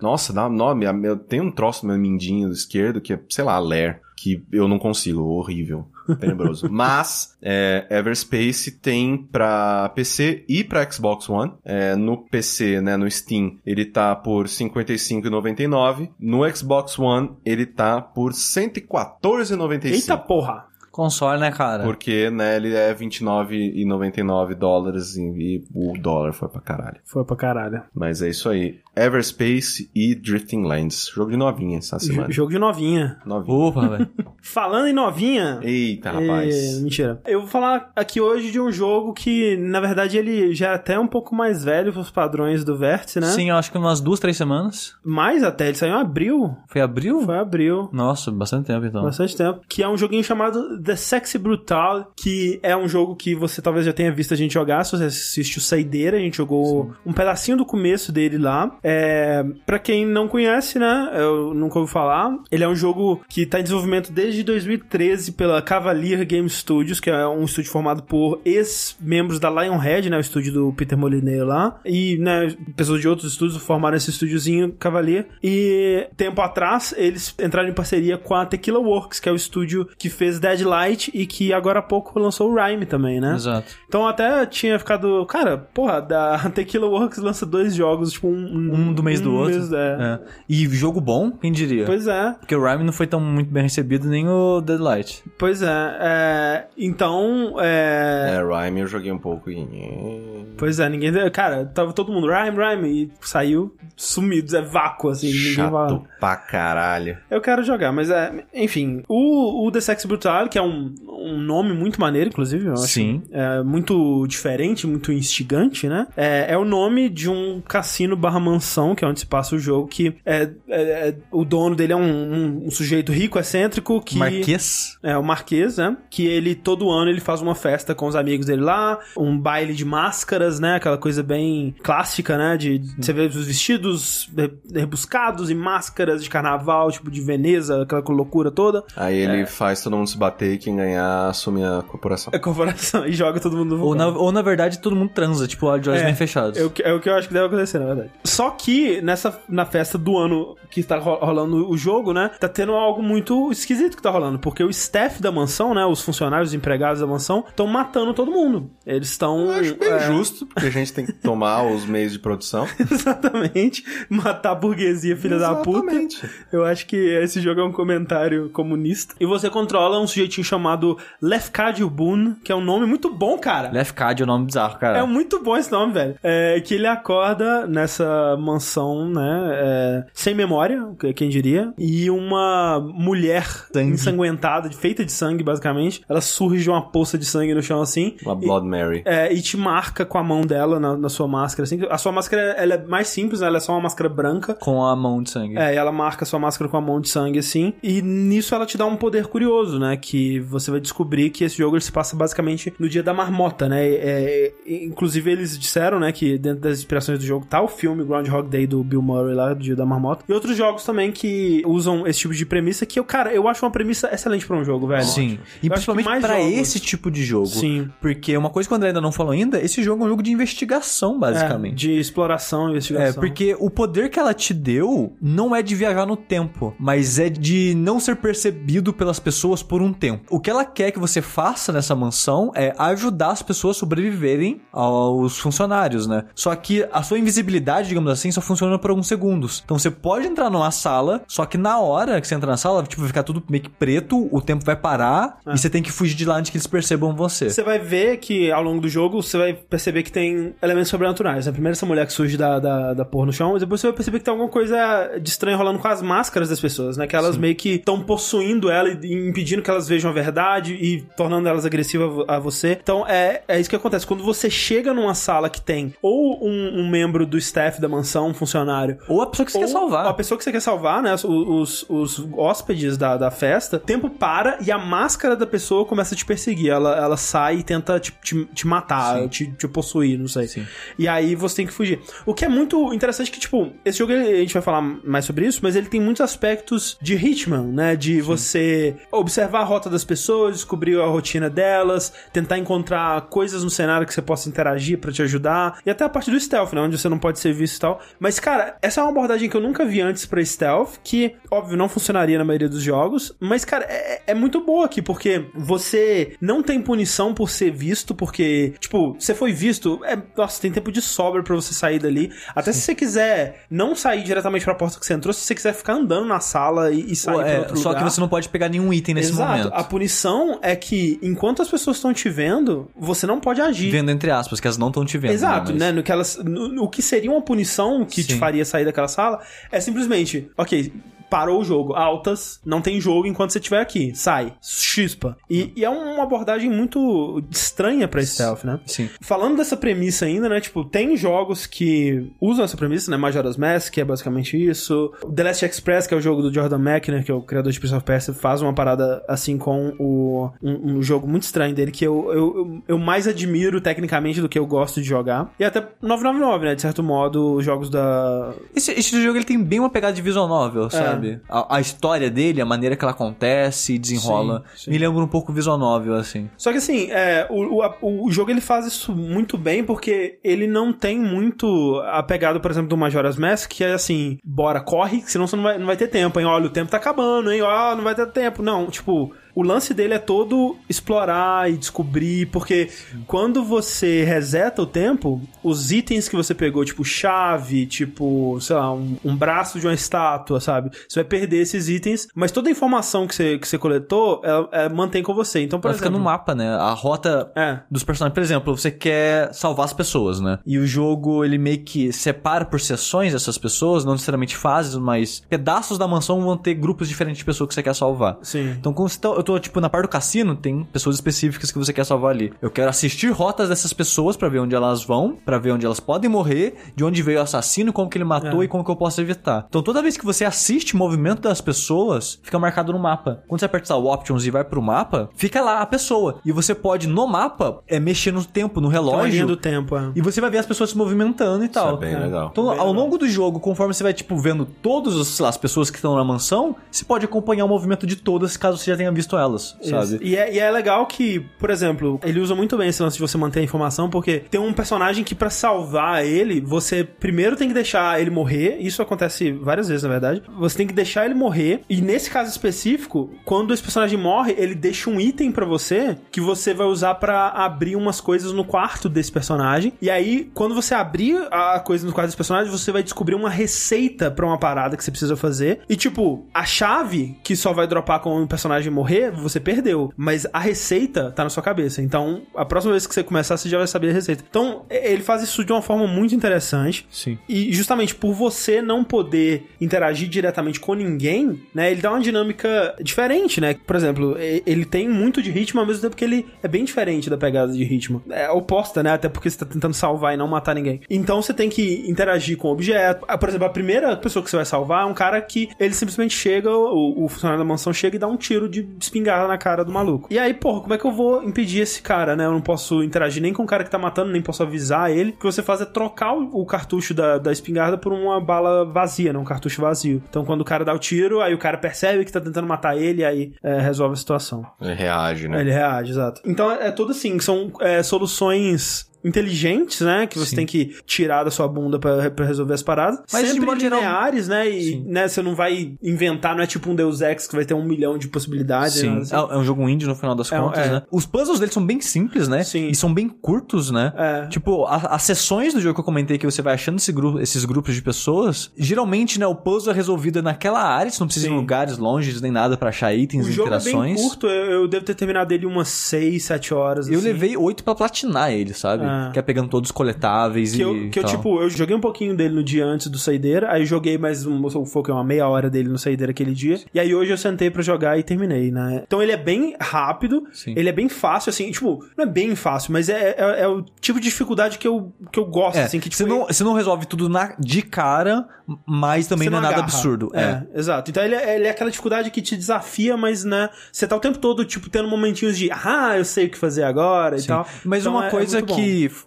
Nossa, dá nome, eu tenho um troço no meu mindinho esquerdo que é, sei lá, Lair, que eu não consigo, horrível. Tenebroso. Mas, é, Everspace tem pra PC e pra Xbox One. É, no PC, né, no Steam, ele tá por R$ 55,99. No Xbox One, ele tá por R$ 114,95. Eita porra! Console, né, cara? Porque, né, ele é 29,99 dólares e, e o dólar foi pra caralho. Foi pra caralho. Mas é isso aí. Everspace e Drifting Lands. Jogo de novinha essa semana. J- Jogo de novinha. Novinha. Opa, velho. Falando em novinha. Eita, É, rapaz. mentira. Eu vou falar aqui hoje de um jogo que, na verdade, ele já é até um pouco mais velho pros padrões do Vértice, né? Sim, eu acho que umas duas, três semanas. Mais até, ele saiu em abril. Foi abril? Foi abril. Nossa, bastante tempo então. Bastante tempo. Que é um joguinho chamado The Sexy Brutal, que é um jogo que você talvez já tenha visto a gente jogar, se você assistiu Saideira, a gente jogou um pedacinho do começo dele lá. É, pra quem não conhece, né, eu nunca ouvi falar, ele é um jogo que tá em desenvolvimento desde 2013 pela Cavalier Game Studios, que é um estúdio formado por ex-membros da Lionhead, né, o estúdio do Peter Molyneux lá, e, né, pessoas de outros estúdios formaram esse estúdiozinho Cavalier, e tempo atrás eles entraram em parceria com a Tequila Works, que é o estúdio que fez Deadlight e que agora há pouco lançou o Rhyme também, né? Exato. Então até tinha ficado, cara, porra, da Tequila Works lança dois jogos, tipo um, Um do mês do outro. mês, é. É. E jogo bom, quem diria? Pois é. Porque o Rhyme não foi tão muito bem recebido, nem o Deadlight. Pois é, é, então, é... É, Rhyme eu joguei um pouco e... Pois é, ninguém... Cara, tava todo mundo Rhyme, Rhyme, e saiu sumido, é vácuo, assim, ninguém Chato fala. pra caralho. Eu quero jogar, mas é... Enfim, o, o The Sex Brutal, que é um, um nome muito maneiro, inclusive, eu acho. Sim. É muito diferente, muito instigante, né? É, é o nome de um cassino barra mansão, que é onde se passa o jogo, que é, é- é- o dono dele é um, um- um sujeito rico, excêntrico, que... Marquês? É, o Marquês, né? Que ele, todo ano, ele faz uma festa com os amigos dele lá, um baile de máscaras, né? Aquela coisa bem clássica, né? De de você vê os vestidos re- rebuscados e máscaras de carnaval, tipo de Veneza, aquela loucura toda. Aí ele faz todo mundo se bater e quem ganhar assume a corporação. É corporação e joga todo mundo no Ou na, ou na verdade todo mundo transa, tipo, olhos de olhos É, bem fechados. É o, que, é o que eu acho que deve acontecer, na verdade. Só que nessa na festa do ano que tá ro- rolando o jogo, né? Tá tendo algo muito esquisito que tá rolando. Porque o staff da mansão, né? Os funcionários, os empregados da mansão, estão matando todo mundo. Eles estão. Acho bem é, justo, porque a gente tem que tomar os meios de produção. Exatamente. Matar a burguesia, filha da puta. Exatamente. Eu acho que esse jogo é um comentário comunista. E você controla um sujeitinho chamado Lefkadio Boone, que é um nome muito bom, cara. Card é um nome bizarro, cara. É muito bom esse nome, velho. É que ele acorda nessa mansão, né? é, sem memória, que- quem diria. E uma mulher Sangue. ensanguentada, feita de sangue, basicamente. Ela surge de uma poça de sangue no chão assim. Uma Blood Mary. É, e te marca com a mão dela na, na sua máscara. Assim. A sua máscara ela é mais simples, né? ela é só uma máscara branca. Com a mão de sangue. É, e ela marca sua máscara com a mão de sangue, assim. E nisso ela te dá um poder curioso, né? Que você vai descobrir que esse jogo ele se passa basicamente no dia da marmota, né? É, é, inclusive eles disseram, né, que dentro das inspirações do jogo tá o filme Groundhog Day do Bill Murray lá, do dia da marmota. E outros jogos também que usam esse tipo de premissa, que eu, cara, eu acho uma premissa excelente pra um jogo, velho. Sim. E Eu principalmente jogos- esse tipo de jogo. Sim. Porque uma coisa que o André ainda não falou ainda, esse jogo é um jogo de investigação, É, basicamente. de exploração, É, investigação. porque o poder que ela te deu não é de viajar no tempo, mas é de não ser percebido pelas pessoas por um tempo. O que ela quer que você faça nessa mansão é ajudar as pessoas a sobreviverem aos funcionários, né? Só que a sua invisibilidade, digamos assim, só funciona por alguns segundos. Então você pode entrar numa sala, só que na hora que você entra na sala, tipo, vai ficar tudo meio que preto, o tempo vai parar e você tem que fugir de lá antes que eles percebam você. Você vai ver que ao longo do jogo você vai perceber que tem elementos sobrenaturais. né? Primeiro essa mulher que surge da, da, da porra no chão, mas depois você vai perceber que tem alguma coisa de estranho rolando com as máscaras das pessoas, né? Que elas meio que estão possuindo ela e impedindo que elas vejam a verdade e tornando elas agressivas a a você. Então é, é isso que acontece. Quando você chega numa sala que tem ou um, um membro do staff da mansão, um funcionário, Ou a pessoa que você quer salvar. A pessoa que você quer salvar, né? Os, os, os hóspedes da, da festa. O tempo para e a máscara da pessoa começa a te perseguir. Ela, ela sai e tenta te, te, te matar, te, te possuir, não sei. Sim. E aí você tem que fugir. O que é muito interessante que, tipo, esse jogo a gente vai falar mais sobre isso, mas ele tem muitos aspectos de Hitman, né? De você observar a rota das pessoas, descobrir a rotina delas, tentar encontrar coisas no cenário que você possa interagir pra te ajudar. E até a parte do stealth, né? Onde você não pode ser visto e tal. Mas, cara, essa é uma abordagem que eu nunca vi antes pra stealth, que, óbvio, não funcionaria na maioria dos jogos. Mas, cara, é, é muito boa aqui, porque você não tem punição por ser visto, porque, tipo, você foi visto, é, nossa, tem tempo de sobra pra você sair dali. Até se você quiser não sair diretamente pra porta que você entrou, se você quiser ficar andando na sala e, e sair pra é, outro só lugar. que você não pode pegar nenhum item nesse Exato. momento. A punição é que, enquanto as pessoas estão te vendo, você não pode agir. Vendo entre aspas, que elas não estão te vendo. Exato, Mas- né? No que, elas, no, no que seria uma punição que te Sim. faria sair daquela sala é simplesmente, ok, parou o jogo, altas, não tem jogo enquanto você estiver aqui, sai, chispa. E, e é uma abordagem muito estranha pra stealth, né? Sim. Falando dessa premissa ainda, né? Tipo, tem jogos que usam essa premissa, né? Majora's Mask, que é basicamente isso. The Last Express, que é o jogo do Jordan Mechner, que é o criador de Prince of Persia, faz uma parada assim com o, um, um jogo muito estranho dele, que eu, eu, eu, eu mais admiro tecnicamente do que eu gosto de jogar. E até 999, né? De certo modo, os jogos da... Esse, esse jogo ele tem bem uma pegada de visual novel, sabe? A, a história dele, a maneira que ela acontece e desenrola, Sim, sim. me lembra um pouco visual novel, assim. Só que assim, é, o, o, o jogo ele faz isso muito bem porque ele não tem muito a pegada, por exemplo, do Majora's Mask, que é assim, bora, corre, senão você não vai, não vai ter tempo, hein? Olha, o tempo tá acabando, hein? Ó, não vai ter tempo. Não, tipo, o lance dele é todo explorar e descobrir, porque quando você reseta o tempo, os itens que você pegou, tipo chave, tipo, sei lá, um, um braço de uma estátua, sabe? você vai perder esses itens, mas toda a informação que você, que você coletou, ela, ela mantém com você. Então, por Ela fica exemplo... no mapa, né? A rota É. dos personagens. Por exemplo, você quer salvar as pessoas, né? E o jogo, ele meio que separa por sessões essas pessoas, não necessariamente fases, mas pedaços da mansão vão ter grupos diferentes de pessoas que você quer salvar. Sim. Então, quando você tá- tô, tipo, na parte do cassino, tem pessoas específicas que você quer salvar ali. Eu quero assistir rotas dessas pessoas pra ver onde elas vão, pra ver onde elas podem morrer, de onde veio o assassino, como que ele matou É. e como que eu posso evitar. Então, toda vez que você assiste o movimento das pessoas, fica marcado no mapa. Quando você aperta o Options e vai pro mapa, fica lá a pessoa. E você pode, no mapa, é mexer no tempo, no relógio. do tempo, é. E você vai ver as pessoas se movimentando e tal. é bem legal. Então, Bem ao legal. longo do jogo, conforme você vai, tipo, vendo todas as pessoas que estão na mansão, você pode acompanhar o movimento de todas, caso você já tenha visto elas, sabe? E é, e é legal que, por exemplo, ele usa muito bem esse lance de você manter a informação, porque tem um personagem que pra salvar ele, você primeiro tem que deixar ele morrer. Isso acontece várias vezes, na verdade. Você tem que deixar ele morrer. E nesse caso específico, quando esse personagem morre, ele deixa um item pra você que você vai usar pra abrir umas coisas no quarto desse personagem. E aí, quando você abrir a coisa no quarto desse personagem, você vai descobrir uma receita pra uma parada que você precisa fazer. E tipo, a chave que só vai dropar quando o personagem morrer, você perdeu. Mas a receita tá na sua cabeça. Então, a próxima vez que você começar, você já vai saber a receita. Então, ele faz isso de uma forma muito interessante. Sim. E justamente por você não poder interagir diretamente com ninguém, né? Ele dá uma dinâmica diferente, né? Por exemplo, ele tem muito de ritmo, ao mesmo tempo que ele é bem diferente da pegada de ritmo. É oposta, né? Até porque você tá tentando salvar e não matar ninguém. Então você tem que interagir com o objeto. Ah, Por exemplo, a primeira pessoa que você vai salvar é um cara que ele simplesmente chega, o, o funcionário da mansão chega e dá um tiro de espingarda na cara do maluco. E aí, porra, como é que eu vou impedir esse cara, né? Eu não posso interagir nem com o cara que tá matando, nem posso avisar ele. O que você faz é trocar o, o cartucho da, da espingarda por uma bala vazia, né? Um cartucho vazio. Então, quando o cara dá o tiro, aí o cara percebe que tá tentando matar ele aí é, resolve a situação. Ele reage, né? Ele reage, exato. Então é, é tudo assim, são é, soluções inteligentes, né? Que você Sim. tem que tirar da sua bunda pra, pra resolver as paradas. Mas, de Sempre modo geral- lineares, né? E Sim. né, você não vai inventar, não é tipo um Deus Ex que vai ter um milhão de possibilidades. Sim, assim. é, é um jogo indie no final das É contas, é. né? Os puzzles dele são bem simples, né? Sim. E são bem curtos, né? É. Tipo, a- as sessões do jogo que eu comentei que você vai achando esse grupo, esses grupos de pessoas, geralmente, né, o puzzle é resolvido naquela área, você não precisa ir em Sim. lugares longe nem nada pra achar itens O e jogo é bem curto, eu, eu devo ter terminado ele umas 6, 7 horas. Eu assim. levei oito pra platinar ele, sabe? É. Que é pegando todos os coletáveis Que e eu, que eu tal. tipo, eu joguei um pouquinho dele no dia antes do Saideira, aí eu joguei mais um, foi uma meia hora dele no Saideira aquele dia, e aí hoje eu sentei pra jogar e terminei, né? Então ele é bem rápido, Sim. ele é bem fácil, assim, tipo, não é bem fácil, mas é, é, é o tipo de dificuldade que eu, que eu gosto, É, assim, que tipo... você, não, você não resolve tudo na, de cara, mas também você não é nada absurdo. É. É, exato. Então ele é, ele é aquela dificuldade que te desafia, mas, né, você tá o tempo todo, tipo, tendo momentinhos de, ah, eu sei o que fazer agora e Sim. tal. Mas Então uma é- é coisa muito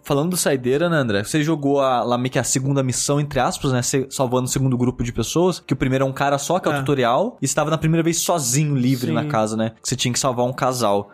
falando do Saideira, né, André? Você jogou a, lá meio que a segunda missão, entre aspas, né? Você salvando o segundo grupo de pessoas, que o primeiro é um cara só, que é o É. tutorial, e estava na primeira vez sozinho, livre Sim. na casa, né? Que você tinha que salvar um casal.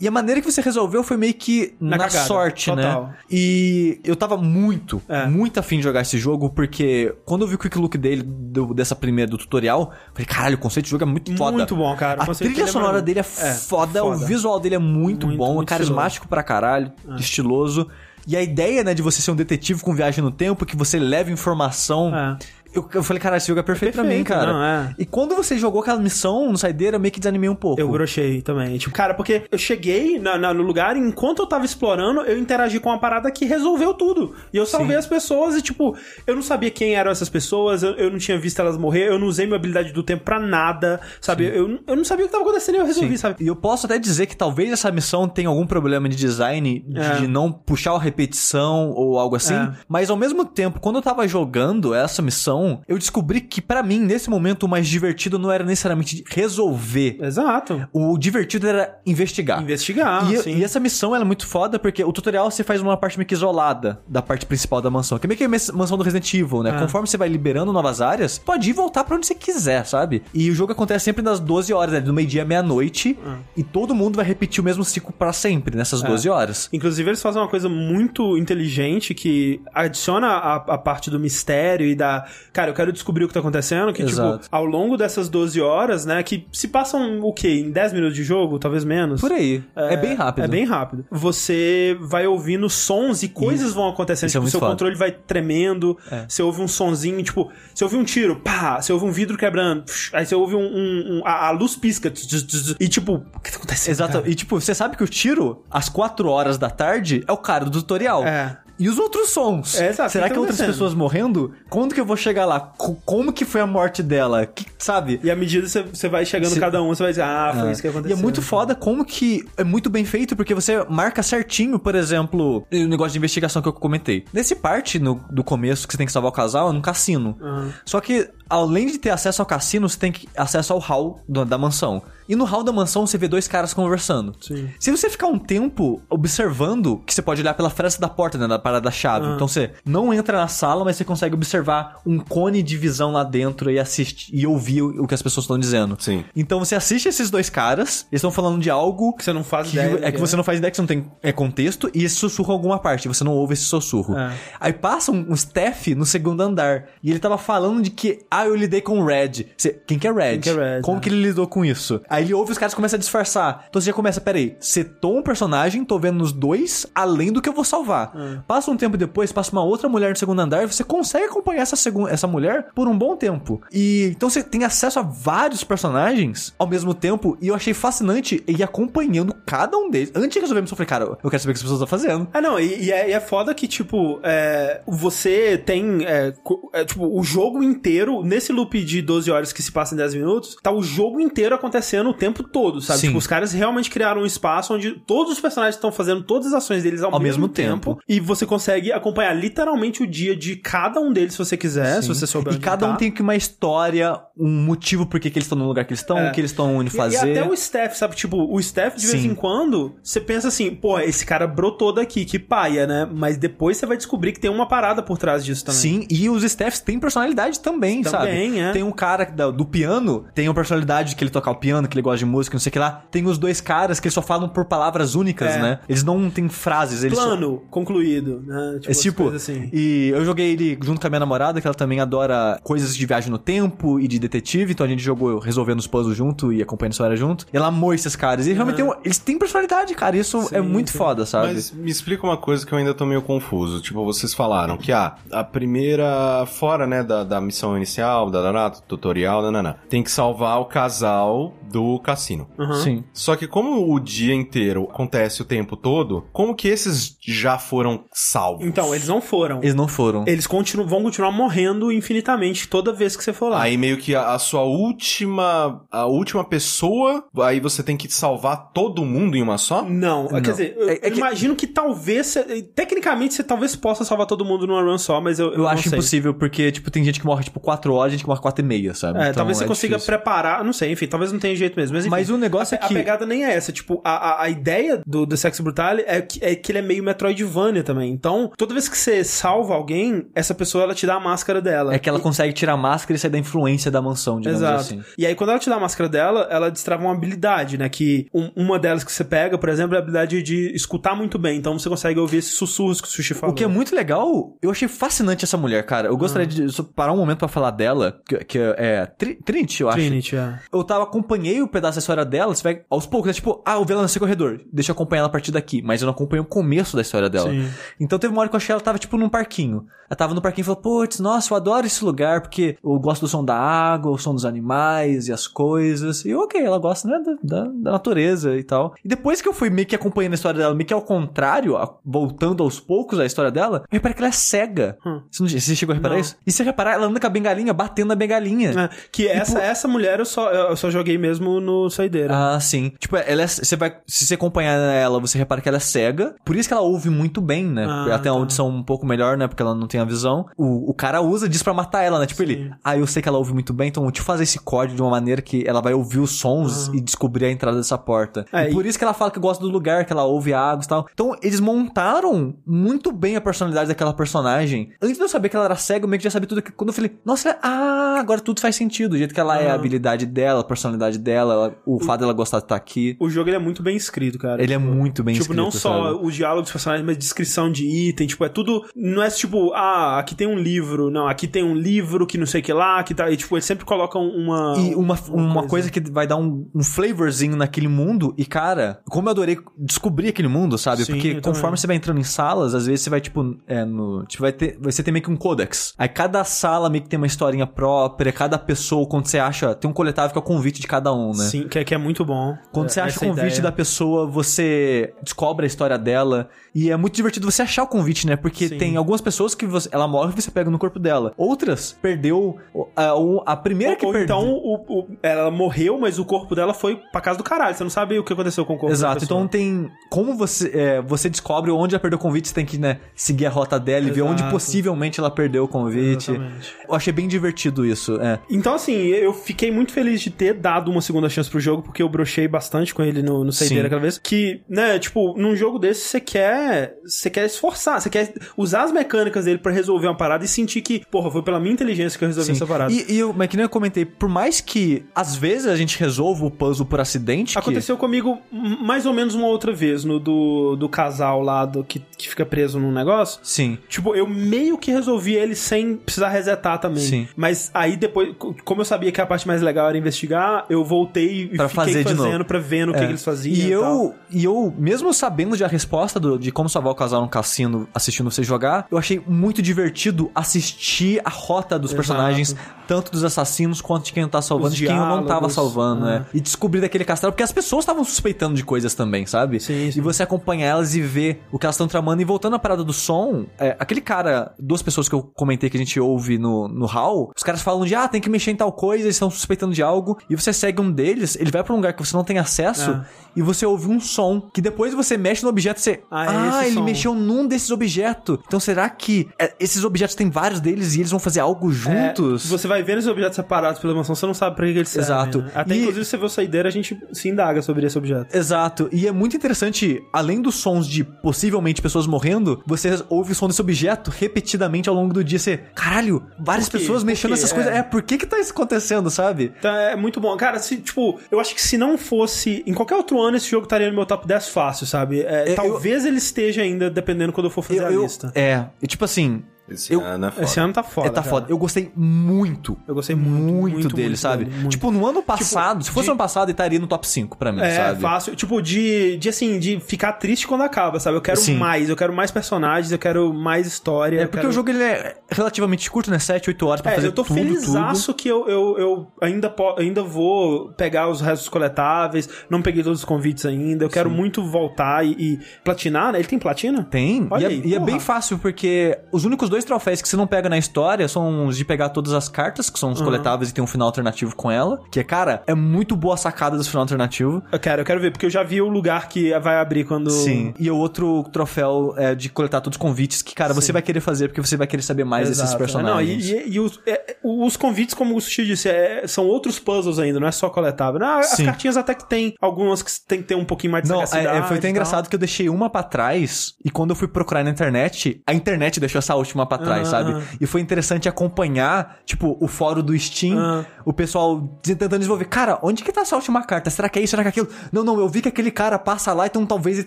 E a maneira que você resolveu foi meio que na, Na sorte, total. né? E eu tava muito, É. muito afim de jogar esse jogo, porque quando eu vi o quick look dele, do- dessa primeira, do tutorial, falei, caralho, o conceito de jogo é muito foda. Muito bom, cara. O A trilha é sonora maneiro. dele é, É, foda, o foda. visual dele é muito, Muito, bom, é muito carismático pra caralho, estiloso. E a ideia, né, de você ser um detetive com viagem no tempo, que você leva informação. É. Eu, eu falei, cara, esse jogo é perfeito, pra mim, perfeito, cara. não, é. E quando você jogou aquela missão no saideira, eu meio que desanimei um pouco. Eu brochei também. Tipo, cara, porque eu cheguei na- na- no lugar e enquanto eu tava explorando, eu interagi com uma parada que resolveu tudo. E eu salvei as pessoas e, tipo, eu não sabia quem eram essas pessoas, eu, eu não tinha visto elas morrer, eu não usei minha habilidade do tempo pra nada, sabe? Eu, eu não sabia o que tava acontecendo e eu resolvi, Sim. sabe? E eu posso até dizer que talvez essa missão tenha algum problema de design, de, É. de não puxar a repetição ou algo assim. É. Mas ao mesmo tempo, quando eu tava jogando essa missão, eu descobri que pra mim, nesse momento, o mais divertido não era necessariamente resolver. Exato. O divertido era investigar. Investigar, e, sim. e essa missão ela é muito foda porque o tutorial você faz uma parte meio que isolada da parte principal da mansão, que é meio que a mansão do Resident Evil, né? É. Conforme você vai liberando novas áreas, pode ir e voltar pra onde você quiser, sabe? E o jogo acontece sempre nas 12 horas, né? Do meio-dia à meia-noite, e todo mundo vai repetir o mesmo ciclo pra sempre nessas 12 horas. Inclusive, eles fazem uma coisa muito inteligente que adiciona a, a parte do mistério e da cara, eu quero descobrir o que tá acontecendo, que, Exato. tipo, ao longo dessas 12 horas, né, que se passam o quê? Em 10 minutos de jogo, talvez menos? Por aí. É, bem rápido. É bem rápido. Você vai ouvindo sons e coisas vão acontecendo. Isso é Tipo, muito seu foda. controle vai tremendo. É. Você ouve um sonzinho, tipo, você ouve um tiro, pá, você ouve um vidro quebrando. psh, Aí você ouve um. um- um- a, a luz pisca. tz, tz, tz, E tipo, o que tá acontecendo? Exato. cara? E tipo, você sabe que o tiro, às 4 horas da tarde, é o cara do tutorial. É. E os outros sons? É, exato, Será que que tá outras pessoas morrendo? Quando que eu vou chegar lá? Co- Como que foi a morte dela? Que, sabe? E à medida que você, vai chegando cada um, você vai dizer, ah, foi É. isso que E aconteceu. é muito foda como que é muito bem feito, porque você marca certinho, por exemplo, o negócio de investigação que eu comentei. Nesse parte no, do começo que você tem que salvar o casal é num cassino. Aham. Só que, além de ter acesso ao cassino, você tem que acesso ao hall do- da mansão. E no hall da mansão você vê dois caras conversando. Sim. Se você ficar um tempo observando, que você pode olhar pela fresta da porta, né, da parada da chave. Ah. Então você não entra na sala, mas você consegue observar um cone de visão lá dentro e assistir e ouvir o, o que as pessoas estão dizendo. Sim. Então você assiste esses dois caras, eles estão falando de algo Que você não faz que ideia. é que é. você não faz ideia que você não tem é, contexto e esse sussurro em alguma parte, você não ouve esse sussurro. É. Aí passa um, um staff no segundo andar e ele tava falando de que, ah, eu lidei com o Red. Você, quem que é Red? Quem que é Red, Como é. que ele lidou com isso? Aí ele ouve os caras começam a disfarçar. Então você já começa, peraí, setou um personagem, tô vendo nos dois, além do que eu vou salvar. É. Passa um tempo depois, passa uma outra mulher no segundo andar e você consegue acompanhar essa, segun- essa mulher por um bom tempo. E então você tem acesso a vários personagens ao mesmo tempo e eu achei fascinante ir acompanhando cada um deles. Antes de resolver a missão, eu falei, cara, eu quero saber o que as pessoas estão fazendo. Ah, não, e, e é, e é foda que, tipo, é, você tem, é, é, tipo, o jogo inteiro, nesse loop de 12 horas que se passa em 10 minutos, tá o jogo inteiro acontecendo o tempo todo, sabe? Sim. Tipo, os caras realmente criaram um espaço onde todos os personagens estão fazendo todas as ações deles ao, Ao mesmo, mesmo tempo, tempo. E você consegue acompanhar literalmente o dia de cada um deles, se você quiser, se você souber E cada tá. um tem que uma história, um motivo por que eles estão no lugar que eles estão, É. o que eles estão indo E- fazer. E, até o staff, sabe? Tipo, o staff, de vez Sim. em quando, você pensa assim, pô, esse cara brotou daqui, que paia, né? Mas depois você vai descobrir que tem uma parada por trás disso também. Sim, e os staffs têm personalidade também, Também, sabe? é. Tem um cara do piano, tem uma personalidade que ele toca o piano, que ele gosta de música, não sei o que lá. Tem os dois caras que eles só falam por palavras únicas, É. né? Eles não têm frases, eles só... Plano concluído, né? Tipo, É tipo, assim. e eu joguei ele junto com a minha namorada, que ela também adora coisas de viagem no tempo e de detetive, então a gente jogou resolvendo os puzzles junto e acompanhando a história junto. E ela amou esses caras. E realmente tem um- eles têm personalidade, cara. e Isso é Sim, muito sim. foda, sabe? Mas me explica uma coisa que eu ainda tô meio confuso. Tipo, vocês falaram que ah, a primeira, fora, né, da, da missão inicial, da, da, da tutorial, nanana, tem que salvar o casal do cassino. Aham. Sim. Só que como o dia inteiro acontece o tempo todo, como que esses já foram salvos? Então, eles não foram. Eles não foram. Eles continuam, vão continuar morrendo infinitamente toda vez que você for lá. Aí meio que a, a sua última, a última pessoa, aí você tem que salvar todo mundo em uma só? Não, Não. quer dizer, eu, É- é eu que- imagino que talvez, tecnicamente, você talvez possa salvar todo mundo numa run só, mas eu, eu, Eu não acho sei. impossível, porque, tipo, tem gente que morre, tipo, 4 horas, gente que morre 4 e meia, sabe? É, Então, talvez você consiga difícil. preparar, não sei, enfim, talvez não tenha jeito mesmo. Mas, enfim, Mas o negócio a, é que- A pegada nem é essa, tipo, a, a, a ideia do, do Sex Brutale é que, é que ele é meio Metroidvania também. Então, toda vez que você salva alguém, essa pessoa, ela te dá a máscara dela. É que ela consegue tirar a máscara e sair da influência da mansão, digamos Exato. assim. E aí, quando ela te dá a máscara dela, ela destrava uma habilidade, né? Que um- uma delas que você pega, por exemplo, é a habilidade de escutar muito bem. Então você consegue ouvir esses sussurros que o Sushi falou. O que é muito legal, eu achei fascinante essa mulher, cara. Eu gostaria Ah. de parar um momento pra falar dela, que, que é Tri- Trinity, eu acho. Trinity, é. Eu tava, acompanhei o pedaço da história dela, você vai aos poucos, é tipo, ah, eu vi ela nesse corredor, deixa eu acompanhar ela a partir daqui, mas eu não acompanhei o começo da história dela. Sim. Então teve uma hora que eu achei ela tava, tipo, num parquinho. Ela tava no parquinho e falou, putz, nossa, eu adoro esse lugar, porque eu gosto do som da água, o som dos animais e as coisas. E ok, ela gosta, né, da, da, da natureza e tal. E depois que eu fui meio que acompanhando a história dela, meio que ao contrário, a- voltando aos poucos a história dela, eu reparei que ela é cega. Hum. Você, não, você chegou a reparar Não. isso? E se você reparar, ela anda com a bengalinha, batendo na bengalinha. É, que essa, essa mulher eu só, eu só joguei mesmo no Saideira. Ah, sim. Tipo, ela é, você vai, se você acompanhar ela, você repara que ela é cega. Por isso que ela ouve muito bem, né? Ah, ela tem uma tá. audição um pouco melhor, né? Porque ela não tem a visão. O, o cara usa disso pra matar ela, né? Tipo, Sim. ele, ah, eu sei que ela ouve muito bem, então deixa eu fazer esse código de uma maneira que ela vai ouvir os sons e descobrir a entrada dessa porta. Ah. É, e por isso que ela fala que gosta do lugar, que ela ouve águas e tal. Então, eles montaram muito bem a personalidade daquela personagem. Antes de eu saber que ela era cega, eu meio que já sabia tudo. Que, quando eu falei, nossa, ah, agora tudo faz sentido. O jeito que ela é, a habilidade dela, a personalidade dela, ela- o fato dela gostar de estar aqui. O jogo ele é muito bem escrito, cara. Ele é Tipo, muito bem Tipo, escrito, não só sabe? os diálogos dos personagens, mas descrição de item. Tipo, é tudo. Não é tipo, ah, aqui tem um livro. Não, aqui tem um livro que não sei o que lá. Que tá, e, tipo, eles sempre colocam uma. E uma, uma coisa. que vai dar um, um flavorzinho naquele mundo. E, cara, como eu adorei descobrir aquele mundo, sabe? Sim, Porque conforme você vai entrando em salas, às vezes você vai, tipo, é, no. Tipo, vai ter. Você tem meio que um codex. Aí cada sala meio que tem uma historinha própria. Cada pessoa, quando você acha. Tem um coletável que é o convite de cada um, né? Sim, que é, que é muito bom. Quando É, você acha o convite ideia. da pessoa, você descobre a história dela. E é muito divertido você achar o convite, né? Porque Sim. tem algumas pessoas que você, ela morre e você pega no corpo dela. Outras perdeu a, a primeira que Ou perdeu. então o, o- ela morreu, mas o corpo dela foi pra casa do caralho. Você não sabe o que aconteceu com o corpo Exato, então tem. Como você, é, você descobre onde ela perdeu o convite, você tem que né, seguir a rota dela e ver onde Exato. possivelmente ela perdeu o convite. Exatamente. Eu achei bem divertido isso. É. Então, assim, eu fiquei muito feliz de ter dado uma segunda chance pro jogo, porque eu brochei bastante com ele no, no. Saideira aquela vez. Que, né, tipo, num jogo desse você quer. Você quer esforçar, você quer usar as mecânicas dele pra resolver uma parada e sentir que, porra, foi pela minha inteligência que eu resolvi Sim. essa parada. E, e eu, mas que nem eu comentei, por mais que às vezes a gente resolva o puzzle por acidente, que- Aconteceu comigo m- mais ou menos uma outra vez, no do, do casal lá do, que, que fica preso num negócio. Sim. Tipo, eu meio que resolvi ele sem precisar resetar também. Sim. Mas aí depois, co- como eu sabia que a parte mais legal era investigar, eu voltei e Pra fiquei fazer de fazendo novo. pra ver no que, É. que eles faziam. E tal. eu, e eu, mesmo sabendo já a resposta do- de como salvar o casal no cassino assistindo você jogar, eu achei muito divertido assistir a rota dos Exato. personagens, tanto dos assassinos quanto de quem tá salvando, Os de quem eu não tava salvando, é. né? E descobrir daquele castelo, porque as pessoas estavam suspeitando de coisas também, sabe? Sim, sim. E você acompanhar elas e ver o que elas estão tramando. E voltando à parada do som, é, aquele cara, duas pessoas que eu comentei que a gente ouve no, no hall, os caras falam de, ah, tem que mexer em tal coisa, eles estão suspeitando de algo, e você segue um deles, ele vai pra um lugar que você não tem acesso, É. e você ouve um som, que depois você mexe no objeto e você, Ah, é ah, ele som." mexeu num desses objetos. Então será que é, esses objetos têm vários deles e eles vão fazer algo juntos? É, você vai vendo os objetos separados pela emoção, você não sabe pra que eles servem. Exato. né? Até E- inclusive você vê o saideira, a gente se indaga sobre esse objeto. Exato, e é muito interessante, além dos sons de possivelmente pessoas morrendo, você ouve o som desse objeto repetidamente ao longo do dia. Você, caralho, várias pessoas mexendo nessas coisas. É. É, por que que tá isso acontecendo, sabe? Então é muito bom. Cara, se, tipo, eu acho que se não fosse. Em qualquer outro ano, esse jogo estaria no meu top 10 fácil, sabe? É, Eu- talvez ele esteja ainda, dependendo quando eu for fazer Eu- a eu- lista. é, e tipo assim, Esse Eu- ano é foda. Esse ano tá foda. é, tá cara. foda. Eu gostei muito. Eu gostei muito, muito, muito, dele, muito sabe? muito. Tipo, no ano passado, se fosse de- ano passado, ele estaria no top 5 pra mim, É, sabe? fácil. Tipo, de, de assim, de ficar triste quando acaba, sabe? Eu quero Sim. mais, eu quero mais personagens, eu quero mais história. É porque quero... o jogo ele é relativamente curto, né? 7, 8 horas pra É, fazer eu tô tudo, felizaço que eu, eu, eu ainda, po- ainda vou pegar os restos coletáveis, não peguei todos os convites ainda, eu quero muito voltar e, e platinar, né? Ele tem platina? tudo. Tem, Olha e, é, aí, e é bem fácil, porque os únicos dois troféus que você não pega na história são os de pegar todas as cartas, que são os coletáveis e tem um final alternativo com ela. Que é, cara, é muito boa a sacada desse final alternativo. Eu quero, eu quero ver, porque eu já vi o lugar que vai abrir quando... Sim. E o outro troféu é de coletar todos os convites que, cara, você vai querer fazer porque você vai querer saber mais desses Exato. personagens. Não, e, e- e os, é, os convites, como o Sushi disse, é- são outros puzzles ainda, não é só coletável. Não, as Sim. cartinhas até que tem algumas que tem que ter um pouquinho mais de Não, é, é, foi até engraçado que eu deixei uma pra trás e quando eu fui procurar na internet, a internet deixou essa última pra trás, Ah, sabe? ah. E foi interessante acompanhar, tipo, o fórum do Steam, Ah. o pessoal tentando desenvolver. Cara, onde que tá essa última carta? Será que é isso? Será que é aquilo? Não, não, eu vi que aquele cara passa lá, então talvez ele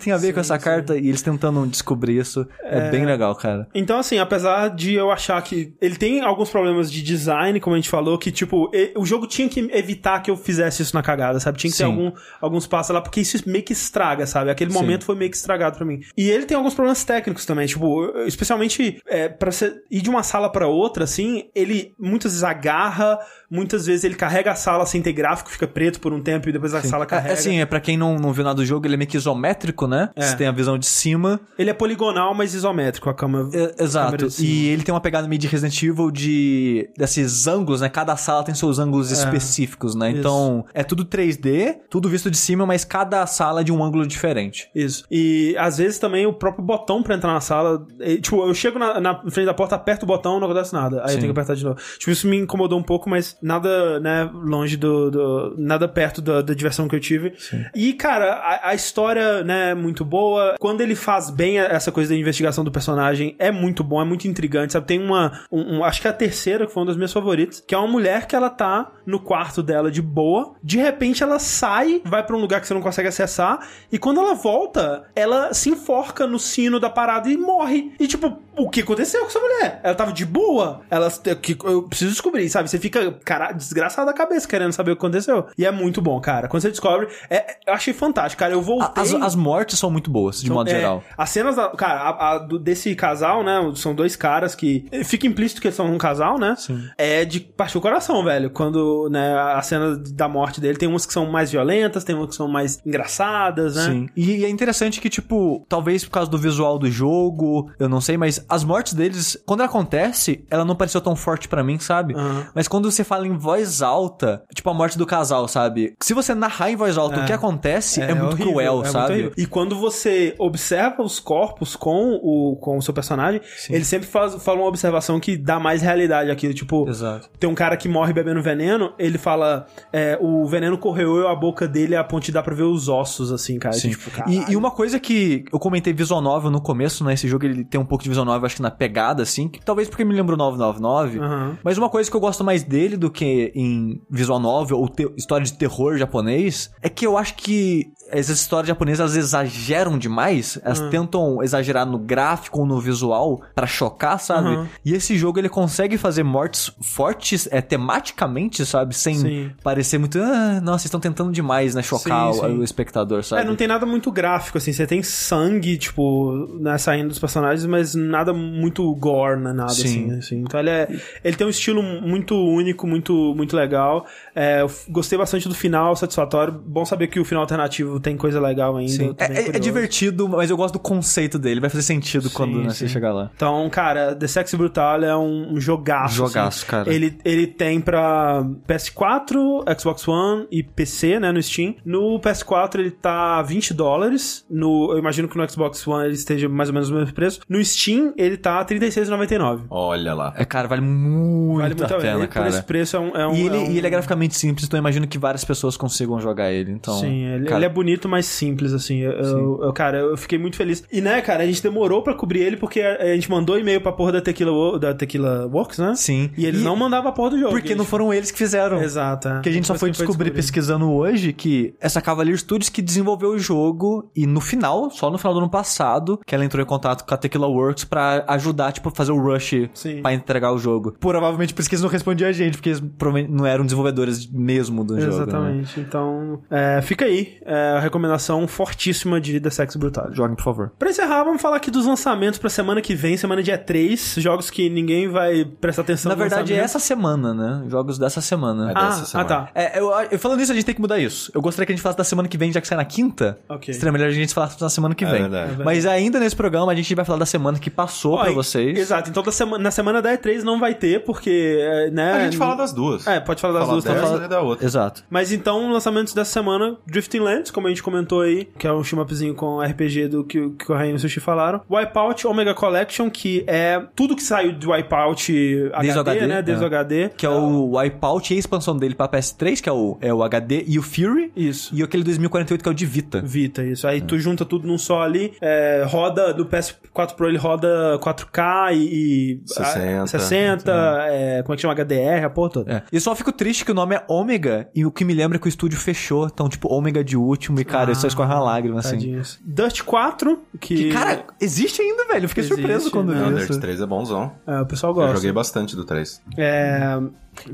tenha a ver com essa carta e eles tentando descobrir isso. É, bem legal, cara. Então, assim, apesar de eu achar que ele tem alguns problemas de design, como a gente falou, que, tipo, o jogo tinha que evitar que eu fizesse isso na cagada, sabe? Tinha que ter Sim. algum, alguns passos lá, porque isso meio que estraga, sabe? Aquele Sim. momento foi meio que estragado pra mim. E ele tem alguns problemas técnicos também, tipo, especialmente é, para você ir de uma sala pra outra, assim, ele muitas vezes agarra, muitas vezes ele carrega a sala sem ter gráfico, fica preto por um tempo e depois a sala É, carrega. assim, é pra quem não, não viu nada do jogo, ele é meio que isométrico, né? É. Você tem a visão de cima. Ele é poligonal, mas isométrico, a cama. É, câmera exato. cima. E ele tem uma pegada meio de Resident Evil de desses ângulos, né? Cada sala tem seus ângulos específicos, né? Isso. Então, é tudo 3D, tudo visto de cima, mas cada sala é de um ângulo diferente. Isso. E às vezes também o próprio botão pra entrar na sala. é, tipo, eu chego na, na frente da porta, aperto o botão, não acontece nada. Aí eu Sim. tenho que apertar de novo. Tipo, isso me incomodou um pouco, mas nada, né, longe do. do- nada perto da, da diversão que eu tive. E, cara, a, a história, né, é muito boa. Quando ele faz bem essa coisa da investigação do personagem, é muito bom, é muito intrigante, sabe? Tem uma. um- um- acho que é a terceira, que foi uma das minhas favoritas, que é uma mulher que ela tá no quarto dela de boa. De repente ela sai, vai pra um lugar que você não consegue acessar. E quando ela volta, ela se enforca no sino da parada e morre. E tipo, o que aconteceu com essa mulher? Ela tava de boa. Ela. que- Eu preciso descobrir, sabe? Você fica, cara, desgraçado da cabeça querendo saber o que aconteceu. E é muito bom, cara. Quando você descobre. É, eu achei fantástico, cara. Eu voltei. As, as mortes são muito boas, de modo É, geral. As cenas, da, cara, a- a do- desse casal, né? São dois caras que. Fica implícito que eles são um casal, né? Sim. É de partir o coração, velho. Quando, né, a cena da morte dele tem umas que são mais violentas, tem umas que são mais engraçadas, né? Sim. E é interessante que, tipo, talvez por causa do visual do jogo, eu não sei, mas as mortes deles, quando ela acontece, ela não pareceu tão forte pra mim, sabe? Aham. Mas quando você fala em voz alta, tipo a morte do casal, sabe? Se você narrar em voz alta o que acontece, é, muito horrível, cruel, é muito sabe? horrível. e quando você observa os corpos com o, com o seu personagem, ele sempre faz, fala uma observação que dá mais realidade àquilo. Tipo, Exato. tem um cara que morre bebendo veneno, ele fala: é, o veneno correu a boca dele a ponto de dar pra ver os ossos, assim, cara. Sim. Tipo, E, e uma coisa que eu comentei visual novel no começo, né? Esse jogo ele tem um pouco de visual novel, acho que na pegada, assim, que talvez porque me lembrou 999. Aham. Mas uma coisa que eu gosto mais dele do que em visual novel ou história de terror japonês é que eu acho que essas histórias japonesas elas exageram demais, elas tentam exagerar no gráfico ou no visual pra chocar, sabe? Aham. E esse jogo ele consegue fazer mortes fortes é, tematicamente, sabe? Sem Sim. parecer muito, ah, nossa, vocês estão tentando demais, né? Chocar Sim, o, sim. o espectador, sabe? É, não tem nada muito gráfico, assim. Você tem sangue, tipo, né, saindo dos personagens, mas nada muito gore, né? Nada Sim. assim, assim. Então ele é. Ele tem um estilo muito único, muito, muito legal. É, eu gostei bastante do final, satisfatório. Bom saber que o final alternativo tem coisa legal ainda. Sim. É, é- é divertido, mas eu gosto do conceito dele. Vai fazer sentido quando né, você sim. chegar lá. Então, cara, The Sexy Brutal é um, jogaço. Jogaço, assim. cara. Ele, ele tem pra PS4, Xbox One e PC, né, no Steam. No PS4 ele tá 20 dólares. No, eu imagino que no Xbox One ele esteja mais ou menos o mesmo preço. No Steam ele tá 36,99. Olha lá. É, cara, vale muito Vale muito a pena, pena, cara. Por esse preço é um... É um E ele, é um- e ele é graficamente simples, então eu imagino que várias pessoas consigam jogar ele. Então, Sim, ele, cara, ele é bonito, mas simples, assim. Eu, eu- eu- cara, eu fiquei muito feliz. E, né, cara, a gente demorou pra cobrir ele porque a, a gente mandou e-mail pra porra da Tequila, da Tequila Works, né? Sim. E eles não mandavam a porra do jogo. Porque E não foram eles que fizeram. Exato. é. Que a gente só foi que descobrir pesquisando hoje que essa Cavalier Studios que desenvolveu o jogo e no final, só no final do ano passado, que ela entrou em contato com a Tequila Works pra ajudar, tipo, fazer o rush Sim. pra entregar o jogo. Provavelmente por isso que eles não respondiam a gente, porque eles provavelmente não eram desenvolvedores mesmo do jogo. Né? Exatamente. Então, é, fica aí é, a recomendação fortíssima de The Sex Brutal. Joguem, por favor. Pra encerrar, vamos falar aqui dos lançamentos pra semana que vem, semana dia 3, jogos que ninguém vai prestar atenção Na no verdade, é essa semana, né? Jogos dessa semana. É Ah, dessa ah, semana. tá. É, eu, eu falando nisso, a gente tem que mudar isso. Eu gostaria que a gente falasse da semana que vem, já que sai na quinta. Ok. Seria melhor a gente falar na semana que É vem. verdade. É Mas ainda nesse programa a gente vai falar da semana que passou Ó, pra vocês. Exato. Então, semana, na semana da E3 não vai ter, porque, é, né... A gente fala das duas. É, pode falar das Falar duas dessa também. e da outra. Exato. Mas então, lançamentos dessa semana, Drifting Lands, como a gente comentou aí, que é um shmuupzinho com RPG do que, que o Rainha e o Sushi falaram. Wipeout Omega Collection, que é tudo que saiu de Wipeout HD, Desde o HD, né? Desde é. o HD. Que é o Wipeout e a expansão dele pra PS3, que é o, é o HD, e o Fury. Isso. E aquele 2048, que é o de Vita. Vita, isso. Aí tu junta tudo num só ali, é, roda, do PS4 Pro ele roda 4K e... e 60. a- 60, é, como é que chama? HDR, a porra toda. É. E só fico triste que o nome é Ômega, e o que me lembra é que o estúdio fechou. Então, tipo, Ômega de último, e cara, Ah, eu só escorre uma lágrima, assim. Tadinhos. Dust 4, que... Que, cara, existe ainda, velho. Eu fiquei Existe, surpreso quando né? vi Dirt isso. 3 é bonzão. é, o pessoal Eu gosta. joguei bastante do 3. É,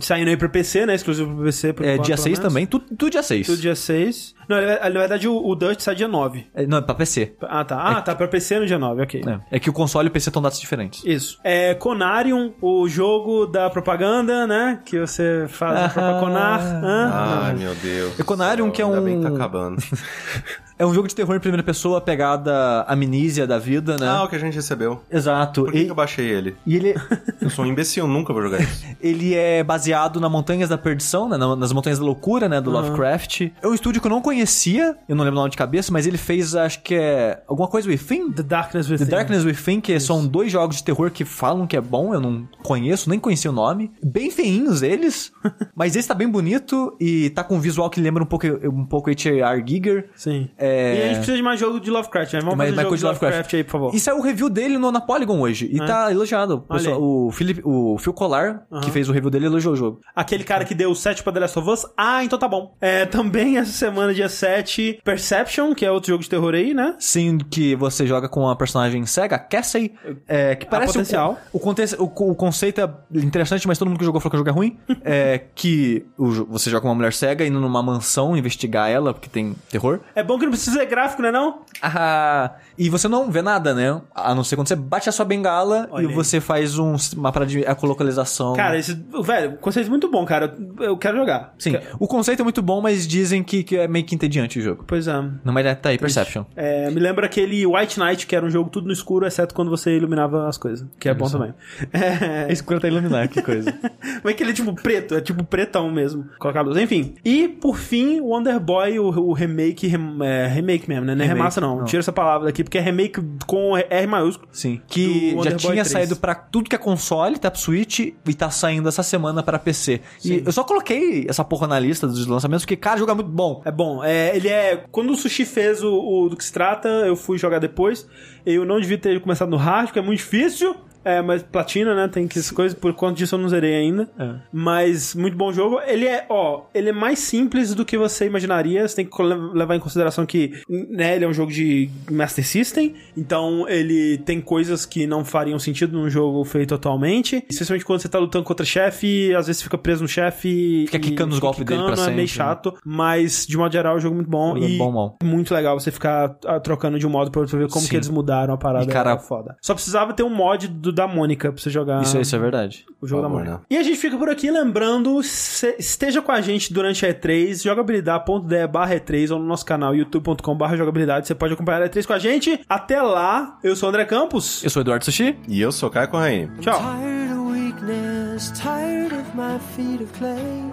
saindo aí pro PC, né? Exclusivo pro PC. Por É, dia pelo 6 menos. também, tudo, tudo dia 6. Tudo dia 6. Não, na verdade o, o Dust sai dia 9. É, não, é pra PC. Ah, tá. Ah, tá. Pra PC no dia 9, ok. É. É que o console e o PC estão datas diferentes. Isso. É Conarium, o jogo da propaganda, né? Que você faz a própria Conar. Hã? Ai, Não. meu Deus. Econarium, do que é um- Ainda bem que tá acabando. É um jogo de terror em primeira pessoa, pegada amnísia da vida, né? Ah, o que a gente recebeu. Exato. Por que, E, que eu baixei ele? e ele, Eu sou um imbecil, nunca vou jogar isso. ele é baseado na Montanhas da Perdição, né? na- Nas Montanhas da Loucura, né? Do Lovecraft. É um estúdio que eu não conhecia, eu não lembro o nome de cabeça, mas ele fez, acho que é alguma coisa Within? The Darkness Within. The Darkness Within, que são dois jogos de terror que falam que é bom, eu não conheço, nem conheci o nome. Bem feinhos eles, mas esse tá bem bonito e tá com um visual que lembra um pouco, um pouco H.R. Giger. Sim. É. E a gente precisa de mais jogo de Lovecraft, né? Vamos Mais- fazer mais jogo de Lovecraft. Lovecraft aí, por favor. E saiu o review dele no, na Polygon hoje. E É. tá elogiado. Pessoal- o, Philip, o Phil Collar, que fez o review dele, elogiou o jogo. Aquele cara que deu 7 pra The Last of Us. Ah, então tá bom. É, também essa semana, dia 7, Perception, que é outro jogo de terror aí, né? Sim, que você joga com a personagem cega, a Cassie, é, que parece potencial. O, o, o, conceito é interessante, mas todo mundo que jogou falou que o jogo é ruim. é que o você joga com uma mulher cega indo numa mansão investigar ela, porque tem terror. É bom que não precisa ser gráfico, né não? Ah, e você não vê nada, né? A não ser quando você bate a sua bengala Olha e aí. você faz um, uma parada de ecolocalização. Cara, esse... Velho, conceito é muito bom, cara. Eu eu quero jogar. Sim, Que- o conceito é muito bom, mas dizem que, que é meio que entediante o jogo. Pois é. Não, mas tá aí, Perception. É, me lembra aquele White Knight, que era um jogo tudo no escuro, exceto quando você iluminava as coisas. Que é bom também. É... escuro até iluminar, que coisa. Mas que ele é tipo preto, é tipo pretão mesmo. Colocar luz. Enfim. E, por fim, Wonder Boy, o, o remake, rem- é, remake mesmo, né? Não é Remake, remassa, não. não. Tira essa palavra daqui, porque é remake com R maiúsculo. Sim. Que já tinha 3. saído pra tudo que é console, tá pro Switch e tá saindo essa semana pra PC. E eu só coloquei essa porra na lista dos lançamentos porque, cara, o jogo é muito bom. É bom. É, ele é. Quando o Sushi fez o, o do que se trata, eu fui jogar depois. Eu não devia ter começado no hard, porque é muito difícil. É, mas platina, né? Tem que essas coisas. Por conta disso eu não zerei ainda. É. Mas muito bom jogo. Ele é, ó, ele é mais simples do que você imaginaria. Você tem que le- levar em consideração que, né, ele é um jogo de Master System. Então ele tem coisas que não fariam sentido num jogo feito atualmente. Especialmente quando você tá lutando contra chefe, às vezes fica preso no chefe. Fica quicando os golpes dele pra quicando, É meio sempre, né? chato. Mas, de modo geral, é um jogo muito bom. É e bom, bom. muito legal você ficar ah, trocando de um modo pra outro ver como Sim. que eles mudaram a parada. E, cara- é foda. Só precisava ter um mod do, da Mônica pra você jogar Isso, isso é verdade. o jogo da Por favor, Mônica. né? E a gente fica por aqui lembrando, se- esteja com a gente durante a E3, jogabilidade.de barra E3 ou no nosso canal youtube.com barra jogabilidade. Você pode acompanhar a E3 com a gente. Até lá, eu sou o André Campos. Eu sou o Eduardo Sushi. E eu sou Caio Corraine. Tchau. Tired of weakness, tired of my feet of clay.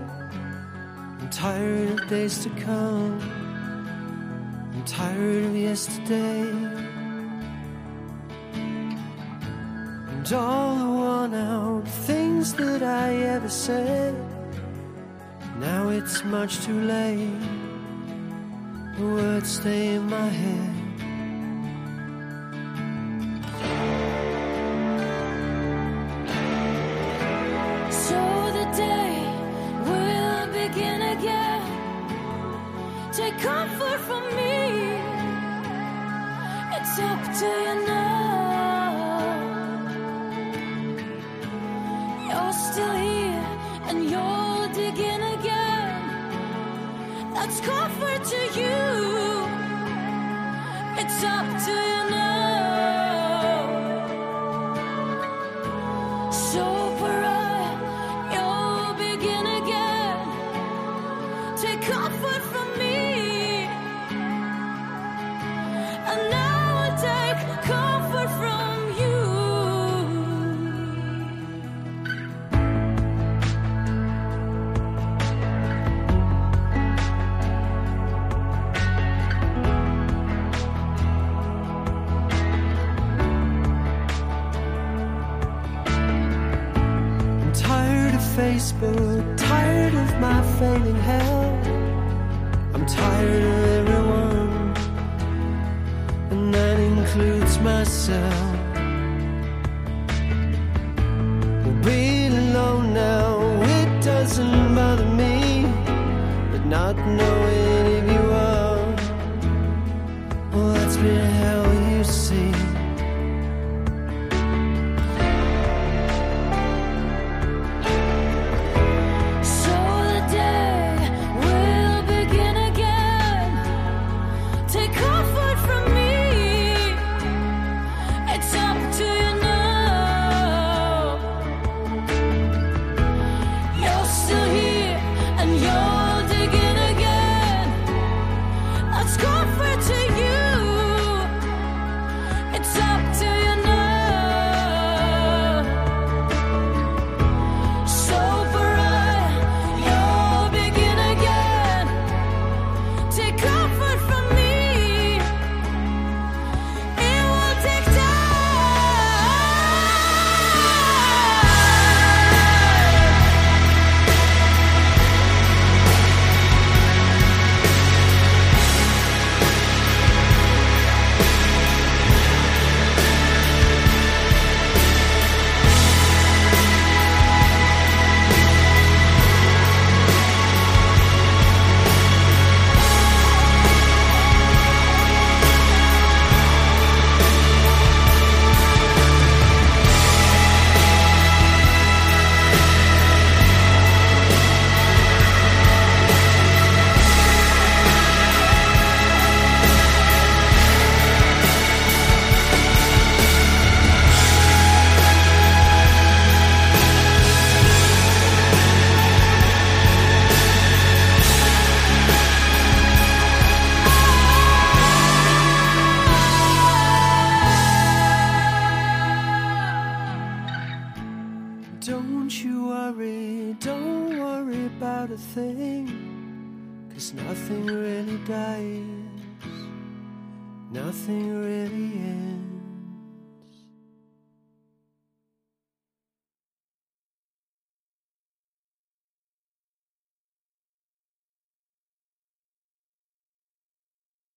I'm tired of days to come. I'm tired of yesterday. And all the worn out things that I ever said. Now it's much too late. The words stay in my head. So the day will begin again. Take comfort from me. It's up to you now. You're still here and you're digging again. That's comfort to you. It's up to you